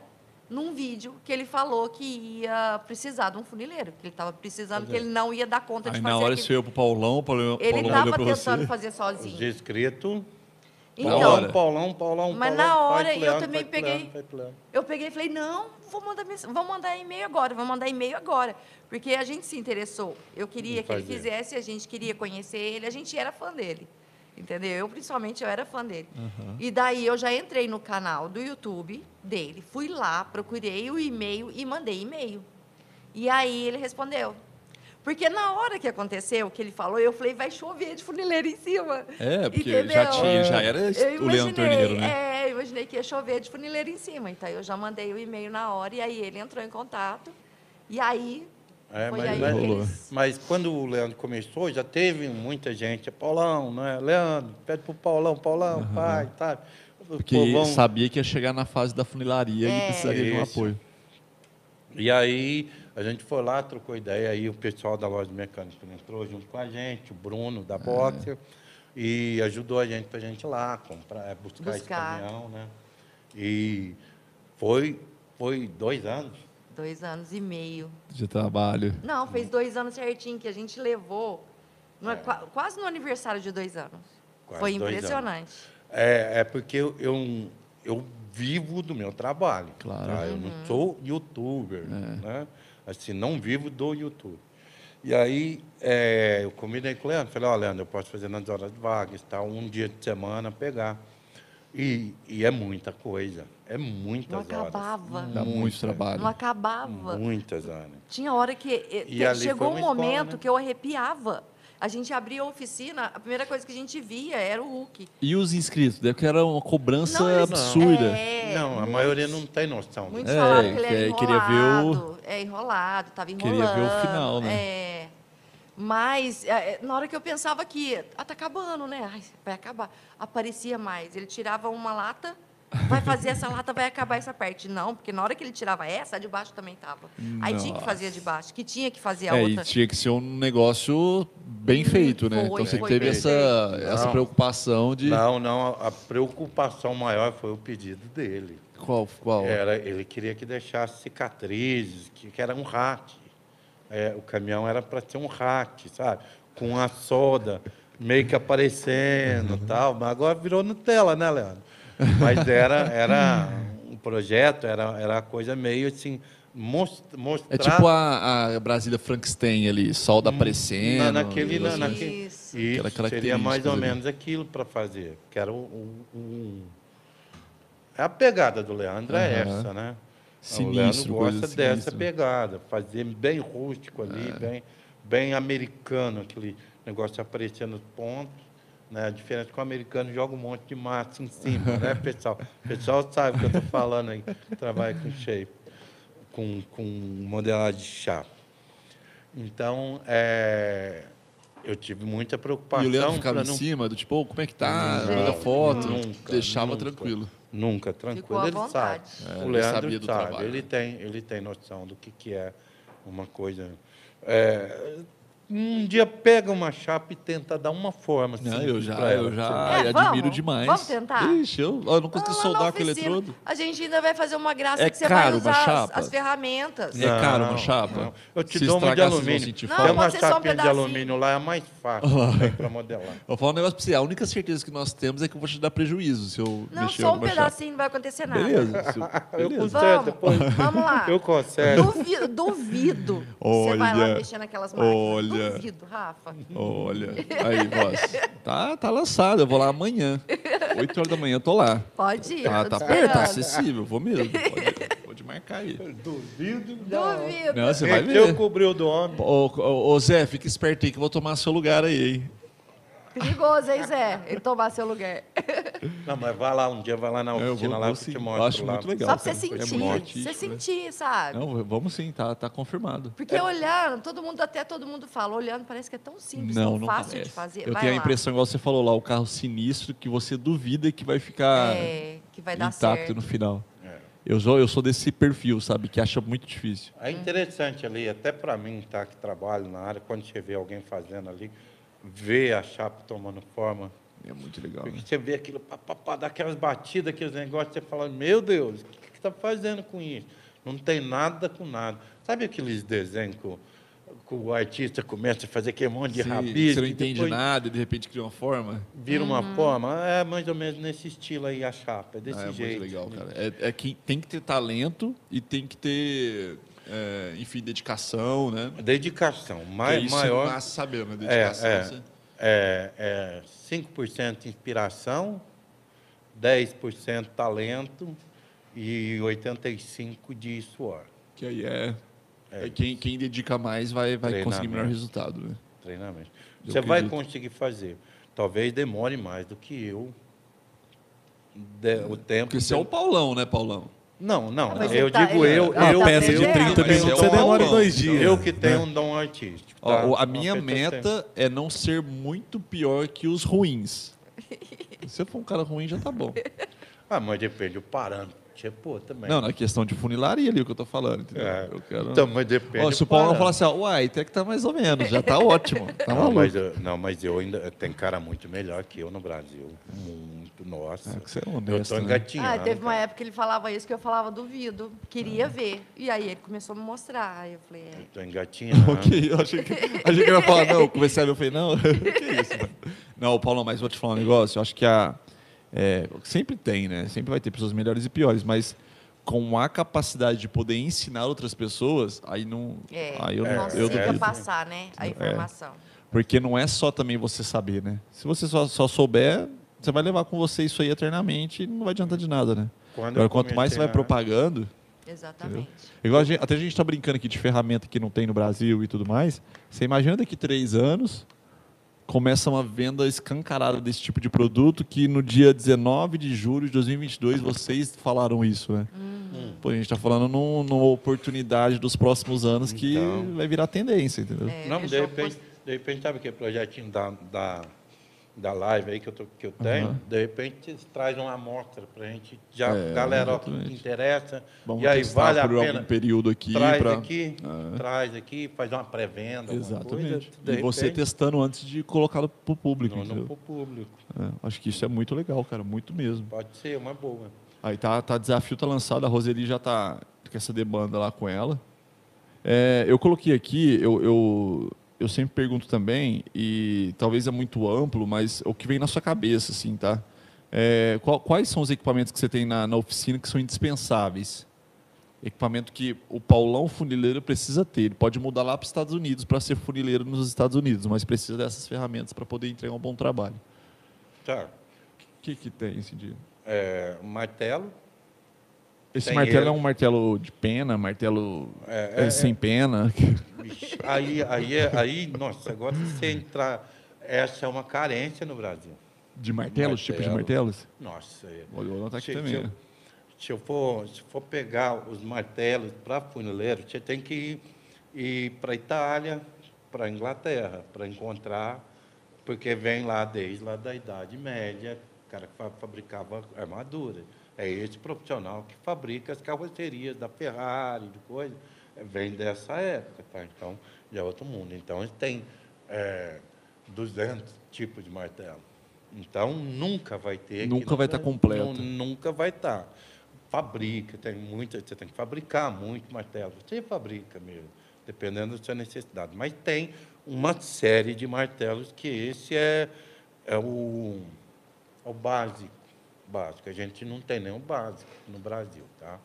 num vídeo que ele falou que ia precisar de um funileiro, que ele estava precisando, que ele não ia dar conta de Aí fazer na hora aquilo. isso eu pro Paulão, o Paulão, Ele estava tentando você. fazer Os sozinho. inscritos. Então, hora. Paulão, Paulão, Paulão. Mas Paulão, na hora eu Leandro, também peguei- Leandro. Eu peguei e falei, não, vou mandar, vou mandar e-mail agora, vou mandar e-mail agora. Porque a gente se interessou. Eu queria que ele fizesse, a gente queria conhecer ele, a gente era fã dele. Entendeu? Eu, principalmente, eu era fã dele. E daí eu já entrei no canal do YouTube dele, fui lá, procurei o e-mail e mandei e-mail. E aí ele respondeu. Porque na hora que aconteceu, que ele falou, eu falei, vai chover de funileiro em cima. É, porque Entendeu? já tinha, já era Eu o imaginei, Torneiro, né? É, eu imaginei que ia chover de funileiro em cima. Então eu já mandei o e-mail na hora e aí ele entrou em contato. E aí É, mas, aí mas- eles... mas quando o Leandro começou, já teve muita gente. Paulão, não é? Leandro, pede pro Paulão, Paulão, pai, tá. Porque povão- sabia que ia chegar na fase da funilaria É. e precisaria de um apoio. E aí a gente foi lá, trocou ideia, aí o pessoal da loja de mecânica entrou junto com a gente, o Bruno da Boxer, e ajudou a gente para a gente ir lá, comprar, é, buscar, esse Buscar. caminhão, né? E foi, foi dois anos. Dois anos e meio. De trabalho. Não, fez dois anos certinho que a gente levou. no- É. qua- Quase no aniversário de dois anos. Quase foi dois impressionante. É, é porque eu, eu, eu vivo do meu trabalho. Claro. tá? Eu Uhum. não sou youtuber, É. né? Assim, não vivo do YouTube. E aí, é, eu combinei com o Leandro. Falei, ó, Leandro, eu posso fazer nas horas vagas, tal, um dia de semana, pegar. E, e é muita coisa. É muitas Não horas. acabava. Dá muito Muita. trabalho. Não acabava. Muitas, Ana. Tinha hora que eh, E chegou um escola, momento né? que eu arrepiava. A gente abria a oficina, a primeira coisa que a gente via era o Hulk. E os inscritos? Deve que era uma cobrança Não, eles- absurda. É, não, a muitos- maioria não tem noção. Muitos É, falavam que ele era aí queria ver o- enrolado. É enrolado, estava Queria enrolando. ver o final, né? É. Mas, é, na hora que eu pensava que ah, tá acabando, né? Ai, vai acabar. Aparecia mais. Ele tirava uma lata, vai fazer essa lata, vai acabar essa parte. Não, porque na hora que ele tirava essa, a de baixo também tava. Aí tinha que fazer a de baixo, que tinha que fazer a É, outra. e tinha que ser um negócio bem feito, né? Foi, então você teve essa, feito. essa Não. preocupação de. Não, não, a preocupação maior foi o pedido dele. Qual? qual? Era, ele queria que deixasse cicatrizes, que, que era um rack. É, o caminhão era para ser um rack, sabe? Com a solda meio que aparecendo e tal. Mas agora virou Nutella, né, Leandro? *laughs* Mas era, era um projeto, era, era a coisa meio assim, most- mostrar... É tipo a, a Brasília Frankenstein ali, solda aparecendo. na, naquele, na, assim. naquele, Isso. isso, Aquela seria mais ou menos aquilo para fazer. Que era um, um- um- É a pegada do Leandro é Aham. essa, né? Sinistro, o Leandro gosta dessa sinistra. pegada, fazer bem rústico ali, É. bem, bem americano, aquele negócio aparecendo os pontos. Né? A diferença é que o americano joga um monte de massa em cima, né, *laughs* pessoal? O pessoal sabe o que eu estou falando aí, trabalha com shape, com, com modelagem de chapa. Então, é, eu tive muita E preocupação. o Leandro ficava em não- cima, do tipo, "Ô, como é que tá? Não, Manda foto. nunca, deixava nunca. tranquilo. Nunca, Ficou tranquilo. à Ele sabe. É, o ele Leandro sabia do sabe. trabalho. Ele tem, ele tem noção do que, que é uma coisa. é, um dia pega uma chapa e tenta dar uma forma. Não, simples eu já, pra ela, eu já É, admiro vamos? demais. Vamos tentar? Ixi, eu, eu não consegui soldar com oficina, eletrodo. A gente ainda vai fazer uma graça É que você caro vai usar chapa? as, as ferramentas. É caro uma Não, chapa? não. Eu te Se dou uma de alumínio. Não, Tem uma só um chapinha de alumínio lá, é mais fácil para modelar. Eu vou falar um negócio pra você. A única certeza que nós temos é que eu vou te dar prejuízo se eu Não, mexer só um pedacinho, não vai acontecer chapa. nada. Beleza. *laughs* se eu- Eu beleza. conserto Vamos, depois. vamos lá. Eu conserto. Duvido, duvido. Você vai lá Olha, mexer naquelas máquinas. olha. Duvido, Rafa. Olha, *laughs* aí, boss. Tá, tá lançado, eu vou lá amanhã. 8 horas da manhã eu tô lá. Pode ir. Tá, tá te perto, tá acessível, vou mesmo. *laughs* Pode, pode marcar aí. Duvido. Duvido. Não, você vai Meteu ver. cobriu do homem. Ô, ô, ô, Zé, fica esperto aí que eu vou tomar seu lugar aí, hein? Perigoso, hein, Zé? Ele tomar seu lugar. Não, mas vai lá, um dia vai lá na Eu oficina vou- lá vou que eu sim. te Eu mostro acho lá. muito legal. Só pra você cara. É sentir. muito você né? sentir, sabe? Não, vamos sim, tá, tá confirmado. Porque olhando, todo mundo, até todo mundo fala, olhando parece que é tão simples, Não, tão não fácil parece. de fazer. Eu Vai tenho a lá. impressão, igual você falou lá, o carro sinistro que você duvida que vai ficar É, que vai dar intacto certo. no final. É. Eu sou, eu sou desse perfil, sabe, que acha muito difícil. É interessante ali, até para mim, tá, que trabalho na área, quando você vê alguém fazendo ali, ver a chapa tomando forma, É muito legal. porque Né? você vê aquilo, pá, pá, pá, dá aquelas batidas, aqueles negócios, você fala, meu Deus, o que está fazendo com isso? Não tem nada com nada. Sabe aqueles desenhos que o, que o artista começa a fazer aquele monte de rabisco? Você não entende nada e de repente cria uma forma. Vira uma forma? É mais ou menos nesse estilo aí a chapa, é desse Ah, é jeito. muito legal, cara. É, é que tem que ter talento e tem que ter, é, enfim, dedicação, né? Dedicação, mais, isso maior. Você nasce sabendo, né? É, Dedicação. é, você- é, é 5% inspiração, 10% talento e 85% de suor. Que aí é. É é quem, quem dedica mais vai, vai conseguir melhor resultado, né? Treinamento. Eu Você vai acredito. conseguir fazer. Talvez demore mais do que eu. De- o tempo. Porque você é o Paulão, né, Paulão? Não, não. Mas eu ele tá- digo eu. ele eu Uma peça de aprendendo. 30 Tem minutos você demora dois dias. eu que tenho né? um dom artístico. Ó, tá? o- a Uma minha tem. meta é não ser muito pior que os ruins. *laughs* Se eu for um cara ruim, já tá bom. Ah, mas depende, o parâmetro. Pô, também. Não, na questão de funilaria ali, o que eu tô falando, entendeu? É. Eu quero... Então, mas depende. Ó, se o Paulão falar assim, ó, uai, até que tá mais ou menos, já tá ótimo. *laughs* Tá Não maluco. mas, eu, não, mas eu ainda tem cara muito melhor que eu no Brasil. Muito, nossa. É, que você é eu honesto, tô né? engatinhando. Ah, teve uma cara. época que ele falava isso que eu falava duvido. Queria ver. E aí ele começou a me mostrar. Aí eu falei, é. Eu tô engatinhando. *laughs* Ok, eu achei que, achei que ele ia falar, não, eu comecei a ver, eu falei, não, *laughs* que isso, mano? Não, Paulo, mas vou te falar um negócio, eu acho que a, é, sempre tem, né? Sempre vai ter pessoas melhores e piores, mas com a capacidade de poder ensinar outras pessoas, aí não. É, aí eu, não- consiga eu duvido. passar, né? A informação. Porque não é só também você saber, né? Se você só, só souber, você vai levar com você isso aí eternamente e não vai adiantar de nada, né? Quando Agora, eu quanto mais você vai propagando, Exatamente. Igual a gente- até a gente está brincando aqui de ferramenta que não tem no Brasil e tudo mais. Você imagina daqui três anos começa uma venda escancarada desse tipo de produto que no dia 19 de julho de 2022 vocês falaram isso, né? Hum. Pô, a gente está falando num- numa oportunidade dos próximos anos que Então. vai virar tendência, entendeu? É, Não, de repente, de repente, sabe aquele projetinho da, da, da live aí que eu, tô, que eu tenho? Aham. De repente, trazem uma amostra pra gente. Já, É, galera, ó, que interessa. Vamos e aí vale a pena. algum período aqui traz para aqui, traz aqui, faz uma pré-venda. Exatamente. Coisa, e você repente, testando antes de colocá-lo para o público, Não, não entendeu? pro público. É, acho que isso é muito legal, cara, muito mesmo. Pode ser uma boa. Aí tá, tá desafio tá lançado, a Roseli já tá com essa demanda lá com ela. É, eu coloquei aqui, eu, eu, eu sempre pergunto também, e talvez é muito amplo, mas o que vem na sua cabeça, assim, tá? É, qual- quais são os equipamentos que você tem na, na oficina que são indispensáveis? Equipamento que o Paulão funileiro precisa ter. Ele pode mudar lá para os Estados Unidos para ser funileiro nos Estados Unidos, mas precisa dessas ferramentas para poder entregar um bom trabalho. Tá. O que, que tem esse dia? É, um martelo. Esse martelo ele. é um martelo de pena, martelo É, é, é, sem pena. Aí, aí, é- aí, nossa, agora você entrar. Essa é uma carência no Brasil. De martelos, tipo de Martelo. martelos? Nossa, é. Vou vou anotar aqui Se, também. se eu, né? se eu for, se for pegar os martelos para funileiro, você tem que ir, ir para a Itália, para a Inglaterra, para encontrar, porque vem lá desde lá da Idade Média, o cara que fa- fabricava armadura. É esse profissional que fabrica as carrocerias da Ferrari, de coisa, vem dessa época, tá? Então, já é outro mundo. Então, eles têm é, 200 tipos de martelo. Então, nunca vai ter. aqui Nunca vai estar Brasil. completo. Nu- nunca vai estar. Fabrica, tem muita, você tem que fabricar muito martelo. Você fabrica mesmo, dependendo da sua necessidade. Mas tem uma série de martelos que esse é, é, o, é o básico. Básico. A gente não tem nenhum básico no Brasil, tá?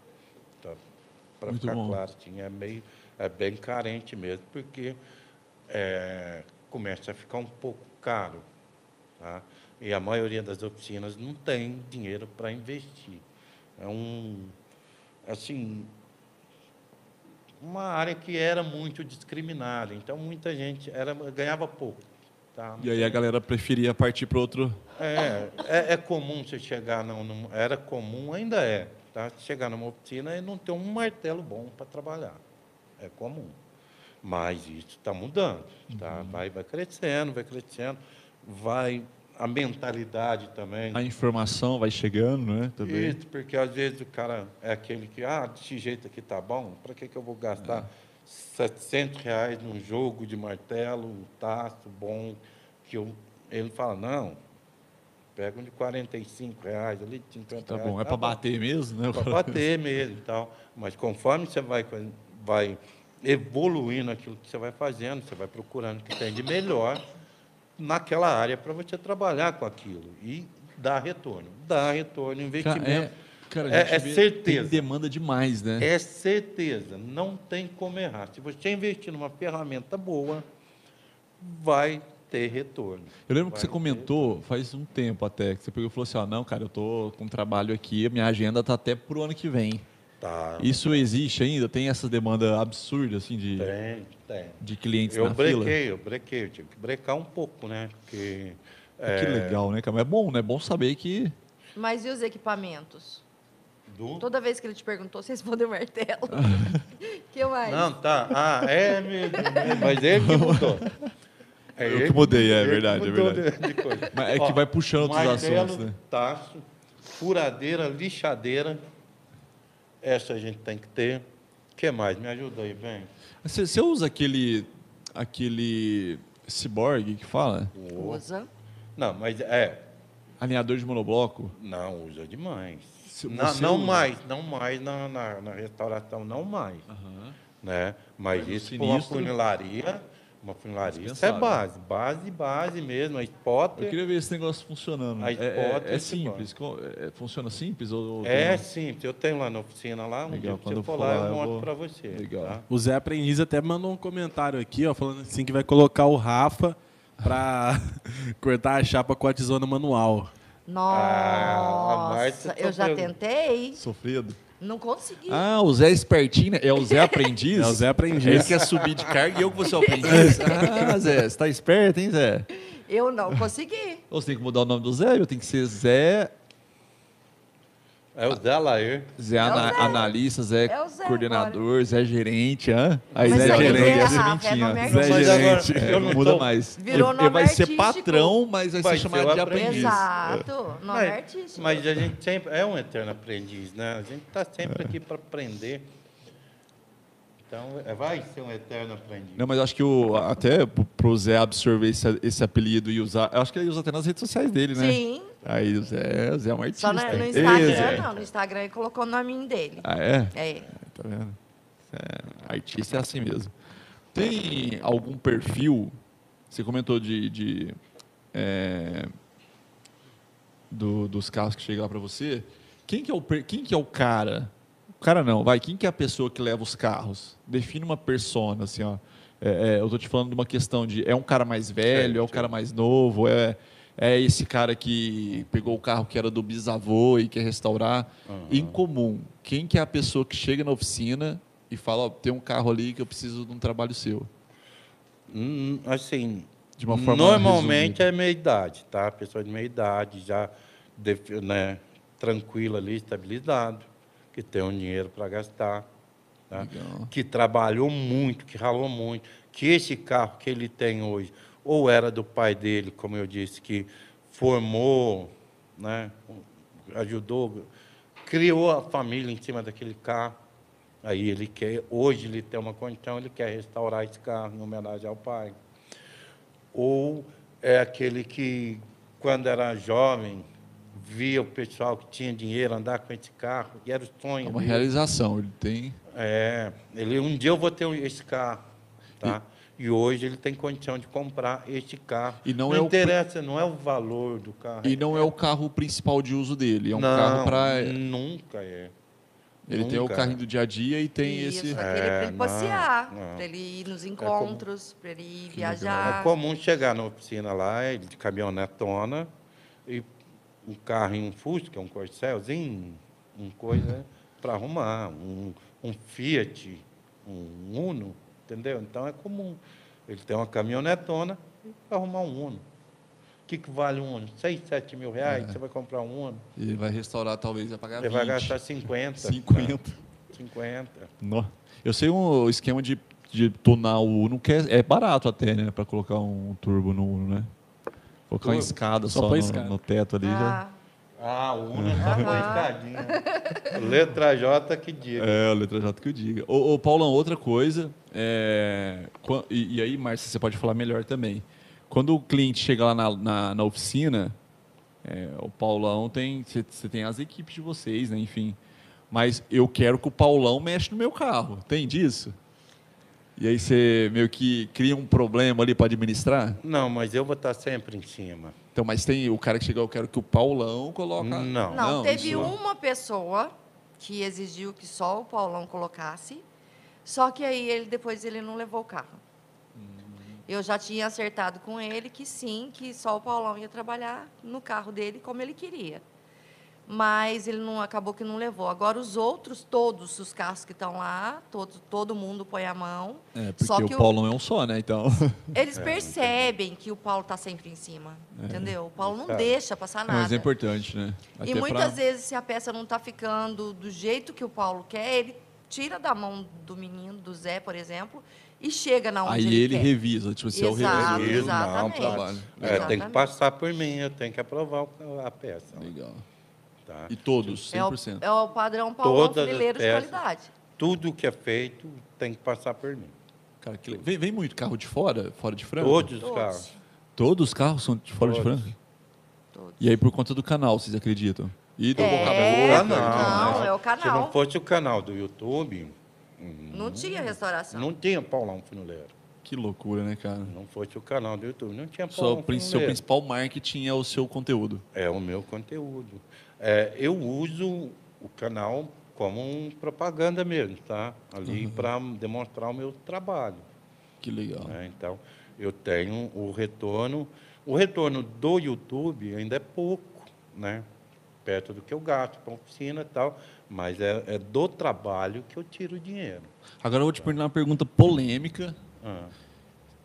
Para ficar bom. claro, assim, é, meio, é bem carente mesmo, porque é, começa a ficar um pouco caro. Tá? E a maioria das oficinas não tem dinheiro para investir. É um, assim, uma área que era muito discriminada. Então, muita gente era, ganhava pouco. Tá? E aí a galera preferia partir para outro. É, é, é comum você chegar num, num- era comum, ainda é, tá? Chegar numa oficina e não ter um martelo bom para trabalhar. É comum. Mas isso está mudando, tá? Uhum. Vai, vai crescendo, vai crescendo, vai a mentalidade também. A informação vai chegando, né? Também. Isso, porque às vezes o cara é aquele que, ah, desse jeito aqui tá bom, para que, que eu vou gastar É. 700 reais num jogo de martelo, um taço bom, que eu, ele fala, não, pega um de 45 reais, ali de 50 Tá reais. bom. É para bater mesmo, né? Para bater mesmo e tal. Mas conforme você vai, vai evoluindo aquilo que você vai fazendo, você vai procurando o que tem de melhor naquela área para você trabalhar com aquilo e dar retorno. Dar retorno, investimento. é, cara, É- é certeza. Tem demanda demais, né? É certeza, não tem como errar. Se você investir numa ferramenta boa, vai ter retorno. Eu lembro que Vai você ter comentou faz um tempo até, que você pegou e falou assim, ó, não, cara, eu tô com um trabalho aqui, a minha agenda tá até pro ano que vem. Tá. Isso existe ainda? Tem essa demanda absurda, assim, de, Tem, tem. de clientes Eu na fila? brequei, eu brequei, eu tive que brecar um pouco, né? Porque. É, Que legal, né, cara? Mas é bom, né? É bom saber que... Mas e os equipamentos? do- Toda vez que ele te perguntou, você respondeu martelo. *laughs* que mais? Não, tá. Ah, é é, Mas ele que *laughs* mudou. É Eu ele que mudei, é que verdade, é verdade. De. *laughs* Mas é que vai puxando outros martelo, assuntos, né? tacho, furadeira, lixadeira. Essa a gente tem que ter. O que mais? Me ajuda aí, vem. Você, você usa aquele, aquele cyborg que fala? Usa. Não, mas é. Alinhador de monobloco? Não, usa demais. Se não não usa- mais, não mais na, na, na restauração, não mais. Né? Mas Mas isso para uma sinistro- funilaria, uma funilaria, isso é Dispensável. base, base, base mesmo, a Eu spotter. queria ver esse negócio funcionando. A É, é- spot é é esse simples? É- funciona simples? Ou, ou É tem- simples, eu tenho lá na oficina lá, um Legal, dia que você eu for for lá, eu eu mostro vou- para você. Legal. tá? O Zé Aprendiz até mandou um comentário aqui, ó, falando assim que vai colocar o Rafa pra *laughs* cortar a chapa com a tesoura manual. Ah, Nossa, eu já tentei, Sofrido. Não consegui. Ah, o Zé Espertinho, né? É o Zé Aprendiz? *laughs* É o Zé Aprendiz. Ele quer subir de carga e eu que vou ser o aprendiz? *laughs* Ah, Zé, você tá esperto, hein, Zé? Eu não consegui. Você tem que mudar o nome do Zé, eu tenho que ser Zé, É o Zé Laer. Zé, É o Zé. analista, Zé, É o Zé coordenador, Zé gerente, hã? Aí Mas Zé aí gerente, Zé é é sementinha. nome Zé Mas agora, gerente. É, não muda tô- mais. Virou ele, nome ele vai ser artístico. patrão, mas vai, Vai ser ser chamado o de aprendiz. aprendiz. Exato, nome Mas, artístico. mas a gente sempre é um eterno aprendiz, né? A gente está sempre aqui para aprender. Então, é- vai ser um eterno aprendiz. Não, mas acho que o, até pro- pro Zé absorver esse, esse apelido e usar. Eu acho que ele usa até nas redes sociais dele, né? Sim, Aí o Zé, o Zé é um artista. só no Ei, Instagram Zé. não. No Instagram ele colocou o nome dele. Ah, é? É. Tá vendo? É, artista é assim mesmo. Tem algum perfil? Você comentou de. de, é, do- dos carros que chegam lá para você. Quem que, é o, quem que é o cara? O cara não, vai. Quem que é a pessoa que leva os carros? Define uma persona, assim, ó. É, é, eu tô te falando de uma questão de. É um cara mais velho? É o sim. cara mais novo? É, é esse cara que pegou o carro que era do bisavô e quer restaurar? Em comum, quem que é a pessoa que chega na oficina e fala, ó, tem um carro ali que eu preciso de um trabalho seu? Hum, assim, De uma forma normalmente resumida. é meia idade, tá? Pessoa de meia idade, já né, tranquilo ali, estabilizado, que tem um dinheiro para gastar, tá? Que trabalhou muito, que ralou muito, que esse carro que ele tem hoje, ou era do pai dele, como eu disse, que formou, né, ajudou, criou a família em cima daquele carro. Aí ele quer, hoje ele tem uma condição, ele quer restaurar esse carro em homenagem ao pai. Ou é aquele que, quando era jovem, via o pessoal que tinha dinheiro andar com esse carro, e era o sonho É uma dele. realização, ele tem... É, ele um dia eu vou ter esse carro, tá? E, hoje ele tem condição de comprar este carro. E não não é o interessa, não é o valor do carro. E não é o carro principal de uso dele, é um não, carro para... nunca é. Ele tem o nunca carrinho é. do dia a dia e tem Isso, esse... É, ele não, passear, pra ele ir nos encontros, pra ele ir É viajar. comum chegar na oficina lá, ele de caminhonetona, e um carro em um Fusca, um Corcelzinho, um coisa para arrumar, um, um Fiat, um Uno, entendeu? Então é comum. Ele tem uma caminhonetona arrumar um Uno. O que, que vale um Uno? 6, 7 mil reais, É. você vai comprar um Uno. Ele vai restaurar, talvez, vai pagar Você 20. vai gastar 50. 50. 50. Nó. Eu sei um esquema de, de tunar o Uno, que é, é barato até, né? Pra colocar um turbo no Uno, né? Colocar uma escada só só, no, escada. no teto ali já. Ah, o Uno só Aham. foi escadinha. *laughs* Letra J que diga. É, letra J que eu diga. Ô, ô Paulão, outra coisa. é, e, e aí, Márcia, você pode falar melhor também. Quando o cliente chega lá na, na, na oficina, é, o Paulão tem. Você você tem as equipes de vocês, né? Enfim. Mas eu quero que o Paulão mexa no meu carro. Tem disso? E aí você meio que cria um problema ali para administrar? Não, mas eu vou estar sempre em cima. Então, mas tem o cara que chega, eu quero que o Paulão coloque. Não. não, Não, teve isso- uma pessoa que exigiu que só o Paulão colocasse, só que aí ele depois ele não levou o carro. Eu já tinha acertado com ele que sim, que só o Paulão ia trabalhar no carro dele como ele queria. Mas ele não acabou que não levou. Agora os outros, todos os carros que estão lá, todo, todo mundo põe a mão. É, porque Só o que o- Paulão é um só, né? Então. *laughs* Eles percebem que o Paulo está sempre em cima, entendeu? O Paulo não Sabe. deixa passar nada. Mas é importante, né? E Até muitas pra- vezes, se a peça não está ficando do jeito que o Paulo quer, ele tira da mão do menino, do Zé, por exemplo, e chega na onde Aí ele, ele quer. revisa, tipo, se é o. Isso, não. É, tem que passar por mim, eu tenho que aprovar a peça. Legal. Tá? E todos, É o, 100%. é o padrão Paulo Todas as Funileiro de peças. qualidade. Tudo que é feito tem que passar por mim. Cara, que vem, vem muito carro de fora, fora de Franca? Todos os carros. Todos os carros são de fora Todos. de Franca? Todos. E aí por conta do canal, vocês acreditam? E do É, boca Ah, boca, não, né? é o Se canal. não fosse o canal do YouTube, hum, Não tinha restauração. não tinha Paulão Funuleiro. Que loucura, né, cara? Não fosse o canal do YouTube, não tinha Só Paulão o seu principal marketing é o seu conteúdo. É o meu conteúdo. É, eu uso o canal como propaganda mesmo, tá? Ali para demonstrar o meu trabalho. Que legal. né? Então, eu tenho o retorno. O retorno do YouTube ainda é pouco, né? Perto do que eu gasto para oficina e tal, mas é, é do trabalho que eu tiro o dinheiro. Agora eu vou te perguntar uma pergunta polêmica. Ah,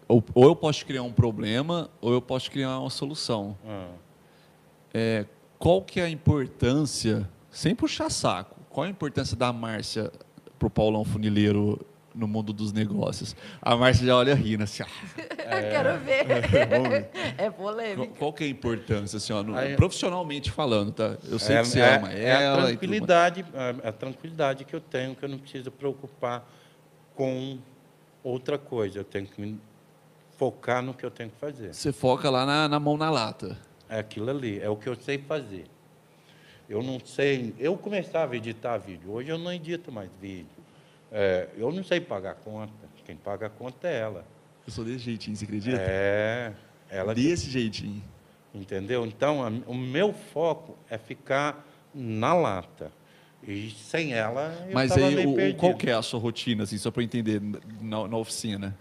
Ou, ou eu posso criar um problema, ou eu posso criar uma solução. ah. É, qual que é a importância, sem puxar saco, qual a importância da Márcia pro Paulão Funileiro no mundo dos negócios? A Márcia já olha rindo assim, ah, *laughs* Quero ver. *laughs* É Qual, polêmico. qual que é a importância, assim, ó, no- Aí- profissionalmente falando, tá? Eu sei é, que você é- ama é ela. a tranquilidade, a, a tranquilidade que eu tenho, que eu não preciso preocupar com outra coisa. Eu tenho que me focar no que eu tenho que fazer. Você foca lá na, na mão na lata. É aquilo ali, é o que eu sei fazer. Eu não sei. Eu começava a editar vídeo, hoje eu não edito mais vídeo. É, eu não sei pagar conta. Quem paga a conta é ela. Eu sou desse jeitinho, você acredita? É, ela que Desse jeitinho. Entendeu? Então, a- o meu foco é ficar na lata. E sem ela, eu Mas aí, o- qual que é a sua rotina, assim, só para entender, na, na oficina?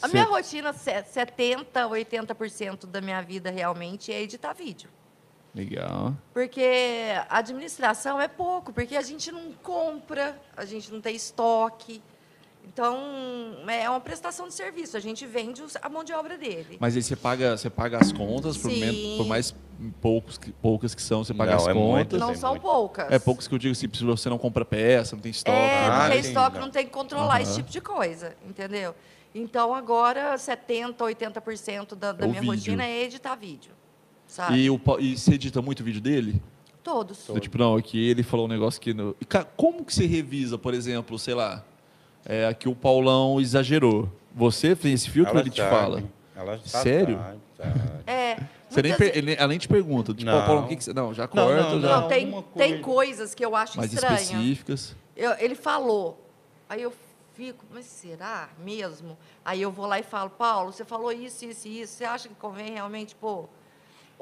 A Cê- minha rotina, se- 70%, 80% da minha vida realmente é editar vídeo. Legal. Porque a administração é pouco, porque a gente não compra, a gente não tem estoque. Então, é uma prestação de serviço. A gente vende os- a mão de obra dele. Mas aí você paga, você paga as contas, por, por mais poucos que, poucas que são, você paga Não, as é muito. contas. não tem são muito. poucas. É poucos que eu digo assim, se você não compra peça, não tem estoque. É, Ah, não tem sim, estoque, não. tem que controlar esse Aham. tipo de coisa, entendeu? Então, agora, 70%, 80% da, da É minha vídeo. rotina é editar vídeo, sabe? E, o, e você edita muito vídeo dele? Todos. Do Tipo, não, aqui ele falou um negócio que... No... E, cara, como que você revisa, por exemplo, sei lá, é, aqui o Paulão exagerou. Você fez esse filtro, Ela ele te sabe, fala. Ela Sério? Sabe, sabe. É, Você nem muitas per- ve- ele, além te pergunta, tipo, Não. "Ó, Paulão, o que, que você... Não, já Não, corta, não, já... Não, tem, uma tem coisa- coisas que eu acho mais estranhas. específicas. Eu- ele falou. Aí eu fico, mas será mesmo? Aí eu vou lá e falo, Paulo, você falou isso, isso e isso. Você acha que convém realmente pôr?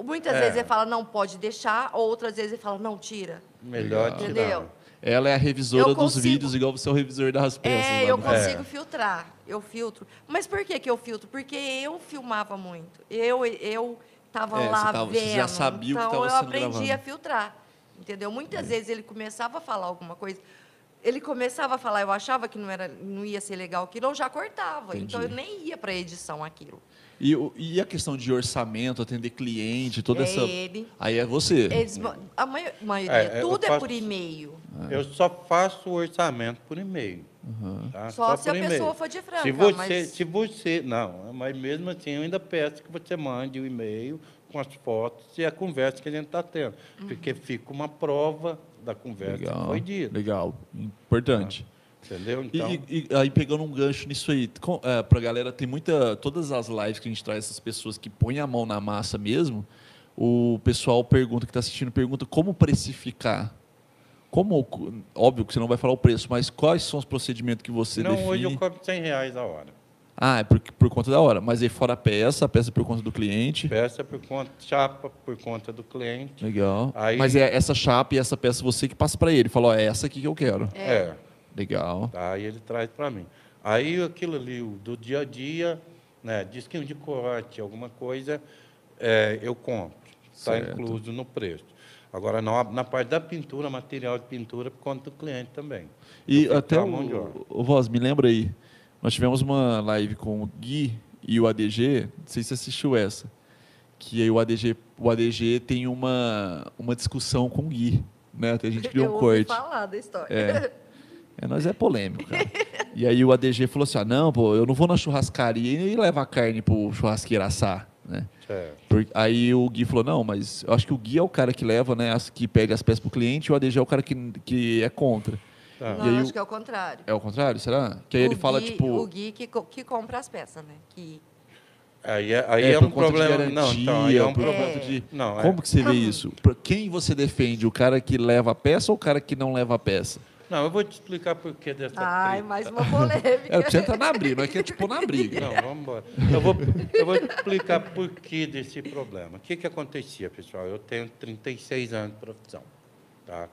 Muitas É. vezes ele fala, não, pode deixar. Outras vezes ele fala, não, tira. Melhor Legal. tirar. Entendeu? Ela é a revisora Eu dos consigo- vídeos, igual você é o revisor das peças. É, eu consigo É. filtrar. Eu filtro. Mas por que, que eu filtro? Porque eu filmava muito. Eu eu estava É, lá você tava- você vendo. já sabia o que então eu aprendi a filtrar. Entendeu? Muitas vezes ele começava a falar alguma coisa. Ele começava a falar, eu achava que não, era, não ia ser legal aquilo, eu já cortava. Entendi. Então eu nem ia para edição aquilo. E, e a questão de orçamento, atender cliente, toda é essa. ele. Aí é você. Eles, a mai- maioria, É, eu tudo é faço- por e-mail. Eu só faço o orçamento por e-mail. tá? Só se por a pessoa for de franca. Se você, mas... se você, não, mas mesmo assim eu ainda peço que você mande o e-mail com as fotos e a conversa que a gente está tendo, Uhum. porque fica uma prova da conversa Legal. foi dita, Legal. Importante. entendeu? E- Então, E, e aí, pegando um gancho nisso aí, com, é, pra galera, tem muita. Todas as lives que a gente traz essas pessoas que põem a mão na massa mesmo, o pessoal pergunta, que está assistindo, pergunta como precificar. Como, óbvio que você não vai falar o preço, mas quais são os procedimentos que você não, define? hoje eu cobro 100 reais a hora. Ah, é por, por conta da hora. Mas aí fora a peça, a peça é por conta do cliente. Peça por conta, chapa por conta do cliente. Legal. Aí- Mas é essa chapa e essa peça você que passa para ele. Falou, ó, é essa aqui que eu quero. É. Legal. Tá? E ele traz para mim. Aí aquilo ali, do dia a dia, né, disquinho de corte, alguma coisa, é, eu compro. Está incluso no preço. Agora, na, na parte da pintura, material de pintura, por conta do cliente também. E até com a mão de o, obra. o Voz, me lembra aí. Nós tivemos uma live com o Gui e o ADG. Não sei se você assistiu essa. Que aí o ADG, o ADG tem uma, uma discussão com o Gui. Né? Até a gente criou um corte. falar da história. É. É, nós é polêmico, cara. *laughs* E aí o ADG falou assim: ah, não, pô, eu não vou na churrascaria e levar carne pro churrasqueiro assar. Né? Certo. Por- aí o Gui falou, não, mas eu acho que o Gui é o cara que leva, né, as, que pede as peças pro cliente, e o ADG é o cara que, que é contra. Tá. Não, E aí acho o- que é o contrário. É o contrário, será? Que aí O ele fala, Gui- tipo... O Gui que, que compra as peças, né? Que... Aí é, aí é, é, um problema. não, então, aí é um problema. conta de... Não, é. Como que você vê isso? Pra Quem você defende? O cara que leva a peça ou o cara que não leva a peça? Não, eu vou te explicar por que dessa Ai, treta. mais uma polêmica. É, você entrar na briga, não é que é tipo na briga. Não, vamos embora. Eu vou, eu vou te explicar por que desse problema. O que, que acontecia, pessoal? Eu tenho 36 anos de profissão. Tá?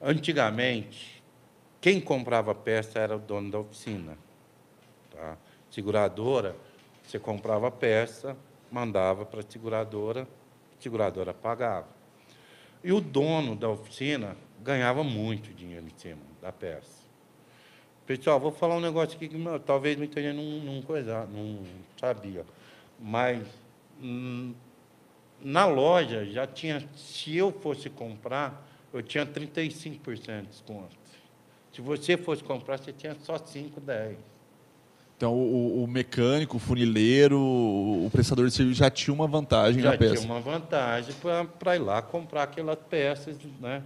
Antigamente, quem comprava peça era o dono da oficina. Tá? Seguradora, você comprava peça, mandava para a seguradora, a seguradora pagava. E o dono da oficina ganhava muito dinheiro em cima da peça. Pessoal, vou falar um negócio aqui que meu, talvez muita gente não, não, coisa, não sabia. Mas hum, na loja já tinha, se eu fosse comprar, eu tinha 35% de desconto. Se você fosse comprar, você tinha só 5, 10. Então o, o mecânico, o funileiro, o prestador de serviço já tinha uma vantagem Já na peça. tinha uma vantagem para ir lá comprar aquelas peças, né?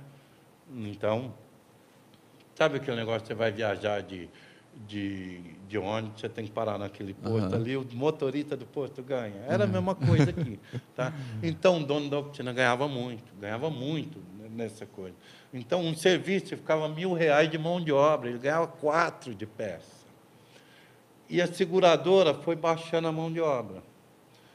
Então, sabe aquele negócio que você vai viajar de, de, de ônibus, você tem que parar naquele posto Aham. ali, o motorista do posto ganha. Era a mesma coisa *laughs* aqui. Tá? Então, o dono da oficina ganhava muito, ganhava muito nessa coisa. Então, um serviço ficava mil reais de mão de obra, ele ganhava quatro de peça. E a seguradora foi baixando a mão de obra.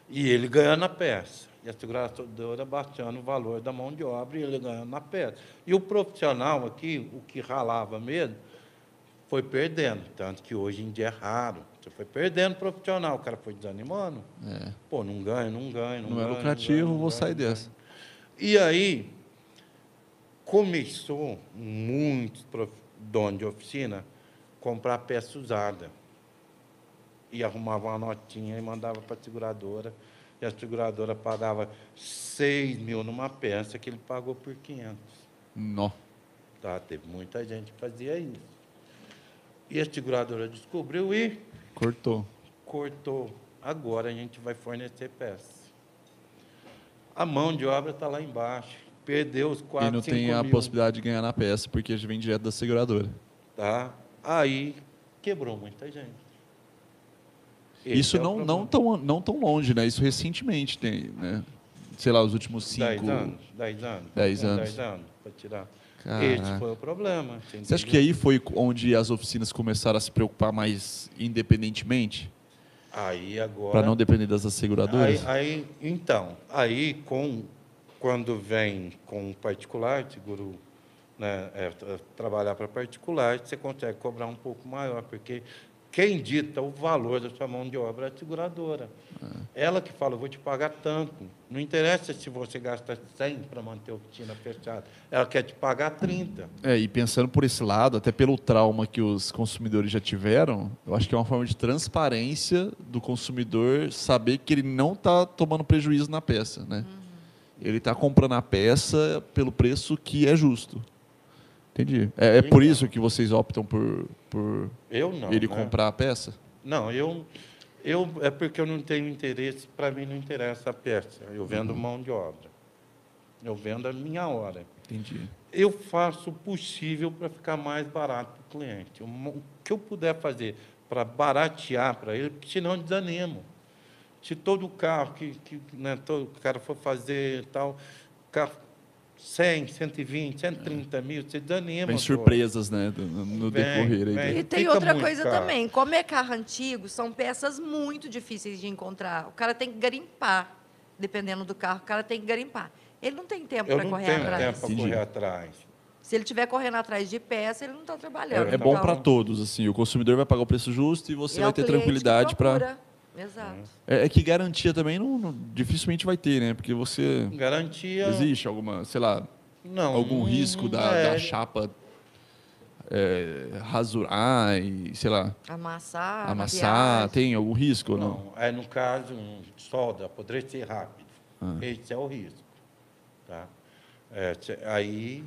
E ele ganhando a peça. E a seguradora baixando o valor da mão de obra e ele ganhando na peça. E o profissional aqui, o que ralava mesmo, foi perdendo. Tanto que hoje em dia é raro. Você foi perdendo profissional, o cara foi desanimando. É. Pô, não ganha, não ganha, não, Não é ganha, lucrativo, ganha, não vou ganha, sair não dessa. E aí, começou muitos donos de oficina comprar peça usada. E arrumava uma notinha e mandava para a seguradora. E a seguradora pagava 6 mil numa peça que ele pagou por 500. Nó. Tá? Teve muita gente que fazia isso. E a seguradora descobriu e Cortou. cortou. Agora a gente vai fornecer peça. A mão de obra está lá embaixo. Perdeu os 4, e não tem a mil, possibilidade de ganhar na peça, porque vem direto da seguradora. Tá? Aí quebrou muita gente. Esse Isso é não, não, tão, não tão longe, né? Isso recentemente tem, né? Sei lá, os últimos cinco... 10 anos, 10 anos. Dez anos. 10 anos para tirar. Caraca. Esse foi o problema. Você acha que aí foi onde as oficinas começaram a se preocupar mais independentemente? Aí agora. Para não depender das asseguradoras? Aí, aí- então, aí com, quando vem com particular, seguro, né, é, tra- trabalhar para particular, você consegue cobrar um pouco maior, porque quem dita o valor da sua mão de obra é a seguradora. Ela que fala, eu vou te pagar tanto. Não interessa se você gasta 100 para manter a oficina fechada. Ela quer te pagar 30. É, e pensando por esse lado, até pelo trauma que os consumidores já tiveram, eu acho que é uma forma de transparência do consumidor saber que ele não está tomando prejuízo na peça, né? Ele está comprando a peça pelo preço que é justo. Entendi. É, é por isso que vocês optam por, por Eu não. ele né? comprar a peça? Não, eu, eu é porque eu não tenho interesse, para mim não interessa a peça. Eu vendo mão de obra. Eu vendo a minha hora. Entendi. Eu faço o possível para ficar mais barato para o cliente. O que eu puder fazer para baratear para ele, porque senão eu desanimo. Se todo carro que, que né, todo cara for fazer tal, carro 100, 120, 130 mil, você desanima. Pô. surpresas, né, no, no Vem, decorrer aí. vem. E tem Fica outra coisa caro. também. Como é carro antigo, são peças muito difíceis de encontrar. O cara tem que garimpar. Dependendo do carro, o cara tem que garimpar. Ele não tem tempo Eu para não correr tenho atrás. tempo para correr atrás. Se ele estiver correndo atrás de peça, ele não está trabalhando. É, é bom Então, para todos, assim. O consumidor vai pagar o preço justo e você é vai ter tranquilidade para. Exato. É, é que garantia também não, não- dificilmente vai ter, né? Porque você Garantia. existe alguma, sei lá, Não. algum não- risco da, é, da chapa é, rasurar e sei lá Amassar. amassar. Tem algum risco ou não? Não, é no caso, um solda, apodrecer rápido. Ah. Esse é o risco. Tá? É, aí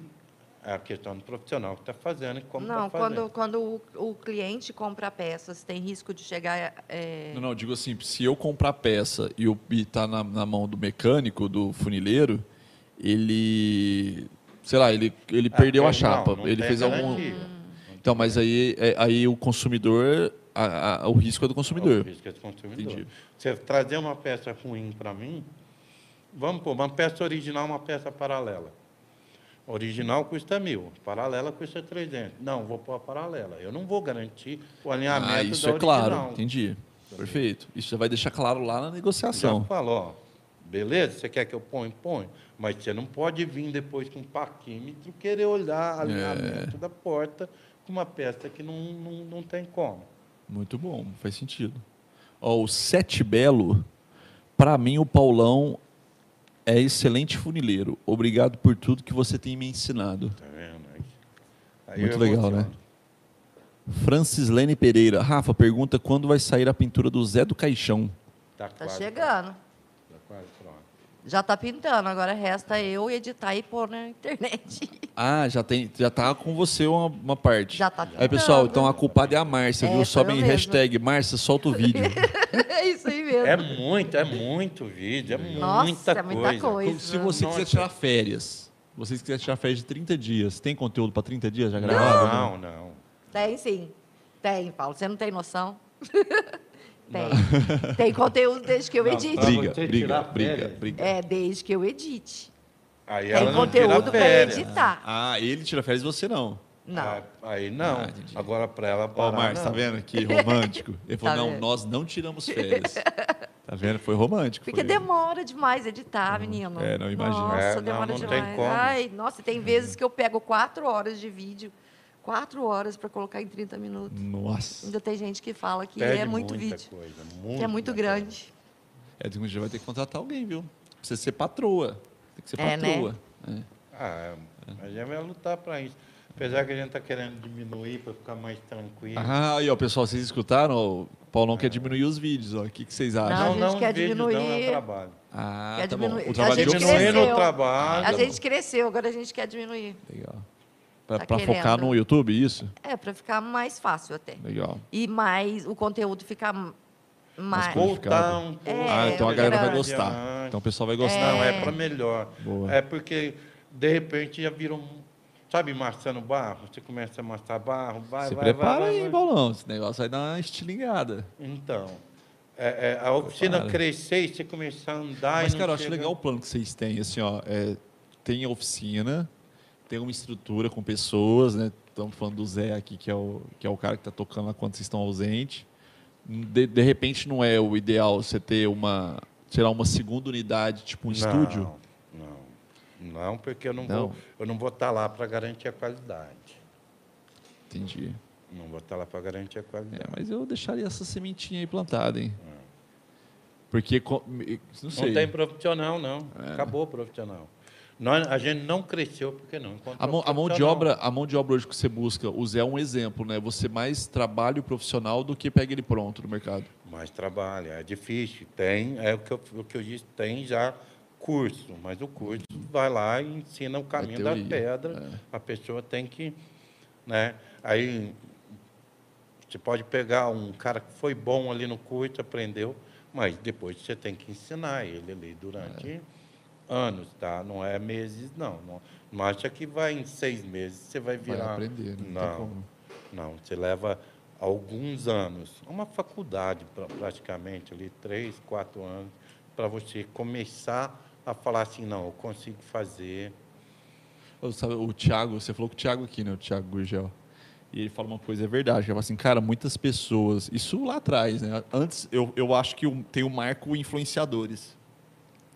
a questão do profissional que está fazendo e como Não, está quando, fazendo. quando o, o cliente compra peças, tem risco de chegar. é, Não, não, digo assim, se eu comprar peça e o e tá na, na mão do mecânico, do funileiro, ele, sei lá, ele, ele Ah, perdeu a não, chapa, não ele tem fez algum garantia. Então, mas aí, é- aí o consumidor, a- a- o risco é do É o consumidor. risco é do consumidor. Entendi. Você trazer uma peça ruim para mim, vamos pôr, uma peça original, uma peça paralela. Original custa mil, paralela custa 300. Não, vou pôr a paralela. Eu não vou garantir o alinhamento Ah, isso da é claro, original. entendi. Perfeito. Isso já vai deixar claro lá na Já negociação. falou, ó, beleza, você quer que eu ponha? Põe. Mas você não pode vir depois com um parquímetro querer olhar É. alinhamento da porta com uma peça que não, não, não tem como. Muito bom, faz sentido. Ó, o Sete Belo, para mim o Paulão é excelente funileiro. Obrigado por tudo que você tem me ensinado. Tá vendo? Aí- Muito legal, né? Francis Lene Pereira. Rafa, pergunta quando vai sair a pintura do Zé do Caixão. Tá, Tá quase chegando. pronto, Tá quase. Já tá pintando, agora resta eu editar e pôr na internet. *laughs* Ah, já, tem, já tá com você uma, uma parte. Já tá Aí, pessoal, pintando. então a culpada é a Márcia, É, viu? Sobe em hashtag Márcia, solta o vídeo. *laughs* é isso aí mesmo. É muito, é muito vídeo, é Nossa, muita é muita coisa. coisa. Se você quiser Nossa. tirar férias, vocês quiserem tirar férias de 30 dias, tem conteúdo para 30 dias já gravado? Não, não. Tem sim. Tem, Paulo. Você não tem noção? *laughs* tem. *laughs* Tem conteúdo desde que eu edite. Briga, briga, briga, briga. É, desde que eu edite. Aí Tem conteúdo para editar. Ah, ele tira férias e você não. Não. Ah, Aí não. Ah. Agora para ela Ó, parar, o Márcio, tá não. vendo que *laughs* romântico? Ele falou, Tá não, vendo? nós não tiramos férias. *laughs* Tá vendo? Foi romântico. Porque foi... demora demais editar, menino. É, não, imagino. Nossa, É, não, demora não tem demais. como. Ai, nossa, tem vezes que eu pego quatro horas de vídeo, quatro horas para colocar em 30 minutos. Nossa. Ainda tem gente que fala que Perde é muito muita vídeo, Coisa, que é muito grande. É, a gente vai ter que contratar alguém, viu? Você ser patroa. Tem que ser É, né? patroa. É. Ah, a gente vai lutar para isso. Apesar que a gente está querendo diminuir para ficar mais tranquilo. Ah, aí, ó, pessoal, vocês escutaram? O Paulão quer diminuir os vídeos, ó. O que, que vocês acham? Não, a gente quer os vídeos diminuir- Não, é o trabalho. Ah, Quer tá diminuir- bom. O a trabalho gente de Diminuir cresceu. no trabalho. A gente cresceu, agora a gente quer diminuir. Legal. Pra, Tá focar no YouTube, isso? É, para ficar mais fácil até. Legal. E mais, o conteúdo ficar mais... Voltar um pouco. É, ah, então a galera vai gostar. Adiante. Então o pessoal vai gostar. Não, é para melhor. Boa. É porque, de repente, já viram. Sabe, amassando barro? Você começa a amassar barro, vai, Se vai, prepara vai, aí, vai. Paulão. Esse negócio vai dar uma estilingada. Então, é, é, a oficina Prepara. crescer e você começar a andar Mas, e cara, eu acho chega- legal o plano que vocês têm, assim, ó. é, tem oficina, tem uma estrutura com pessoas, né? Estamos falando do Zé aqui, que é o, que é o cara que está tocando lá quando vocês estão ausentes. De, de repente não é o ideal você ter uma, sei lá, uma segunda unidade, tipo um Não, estúdio? Não, não, porque eu não, Não? vou eu não vou estar lá para garantir a qualidade. Entendi. Não vou estar lá para garantir a qualidade. É, mas eu deixaria essa sementinha aí plantada, hein? Porque, co- me- não sei. Não tem profissional, não. Acabou o profissional. Nós, a gente não cresceu porque não encontrou A mão, a mão de profissional. obra, a mão de obra hoje que você busca, o Zé é um exemplo, né? Você mais trabalha o profissional do que pega ele pronto no mercado. Mais trabalho, é difícil. Tem, é o que eu, o que eu disse, tem já curso, mas o curso vai lá e ensina o caminho da pedra. A pessoa tem que, né? Aí você pode pegar um cara que foi bom ali no curso, aprendeu, mas depois você tem que ensinar ele ali durante anos, tá? Não é meses, não. Não, não acha que vai em seis meses você vai Vai virar. aprender, né? não tem Não, como. não. Você leva alguns anos, uma faculdade pra- praticamente ali, três, quatro anos, para você começar a falar assim, não, eu consigo fazer. Sabe, o Thiago, você falou com o Thiago aqui, né? O Thiago Gurgel. E ele fala uma coisa, é verdade. Ele fala assim, cara, muitas pessoas. Isso lá atrás, né? Antes, eu, eu acho que tem o marco influenciadores.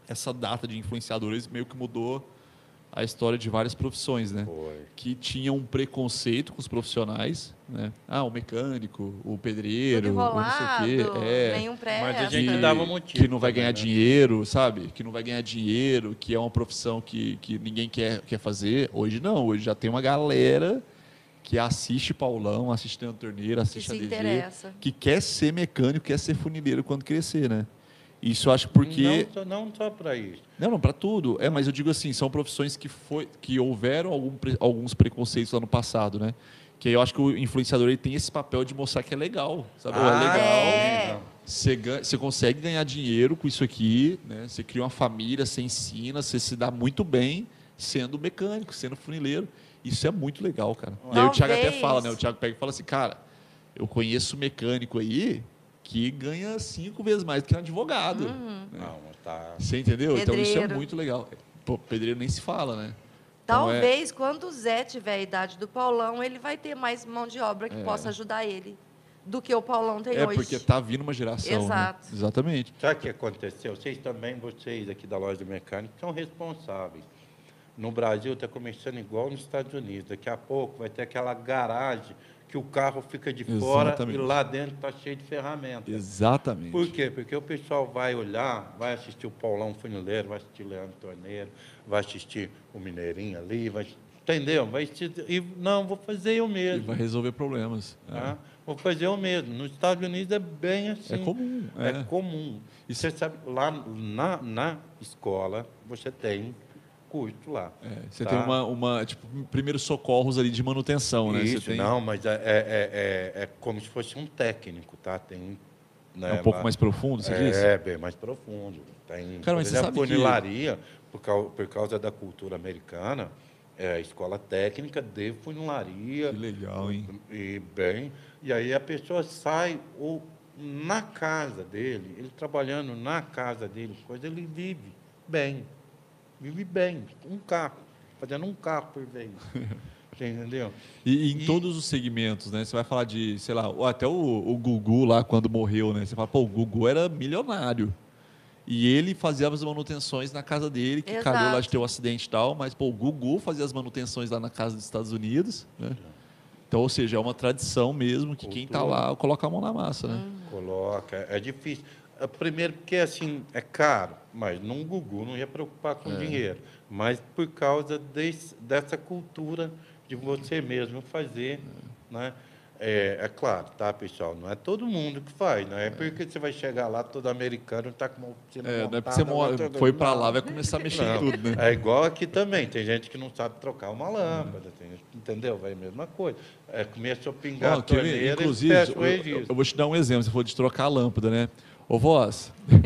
Essa data de influenciadores meio que mudou a história de várias profissões, né? Foi. Que tinham um preconceito com os profissionais, né? Ah, o mecânico, o pedreiro, Tudo o não sei enrolado, o quê. É, nenhum presta. Mas a gente que, dava motivo que não vai ganhar né? dinheiro, sabe? Que não vai ganhar dinheiro, que é uma profissão que, que ninguém quer, quer fazer. Hoje não, hoje já tem uma galera que assiste Paulão, assiste Torneiro, que assiste se a DG, interessa. que quer ser mecânico, quer ser funileiro quando crescer, né? Isso eu acho porque Não, só- não só para isso. não, não, para tudo. É, mas eu digo assim, são profissões que foi que houveram algum alguns preconceitos lá no passado, né? Que aí eu acho que o influenciador ele tem esse papel de mostrar que é legal, sabe? É Ah, legal. é. Você, ganha- você consegue ganhar dinheiro com isso aqui, né? Você cria uma família, você ensina, você se dá muito bem sendo mecânico, sendo funileiro. Isso é muito legal, cara. E aí o Thiago até Talvez. fala, né? O Thiago pega e fala assim, cara, eu conheço mecânico aí que ganha cinco vezes mais do que um advogado. Uhum. Não, tá. Você entendeu? Então isso é Pedreiro. muito legal. Pô, pedreiro nem se fala, né? Então, é- Talvez, quando o Zé tiver a idade do Paulão, ele vai ter mais mão de obra que É. possa ajudar ele do que o Paulão tem É hoje. porque tá vindo uma geração. né? Exato. Exatamente. Sabe o que aconteceu? Vocês também, vocês aqui da loja de mecânica, são responsáveis. No Brasil está começando igual nos Estados Unidos. Daqui a pouco vai ter aquela garagem que o carro fica de fora Exatamente. e lá dentro está cheio de ferramentas. Exatamente. Por quê? Porque o pessoal vai olhar, vai assistir o Paulão Funileiro, vai assistir o Leandro Torneiro, vai assistir o Mineirinho ali, vai, entendeu? Vai assistir, e não, vou fazer eu E mesmo. vai resolver problemas. É. tá? Vou fazer eu mesmo. Nos Estados Unidos é bem assim. É comum, É, é. comum. E Isso- você sabe, lá na, na escola, você tem curso lá. É, você tá? tem uma, uma, tipo, primeiros socorros ali de manutenção, né? Isso, tem não, mas é, é, é, é como se fosse um técnico, tá? Tem, né, é um pouco lá- mais profundo, você é, disse? É, bem mais profundo. Tem, Cara, mas você sabe que- funilaria, por, cau- por causa da cultura americana, é a escola técnica de funilaria. Que legal, hein? E bem, e aí a pessoa sai ou na casa dele, ele trabalhando na casa dele, coisa, ele vive bem. Vive bem, um carro, fazendo um carro por vez. *laughs* Você entendeu? E, em E- todos os segmentos, né? Você vai falar de, sei lá, ou até o, o Gugu lá quando morreu, né? Você fala, pô, o Gugu era milionário. E ele fazia as manutenções na casa dele, que calhou lá de Exato. ter um acidente e tal, mas, pô, o Gugu fazia as manutenções lá na casa dos Estados Unidos, né? Então, ou seja, é uma tradição mesmo que quem tá Cultura. lá coloca a mão na massa, né? Coloca, é difícil. É, Primeiro porque assim, é caro, mas num Gugu não ia preocupar com É. dinheiro. Mas por causa desse, dessa cultura de você mesmo fazer. Né? É, é claro, tá, pessoal? Não é todo mundo que faz, não é porque você vai chegar lá todo americano está com uma oficina É, não é porque você mora- foi pra lá, Não. vai começar a mexer em Não, tudo, né? É igual aqui também. Tem gente que não sabe trocar uma lâmpada, tem entendeu? Vai a mesma coisa. É, começou a pingar Ó, a torneira Inclusive, eu, eu- eu vou te dar um exemplo. Você falou de trocar a lâmpada, né? Ô, voz, *laughs*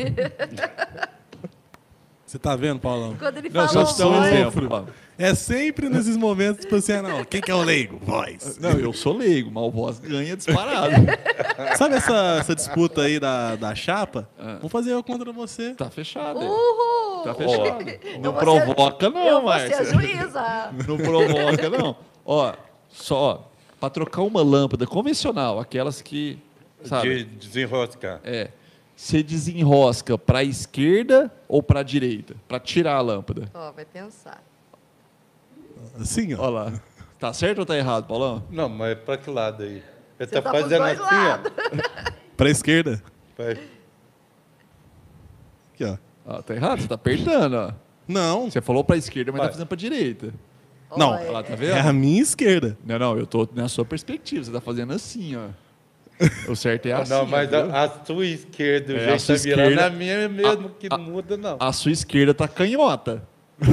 Você tá vendo, Paulão? Quando ele não, falou um exemplo. É sempre nesses momentos, tipo assim, ah, não, quem que é o leigo? Voz. Não, eu sou leigo, mas o voz ganha disparado. *laughs* Sabe essa, essa disputa aí da, da chapa? Ah. Vou fazer eu contra você. Tá fechado. Uhul! Tá fechado. *laughs* Não ser- provoca, não, ser Márcia. juíza. Não provoca, não. Ó, só, para trocar uma lâmpada convencional, aquelas que, sabe, De desenroscar. é, você desenrosca para a esquerda ou para a direita, para tirar a lâmpada. Ó, vai pensar. Assim, ó. Olha lá. Tá certo ou tá errado, Paulão? Não, mas para que lado aí? Ele Você tá, tá fazendo assim, lados. *laughs* Pra esquerda. ó. Faz- Aqui, ó. Ó, tá errado, você tá apertando, ó. Não, Você falou pra esquerda, mas Vai. tá fazendo pra direita. Não. Olha, lá, tá é vendo? a minha esquerda. Não, não, eu tô na sua perspectiva. Você tá fazendo assim, ó. *laughs* O certo é assim. não, mas viu? a, a sua esquerda, o É, a jeito tá virando a minha mesmo, que a- muda, não. A sua esquerda tá canhota. *laughs*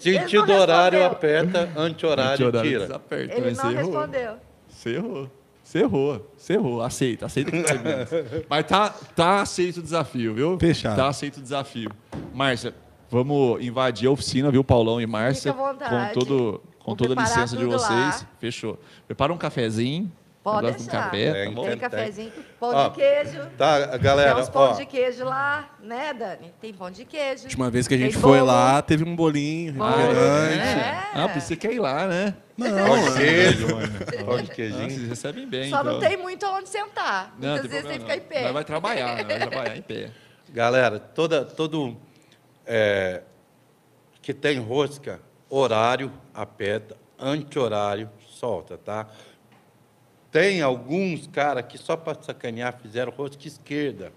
Sentido horário aperta, anti-horário Anti-horário tira. desaperta, Ele não você errou. respondeu. Você errou. Você errou. Você errou. Aceita, aceita que menos. *laughs* Mas tá, tá aceito o desafio, viu? Fechado. Tá aceito o desafio. Márcia, vamos invadir a oficina, viu, Paulão e Márcia? Fica à vontade. Com, todo, com Vou toda a licença de vocês. lá. Fechou. Prepara um cafezinho. Pode um deixar. café, É, tá. Tem cafezinho, pão Ó, de queijo. Tá, Tem galera, uns pão ó, de queijo lá, né, Dani? Tem pão de queijo. A última vez que a Tem gente foi bolo. lá, teve um bolinho, refrigerante. É. Ah, pensei que ia ir lá, né? Não, pão de queijo, Pão pão de Ah, queijinho. vocês recebem bem, Só então. não tem muito onde sentar. Não, Muitas tem vezes tem que ficar em pé. Nós vai trabalhar, nós vai trabalhar em pé. Galera, toda, todo é, que tem rosca, horário, aperta, anti-horário, solta, tá? Tem alguns cara que só para sacanear fizeram rosca esquerda.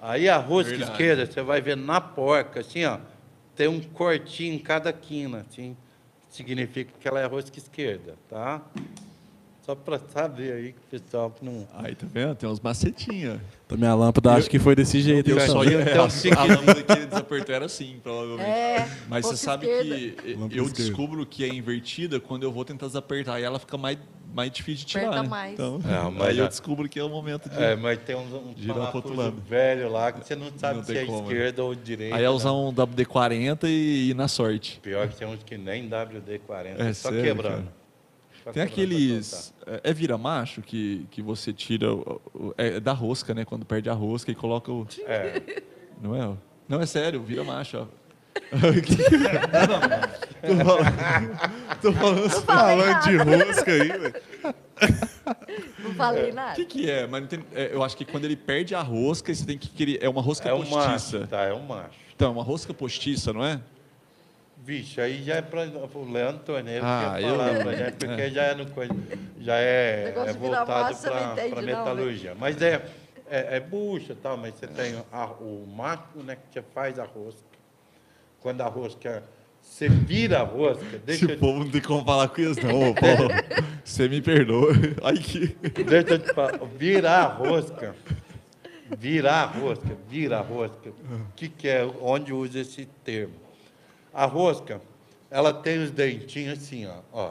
Aí a rosca Verdade. esquerda, você vai ver na porca, assim, ó, tem um cortinho em cada quina, assim, significa que ela é rosca esquerda, tá? Só para saber aí que o pessoal não... Aí, tá vendo? Tem uns macetinhos. Então minha lâmpada acho que foi desse jeito. Eu então. só ia Então, *laughs* a, se a lâmpada que ele desapertou era assim, provavelmente. É, Mas você sabe esquerda. que Lâmpada eu esquerda. descubro que é invertida quando eu vou tentar desapertar e ela fica mais, mais difícil de tirar. Aperta né? mais. Então, É, mas aí eu já- descubro que é o momento de. É, mas tem uns, uns Girar pro outro lado. velho lá que você não sabe Não se é como, né? esquerda ou direita. aí é usar né? um WD-40 e ir na sorte. Pior que tem uns que nem WD-40, É só sério, quebrando. cara? Tem quebrando pra aqueles. É, é vira-macho que, que você tira. o- o- É da rosca, né? Quando perde a rosca e coloca o. soltar. É, Não é? Não, é sério, vira-macho, ó. *laughs* Tô falando, tô falando Não de rosca aí, velho. Não falei O nada. que, que é? Mas não tem- é, eu acho que quando ele perde a rosca, você tem que querer. É uma rosca é um postiça. macho, tá? É um macho. Então, uma rosca postiça, não é? Vixe, aí já é para o Leandro Torneiro Ah, que eu- pra gente, porque já é, no, coisa- já é, é voltado não para não, né? metalurgia. Mas é, é, é bucha e tal, mas você tem a- o macho né, que você faz a rosca. Quando a rosca, você vira a rosca, deixa, Esse povo não tem como falar com isso, não, ô, *laughs* Paulo. Você me perdoa. Ai, que. Deixa eu te falar, virar a rosca, virar a rosca, virar a rosca, o que, que é, onde usa esse termo? A rosca, ela tem os dentinhos assim, ó, ó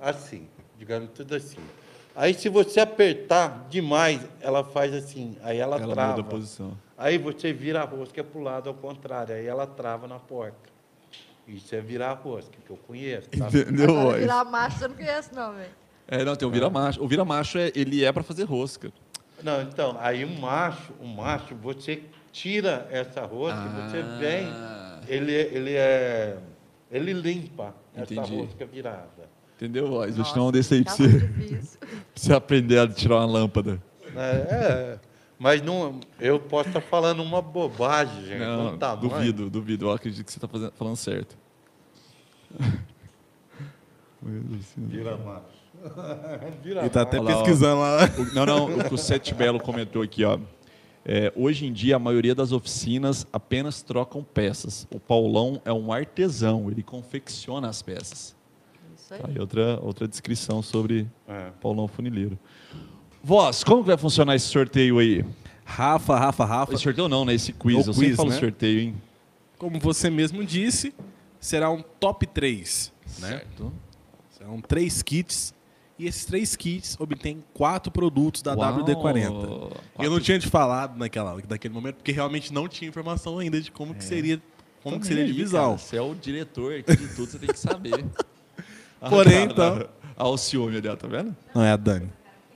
assim, digamos tudo assim. Aí se você apertar demais, ela faz assim, aí ela, Ela trava. muda a posição. Aí você vira a rosca para o lado ao contrário, aí ela trava na porca. Isso é virar a rosca, que eu conheço, tá? Entendeu, Agora, virar macho, eu não conheço, não, velho. É, não, tem o vira-macho. O vira-macho, é, ele é pra fazer rosca. Não, então, aí um macho, um macho, você tira essa rosca, Ah. você vem, ele, ele é, ele limpa essa Entendi. rosca virada. Entendeu, voz? Nossa, dar um desse aí pra tá você, *laughs* aprender a tirar uma lâmpada. É, é, mas não, eu posso estar falando uma bobagem, gente. Não, Não, duvido, duvido. Eu acredito que você tá fazendo- falando certo. *laughs* Vira macho. *laughs* Vira Ele tá até Olha lá, pesquisando lá. O- Não, não, o que o Sete Belo comentou aqui, ó. É, hoje em dia, a maioria das oficinas apenas trocam peças. O Paulão é um artesão, ele confecciona as peças. Isso aí. Tá aí outra, outra descrição sobre É. Paulão Funileiro. Voz, como que vai funcionar esse sorteio aí? Rafa, Rafa, Rafa. Esse sorteio não, né? Esse quiz. O Eu sempre quiz, falo né? sorteio, hein? Como você mesmo disse, será um top 3. Né? Certo. Serão três kits. E esses três kits obtêm quatro produtos da Uau! WD-40. Quatro- Eu não tinha te falado naquela, naquele momento, porque realmente não tinha informação ainda de como que seria, como que Também seria a aí, divisão. cara, Você é o diretor aqui de tudo, você tem que saber. *laughs* Ah, Porém, cara, então- Olha o ciúme ali, tá vendo? Não é a Dani.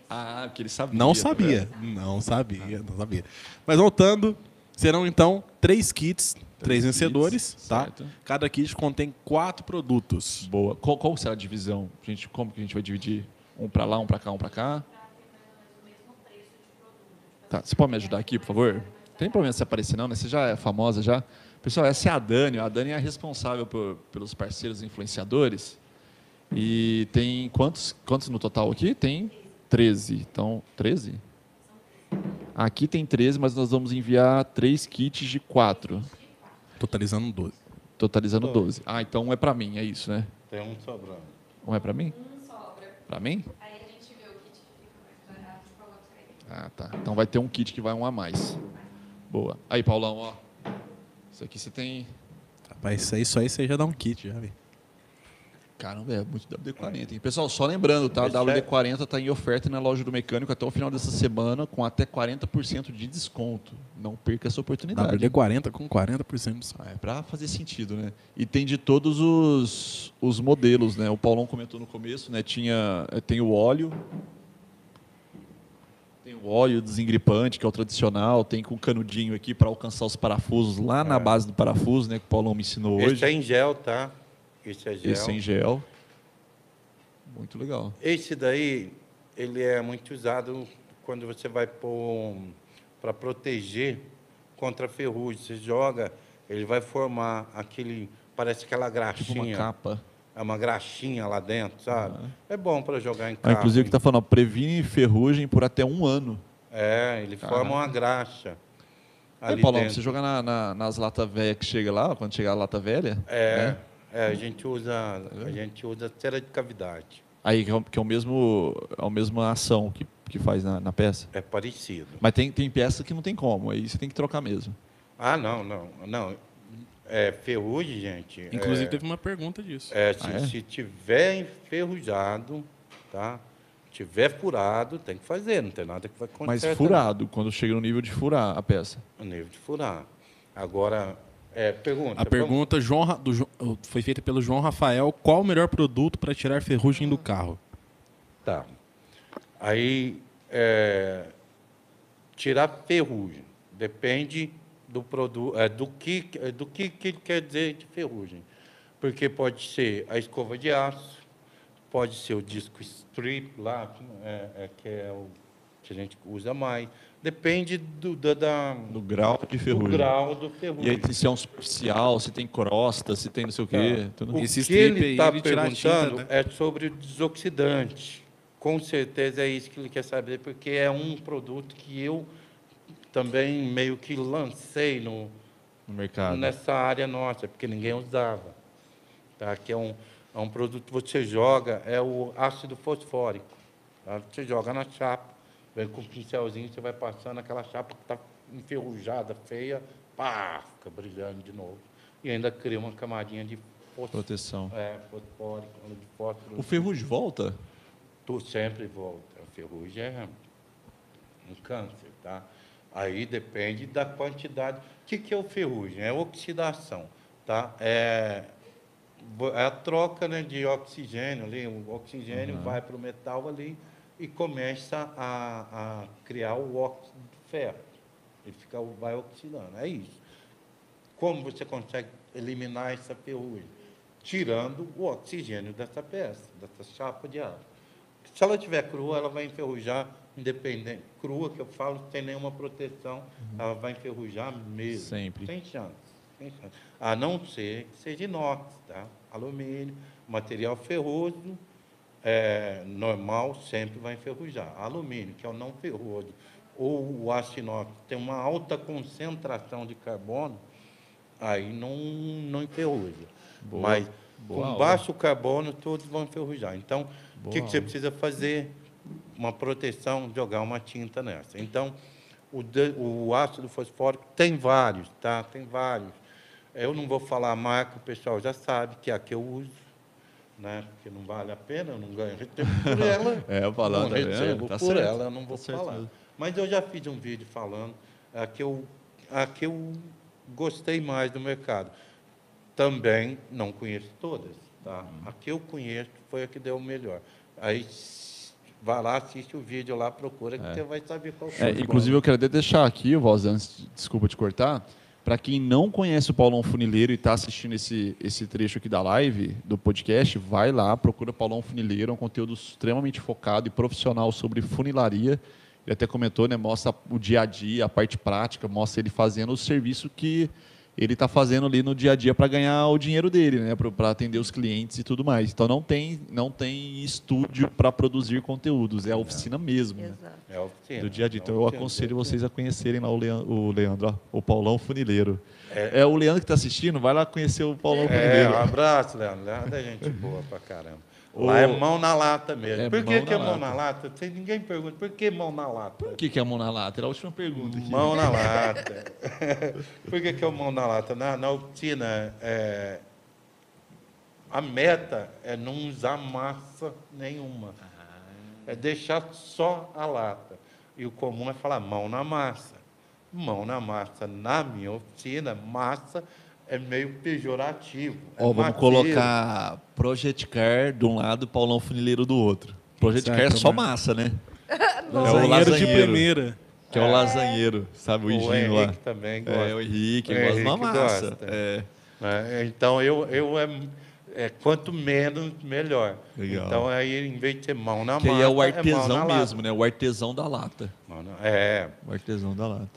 Ah, porque ele sabia. Não tá sabia. vendo? Não sabia, não sabia. Mas voltando, serão então três kits, três, kits, vencedores, tá? certo. Cada kit contém quatro produtos. Boa. Qual, qual será a divisão? Gente, como que a gente vai dividir? Um pra lá, um pra cá, um pra cá? Tá, você pode me ajudar aqui, por favor? Não tem problema se aparecer não, né? Você já é famosa já. Pessoal, essa é a Dani. A Dani é a responsável por- pelos parceiros influenciadores. E tem quantos, quantos no total aqui? Tem 13. Então, 13? Aqui tem 13, mas nós vamos enviar 3 kits de 4. Totalizando 12. Totalizando 12. Ah, então um é para mim, é isso, né? Tem um sobrando. Um é para mim? Um sobra. Para mim? Aí a gente vê o kit que fica mais barato e coloca aí. Ah, tá. Então vai ter um kit que vai um a mais. Boa. Aí, Paulão, ó. Isso aqui você tem. Rapaz, isso aí, isso aí você já dá um kit, já vi. Caramba, é muito WD-40, hein? Pessoal, só lembrando, tá? O Esse é- WD-40 está em oferta na loja do mecânico até o final dessa semana, com até 40% de desconto. Não perca essa oportunidade. WD-40 com 40% de desconto. Ah, É para fazer sentido, né? E tem de todos os, os modelos, né? O Paulão comentou no começo, né? Tinha, eh, tem o óleo, tem o óleo desengripante, que é o tradicional, tem com canudinho aqui para alcançar os parafusos lá na base do parafuso, né? Que o Paulão me ensinou Esse hoje. é em gel, tá? Esse é gel. Esse em gel. Muito legal. Esse daí, ele é muito usado quando você vai pôr para proteger contra a ferrugem. Você joga, ele vai formar aquele, parece aquela Tipo uma graxinha. capa. é uma graxinha lá dentro, sabe? É bom para jogar em Ah, casa. inclusive que está falando, previne ferrugem por até um ano. É, ele Caraca. forma uma graxa. Aí, ali Paulão, dentro. você jogar na, na- nas latas velhas que chega lá, quando chegar a lata velha, É, né? É, a gente usa, a gente usa cera de cavidade. aí que é, o- que é o mesmo, é a mesma ação que, que faz na, na peça. É parecido. Mas tem, tem peça que não tem como, aí você tem que trocar mesmo. Ah, não, não, não. É ferrugem, gente. Inclusive, é, teve uma pergunta disso. é, se, Ah, é? se tiver enferrujado, tá? Tiver furado, tem que fazer, não tem nada que vai Mas acontecer. furado, quando chega no nível de furar a peça. O nível de furar. Agora, é, pergunta. A pergunta João do foi feita pelo João Rafael. Qual o melhor produto para tirar ferrugem do carro? Tá. Aí, é, tirar ferrugem. Depende do produto, é, do que é, do que, que ele quer dizer de ferrugem. Porque pode ser a escova de aço, pode ser o disco strip lá, é, é, que é o que a gente usa mais. Depende do, da, da- Do grau de do ferrugem. grau do E ferrugem. aí se é um superficial, se tem crosta, se tem não sei o quê. Tá. tudo. O Esse que ele está perguntando né? é sobre o desoxidante. Com certeza é isso que ele quer saber, porque é um produto que eu também meio que lancei no, No mercado. nessa área nossa, porque ninguém usava. Tá? Que é um, é um produto que você joga, é o ácido fosfórico. tá? Você joga na chapa, vem com um pincelzinho, você vai passando aquela chapa que está enferrujada, feia, pá, fica brilhando de novo. E ainda cria uma camadinha de fosfórico. Proteção. É, fosfórico, de fósforo. O ferrugem volta? Tu sempre volta. A ferrugem é um câncer, tá? Aí depende da quantidade. O que, que é o ferrugem? É oxidação, tá? É, é a troca né, de oxigênio ali. O oxigênio vai para o metal ali e começa a, a criar o óxido de ferro. Ele fica, vai oxidando. É isso. Como você consegue eliminar essa ferrugem? Tirando o oxigênio dessa peça, dessa chapa de aço. Se ela estiver crua, ela vai enferrujar, independente. Crua, que eu falo, sem nenhuma proteção, ela vai enferrujar mesmo. Sempre. Sem chance. Sem chance. A não ser que seja inox, tá? alumínio, material ferroso, é, normal, sempre vai enferrujar. Alumínio, que é o não ferroso, ou o aço inox, tem uma alta concentração de carbono, aí não, não enferruja. Boa, Mas boa com aula. baixo carbono, todos vão enferrujar. Então, o que, que você precisa fazer? Uma proteção, jogar uma tinta nessa. Então, o, de- o ácido fosfórico tem vários, tá? Tem vários. Eu não vou falar a marca, o pessoal já sabe que é a que eu uso, né? Porque não vale a pena, eu não ganho recebo por ela. *laughs* É, eu falando, não tá recebo Tá por certo, ela, eu não tá vou certo falar. mesmo. Mas eu já fiz um vídeo falando a que eu, a que eu gostei mais do mercado. Também não conheço todas, tá? Uhum. A que eu conheço foi a que deu o melhor. Aí vai lá, assiste o vídeo lá, procura, que você vai saber qual É, inclusive, eu quero deixar aqui, Voz, antes, de- desculpa te cortar, para quem não conhece o Paulão Funileiro e está assistindo esse, esse trecho aqui da live, do podcast, vai lá, procura Paulão Funileiro, é um conteúdo extremamente focado e profissional sobre funilaria. Ele até comentou, né, mostra o dia a dia, a parte prática, mostra ele fazendo o serviço que, ele está fazendo ali no dia a dia para ganhar o dinheiro dele, né? Para atender os clientes e tudo mais. Então não tem, não tem estúdio para produzir conteúdos, é a oficina mesmo. Né? É a oficina. Do dia a dia. É Então a eu aconselho é vocês a conhecerem lá o Leandro, o, Leandro, ó, o Paulão Funileiro. É. o Leandro que está assistindo, vai lá conhecer o Paulão É, Funileiro. um abraço, Leandro. Leandro é gente boa pra caramba. Lá é mão na lata mesmo. é por que, que é mão na lata? Ninguém pergunta. Por que mão na lata? Por que, que é mão na lata? Era a última pergunta aqui. Mão na *laughs* lata. *laughs* por que, que é mão na lata? Na, na oficina, é, a meta é não usar massa nenhuma. É deixar só a lata. E o comum é falar mão na massa. Mão na massa. Na minha oficina, massa é meio pejorativo. é vamos colocar Project Car de um lado, Paulão Funileiro do outro. Project Car é só né? massa, né? *laughs* Lasanheiro de lasanheiro. primeira. Que é o lasanheiro, sabe? O O Higuinho lá. Henrique também gosta. É, o Henrique, O gosta de uma Henrique massa. gosta. É. É, então, eu, eu é, é, quanto menos, melhor. Legal. Então, aí, em vez de ser mão na Que massa, aí é o mão artesão na lata. mesmo, né? O artesão da lata. Mão na- É, O artesão da lata.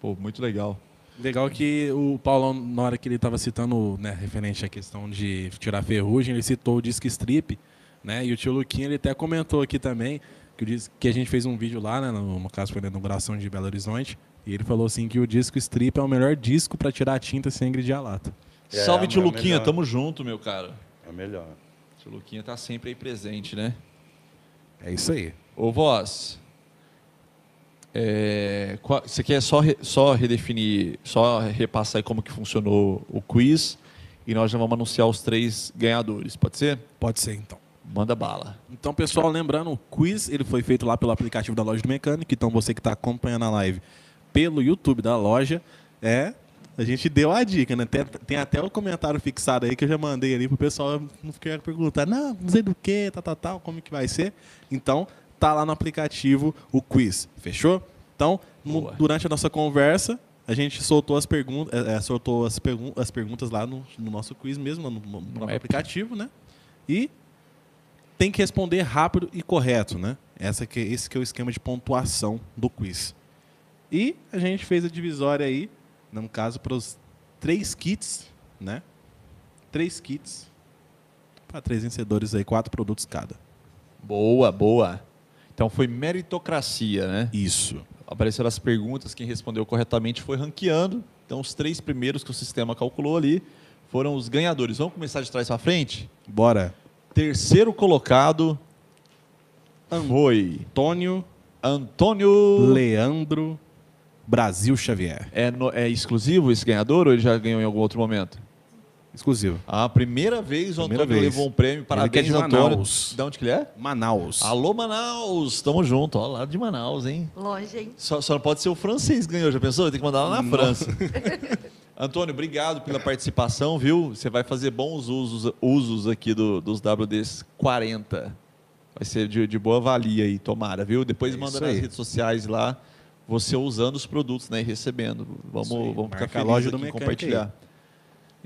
Pô, muito legal. Legal que o Paulão, na hora que ele estava citando, né, referente à questão de tirar ferrugem, ele citou o disco strip, né? E o tio Luquinha, ele até comentou aqui também, que, o dis- que a gente fez um vídeo lá, né, no, no caso foi na inauguração de Belo Horizonte, e ele falou assim que o disco strip é o melhor disco para tirar a tinta sem agredir a lata. É, Salve, é tio o Luquinha. melhor. Tamo junto, meu cara. é melhor. Tio Luquinha tá sempre aí presente, né? É isso aí. Ô, Voz, é, você quer só, só redefinir, só repassar aí como que funcionou o quiz e nós já vamos anunciar os três ganhadores, pode ser? Pode ser, então. Manda bala. Então, pessoal, lembrando, o quiz ele foi feito lá pelo aplicativo da Loja do Mecânico. Então, você que está acompanhando a live pelo YouTube da loja, é. A gente deu a dica, né? Tem, tem até o comentário fixado aí que eu já mandei ali pro pessoal não ficar perguntar, não, não sei do que, tal, tal, tal, como que vai ser. Então, tá lá no aplicativo o quiz. Fechou? Então, Boa. durante a nossa conversa, a gente soltou as perguntas, é, é, soltou as, pergun as perguntas lá no, no nosso quiz mesmo, no, no, no aplicativo, né? E tem que responder rápido e correto, né? Essa que, esse que é o esquema de pontuação do quiz. E a gente fez a divisória aí, no caso, para os três kits, né? Três kits para três vencedores aí, quatro produtos cada. Boa, boa. Então foi meritocracia, né? Isso. Apareceram as perguntas, quem respondeu corretamente foi ranqueando. Então os três primeiros que o sistema calculou ali foram os ganhadores. Vamos começar de trás para frente? Bora. Terceiro colocado foi Antônio Antônio. Leandro Brasil Xavier. É, no- é exclusivo esse ganhador ou ele já ganhou em algum outro momento? Exclusivo. A primeira vez o Primeira Antônio vez. levou um prêmio. Parabéns, que é de Antônio. Manaus. De onde que ele é? Manaus. Alô, Manaus. Tamo junto. Ó, lá de Manaus, hein? Longe, hein? Só, só não pode ser o francês que ganhou, já pensou? Tem que mandar lá na França. *laughs* *laughs* Antônio, obrigado pela participação, viu? Você vai fazer bons usos, usos aqui do- dos WDs 40. Vai ser de, de boa valia aí, tomara, viu? Depois É manda nas aí. redes sociais lá, você usando os produtos, né? E recebendo. Vamos, aí. vamos ficar felizes aqui compartilhar.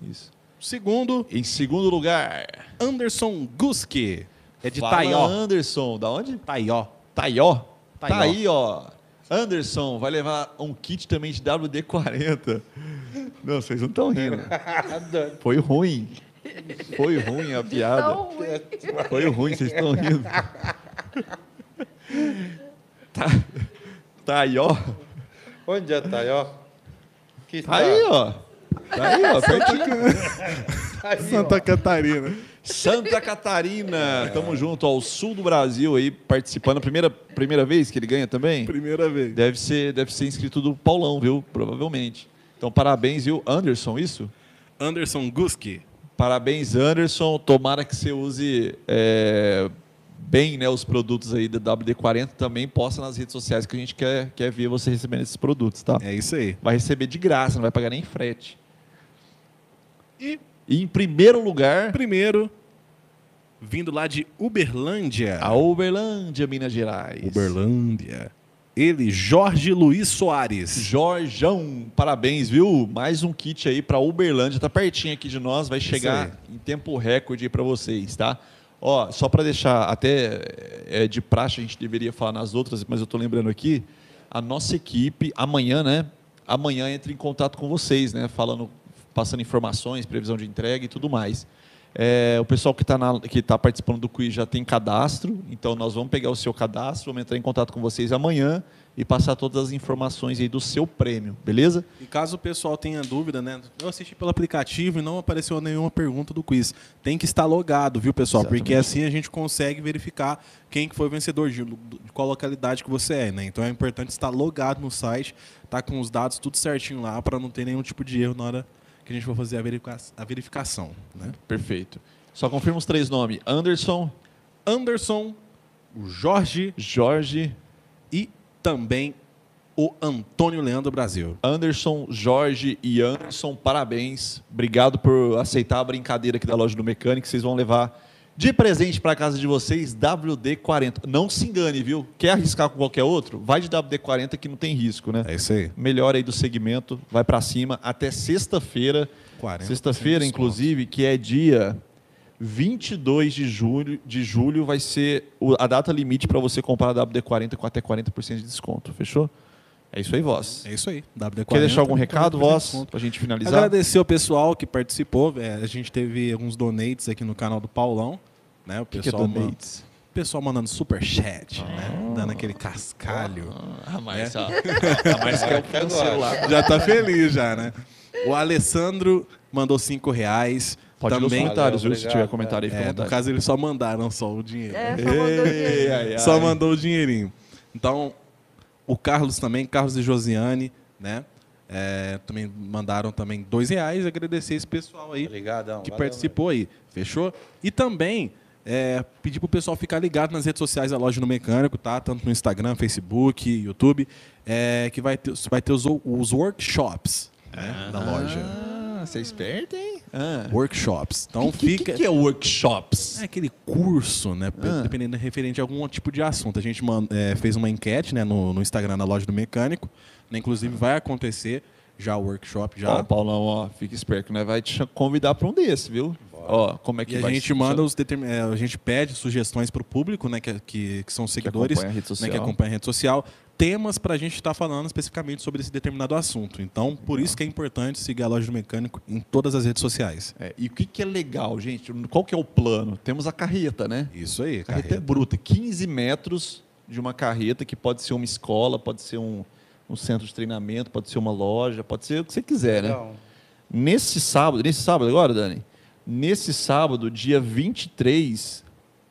Isso. Segundo, Em segundo lugar, Anderson Guski. É de Fala, Taió. Anderson. Da onde? Taió. Taió. Tá Taió. aí, ó. Anderson vai levar um kit também de WD-40. Não, vocês não estão rindo. *laughs* Foi ruim. Foi ruim a piada. Ruim. Foi ruim, vocês estão rindo. *laughs* Tá, tá aí, ó. Onde é Taió? Que Tá aí, ó. Tá aí, ó. Pertinho. Santa Catarina. Santa Catarina. Tamo junto, ao sul do Brasil aí, participando. Primeira, primeira vez que ele ganha também? Primeira vez. Deve ser, deve ser inscrito do Paulão, viu? Provavelmente. Então, parabéns, viu? Anderson, isso? Anderson Guski. Parabéns, Anderson. Tomara que você use é, bem né, os produtos aí da WD-40. Também posta nas redes sociais que a gente quer, quer ver você recebendo esses produtos, tá? É isso aí. Vai receber de graça, não vai pagar nem frete. E E em primeiro lugar, primeiro, vindo lá de Uberlândia. a Uberlândia, Minas Gerais. Uberlândia. Ele, Jorge Luiz Soares. Jorjão, parabéns, viu? Mais um kit aí para Uberlândia, tá pertinho aqui de nós, vai chegar em tempo recorde aí para vocês, tá? Ó, só para deixar até é, de praxe a gente deveria falar nas outras, mas eu tô lembrando aqui, a nossa equipe amanhã, né? Amanhã entra em contato com vocês, né? Falando passando informações, previsão de entrega e tudo mais. É, o pessoal que está tá participando do quiz já tem cadastro, então nós vamos pegar o seu cadastro, vamos entrar em contato com vocês amanhã e passar todas as informações aí do seu prêmio, beleza? E caso o pessoal tenha dúvida, né? Eu assisti pelo aplicativo e não apareceu nenhuma pergunta do quiz. Tem que estar logado, viu, pessoal? Exatamente. Porque assim a gente consegue verificar quem que foi o vencedor, de, qual localidade que você é, né? Então é importante estar logado no site, tá com os dados tudo certinho lá para não ter nenhum tipo de erro na hora que a gente for fazer a, verifica a verificação, né? Perfeito. Só confirma os três nomes: Anderson, Anderson, o Jorge Jorge, e também o Antônio Leandro Brasil. Anderson, Jorge e Anderson, parabéns. Obrigado por aceitar a brincadeira aqui da loja do mecânico. Vocês vão levar de presente para casa de vocês WD-40. Não se engane, viu? Quer arriscar com qualquer outro? Vai de WD-40 que não tem risco, né? É isso aí. Melhor aí do segmento, vai para cima até sexta-feira. 40% Sexta-feira, inclusive, que é dia 22 de julho, de julho vai ser a data limite para você comprar a WD-40 com até 40% de desconto. Fechou? É isso aí, voz. É isso aí. WD-40. Quer deixar algum recado, 40% de voz, para a gente finalizar? Agradecer o pessoal que participou. é, a gente teve alguns donates aqui no canal do Paulão. Né? O O que, que é pessoal, man- donates? o pessoal mandando super chat, né? Dando aquele cascalho. Ah, mas, É. a, a mais quer o lá. Já tá feliz já, né? O Alessandro mandou cinco reais. Pode ler os também. comentários, viu? Se tiver comentário aí, É, no caso, eles só mandaram só o dinheiro. É, só mandou dinheiro. Ei, ai, ai. Só mandou o dinheirinho. Então, o Carlos também, Carlos e Josiane, né? É, também mandaram também dois reais. Agradecer esse pessoal aí Obrigadão. que valeu, participou aí. Fechou? E também é, pedir pro pessoal ficar ligado nas redes sociais da Loja no Mecânico, tá? Tanto no Instagram, Facebook, YouTube, é, que vai ter, vai ter os, os workshops né, da loja. Ah, você é esperto, hein? Ah. Workshops. Então O que, fica. que, que é workshops? É aquele curso, né? Ah. Dependendo referente a algum tipo de assunto. A gente man- é, fez uma enquete né, no, no Instagram da loja do mecânico. né, inclusive vai acontecer já o workshop já. Ó, Paulão, ó, fica esperto que nós vai te convidar para um desse, viu? Ó, como é que E a vai gente ser- manda os determin... é, a gente pede sugestões para o público, né, que, que, que são seguidores, acompanha a rede né, que social. acompanham a rede social, temas para a gente estar falando especificamente sobre esse determinado assunto. Então, por isso que é importante seguir a loja do mecânico em todas as redes sociais. É, e o que, que é legal, gente? Qual que é o plano? Temos a carreta, né? Isso aí, A carreta, é carreta. bruta, 15 metros de uma carreta que pode ser uma escola, pode ser um, um centro de treinamento, pode ser uma loja, pode ser o que você quiser, né? Legal. Nesse sábado, nesse sábado agora, Dani? Nesse sábado, dia 23,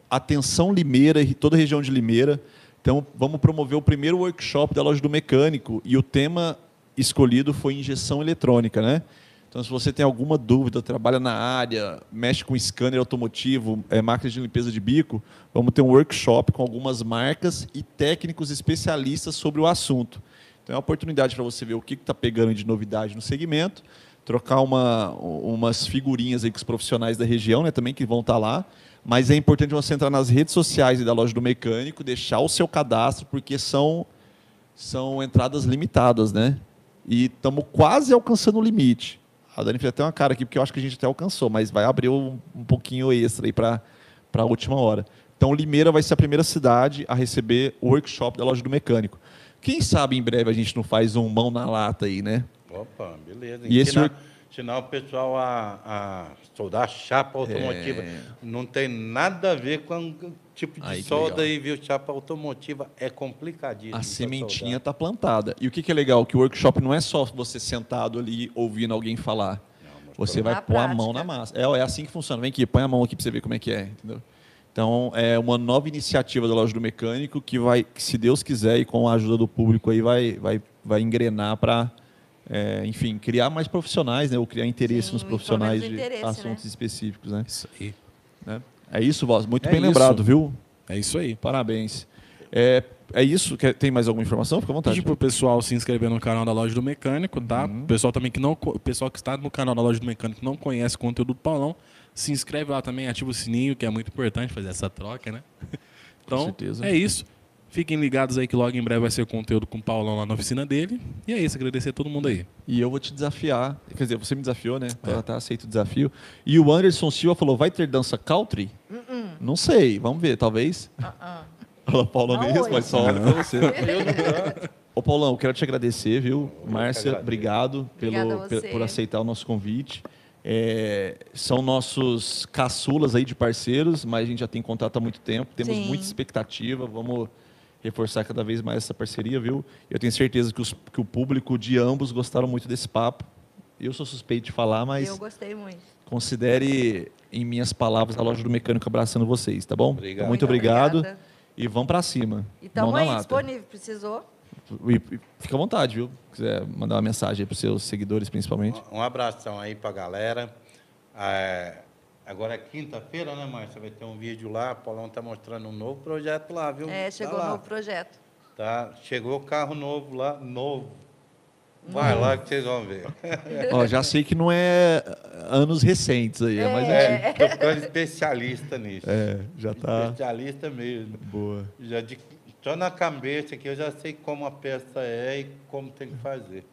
atenção Limeira e toda a região de Limeira. Então, vamos promover o primeiro workshop da loja do mecânico e o tema escolhido foi injeção eletrônica, né? Então, se você tem alguma dúvida, trabalha na área, mexe com scanner automotivo, é, máquinas de limpeza de bico, vamos ter um workshop com algumas marcas e técnicos especialistas sobre o assunto. Então, é uma oportunidade para você ver o que está pegando de novidade no segmento, trocar uma, umas figurinhas aí com os profissionais da região, né, também que vão estar lá. Mas é importante você entrar nas redes sociais da loja do mecânico, deixar o seu cadastro, porque são, são entradas limitadas, né? E estamos quase alcançando o limite. A Dani fez até uma cara aqui, porque eu acho que a gente até alcançou, mas vai abrir um, um pouquinho extra aí para a última hora. Então, Limeira vai ser a primeira cidade a receber o workshop da loja do mecânico. Quem sabe em breve a gente não faz um mão na lata aí, né? Opa, beleza. E esse ensinar, work- ensinar o pessoal a, a soldar chapa automotiva. É. Não tem nada a ver com o tipo de Aí, solda legal. aí, viu? Chapa automotiva é complicadíssimo. A sementinha está plantada. E o que, que é legal? Que o workshop não é só você sentado ali ouvindo alguém falar. Você vai pôr a mão na massa. É, é assim que funciona. Vem aqui, põe a mão aqui para você ver como é que é. Entendeu? Então, é uma nova iniciativa da Loja do Mecânico que vai, que, se Deus quiser e com a ajuda do público aí, vai, vai, vai engrenar para, enfim, criar mais profissionais, né? Ou criar interesse Sim, nos profissionais de assuntos né? específicos, né? Isso aí. né? É isso, Voz. Muito É bem isso. lembrado, viu? É isso aí. Parabéns. É, é isso? Quer- Tem mais alguma informação? Fica à vontade. Pedir pro pessoal se inscrever no canal da Loja do Mecânico, tá? Uhum. O pessoal também que não, o pessoal que está no canal da Loja do Mecânico não conhece o conteúdo do Paulão, se inscreve lá também, ativa o sininho, que é muito importante fazer essa troca, né? *laughs* Então, certeza. é isso. Fiquem ligados aí que logo em breve vai ser conteúdo com o Paulão lá na oficina dele. E é isso, agradecer a todo mundo aí. E eu vou te desafiar. Quer dizer, você me desafiou, né? É. Tá, tá aceito o desafio. E o Anderson Silva falou: vai ter dança country? Não sei, vamos ver, talvez. Uh-uh. *laughs* A Paula nem Aonde? responde, só olha pra você. *laughs* Ô Paulão, quero te agradecer, viu? Márcia, obrigado pelo, por aceitar o nosso convite. É, são nossos caçulas aí de parceiros, mas a gente já tem contato há muito tempo, temos Sim. muita expectativa, vamos reforçar cada vez mais essa parceria, viu? Eu tenho certeza que, os- que o público de ambos gostaram muito desse papo. Eu sou suspeito de falar, mas Eu gostei muito. considere em minhas palavras a loja do mecânico abraçando vocês, tá bom? Obrigado. Muito obrigado obrigada. e vamos para cima. E estamos aí, lata. disponível. Precisou? E, e fica à vontade, viu? Se quiser mandar uma mensagem para os seus seguidores, principalmente. Um abração aí pra galera. É, agora é quinta-feira, né, Márcia? Vai ter um vídeo lá. O Paulão tá mostrando um novo projeto lá, viu? É, Tá chegou lá. um novo projeto. Tá? Chegou carro novo lá, novo. Vai lá que vocês vão ver. Ó, já sei que não é anos recentes aí, é mais antigo. É, tô ficando especialista nisso. É, já tá Especialista mesmo. boa. Já de, só na cabeça aqui eu já sei como a peça é e como tem que fazer.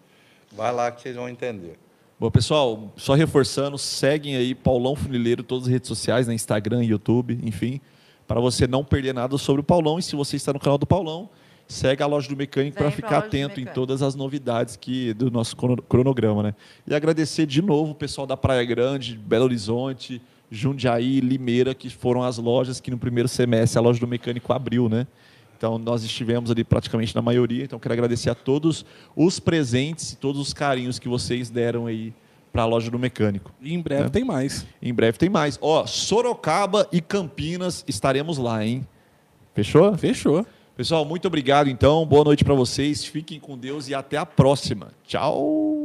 Vai lá que vocês vão entender. Bom, pessoal, só reforçando, seguem aí Paulão Funileiro, todas as redes sociais, né, Instagram, YouTube, enfim, para você não perder nada sobre o Paulão. E se você está no canal do Paulão, segue a loja do mecânico para ficar atento em todas as novidades que do nosso crono- cronograma, né? E agradecer de novo o pessoal da Praia Grande, Belo Horizonte, Jundiaí, Limeira, que foram as lojas que no primeiro semestre a loja do mecânico abriu, né? Então nós estivemos ali praticamente na maioria. Então quero agradecer a todos os presentes, todos os carinhos que vocês deram aí para a loja do mecânico. E em breve É. tem mais. Em breve tem mais. Ó, Sorocaba e Campinas estaremos lá, hein? Fechou? Fechou. Pessoal, muito obrigado então. Boa noite para vocês. Fiquem com Deus e até a próxima. Tchau.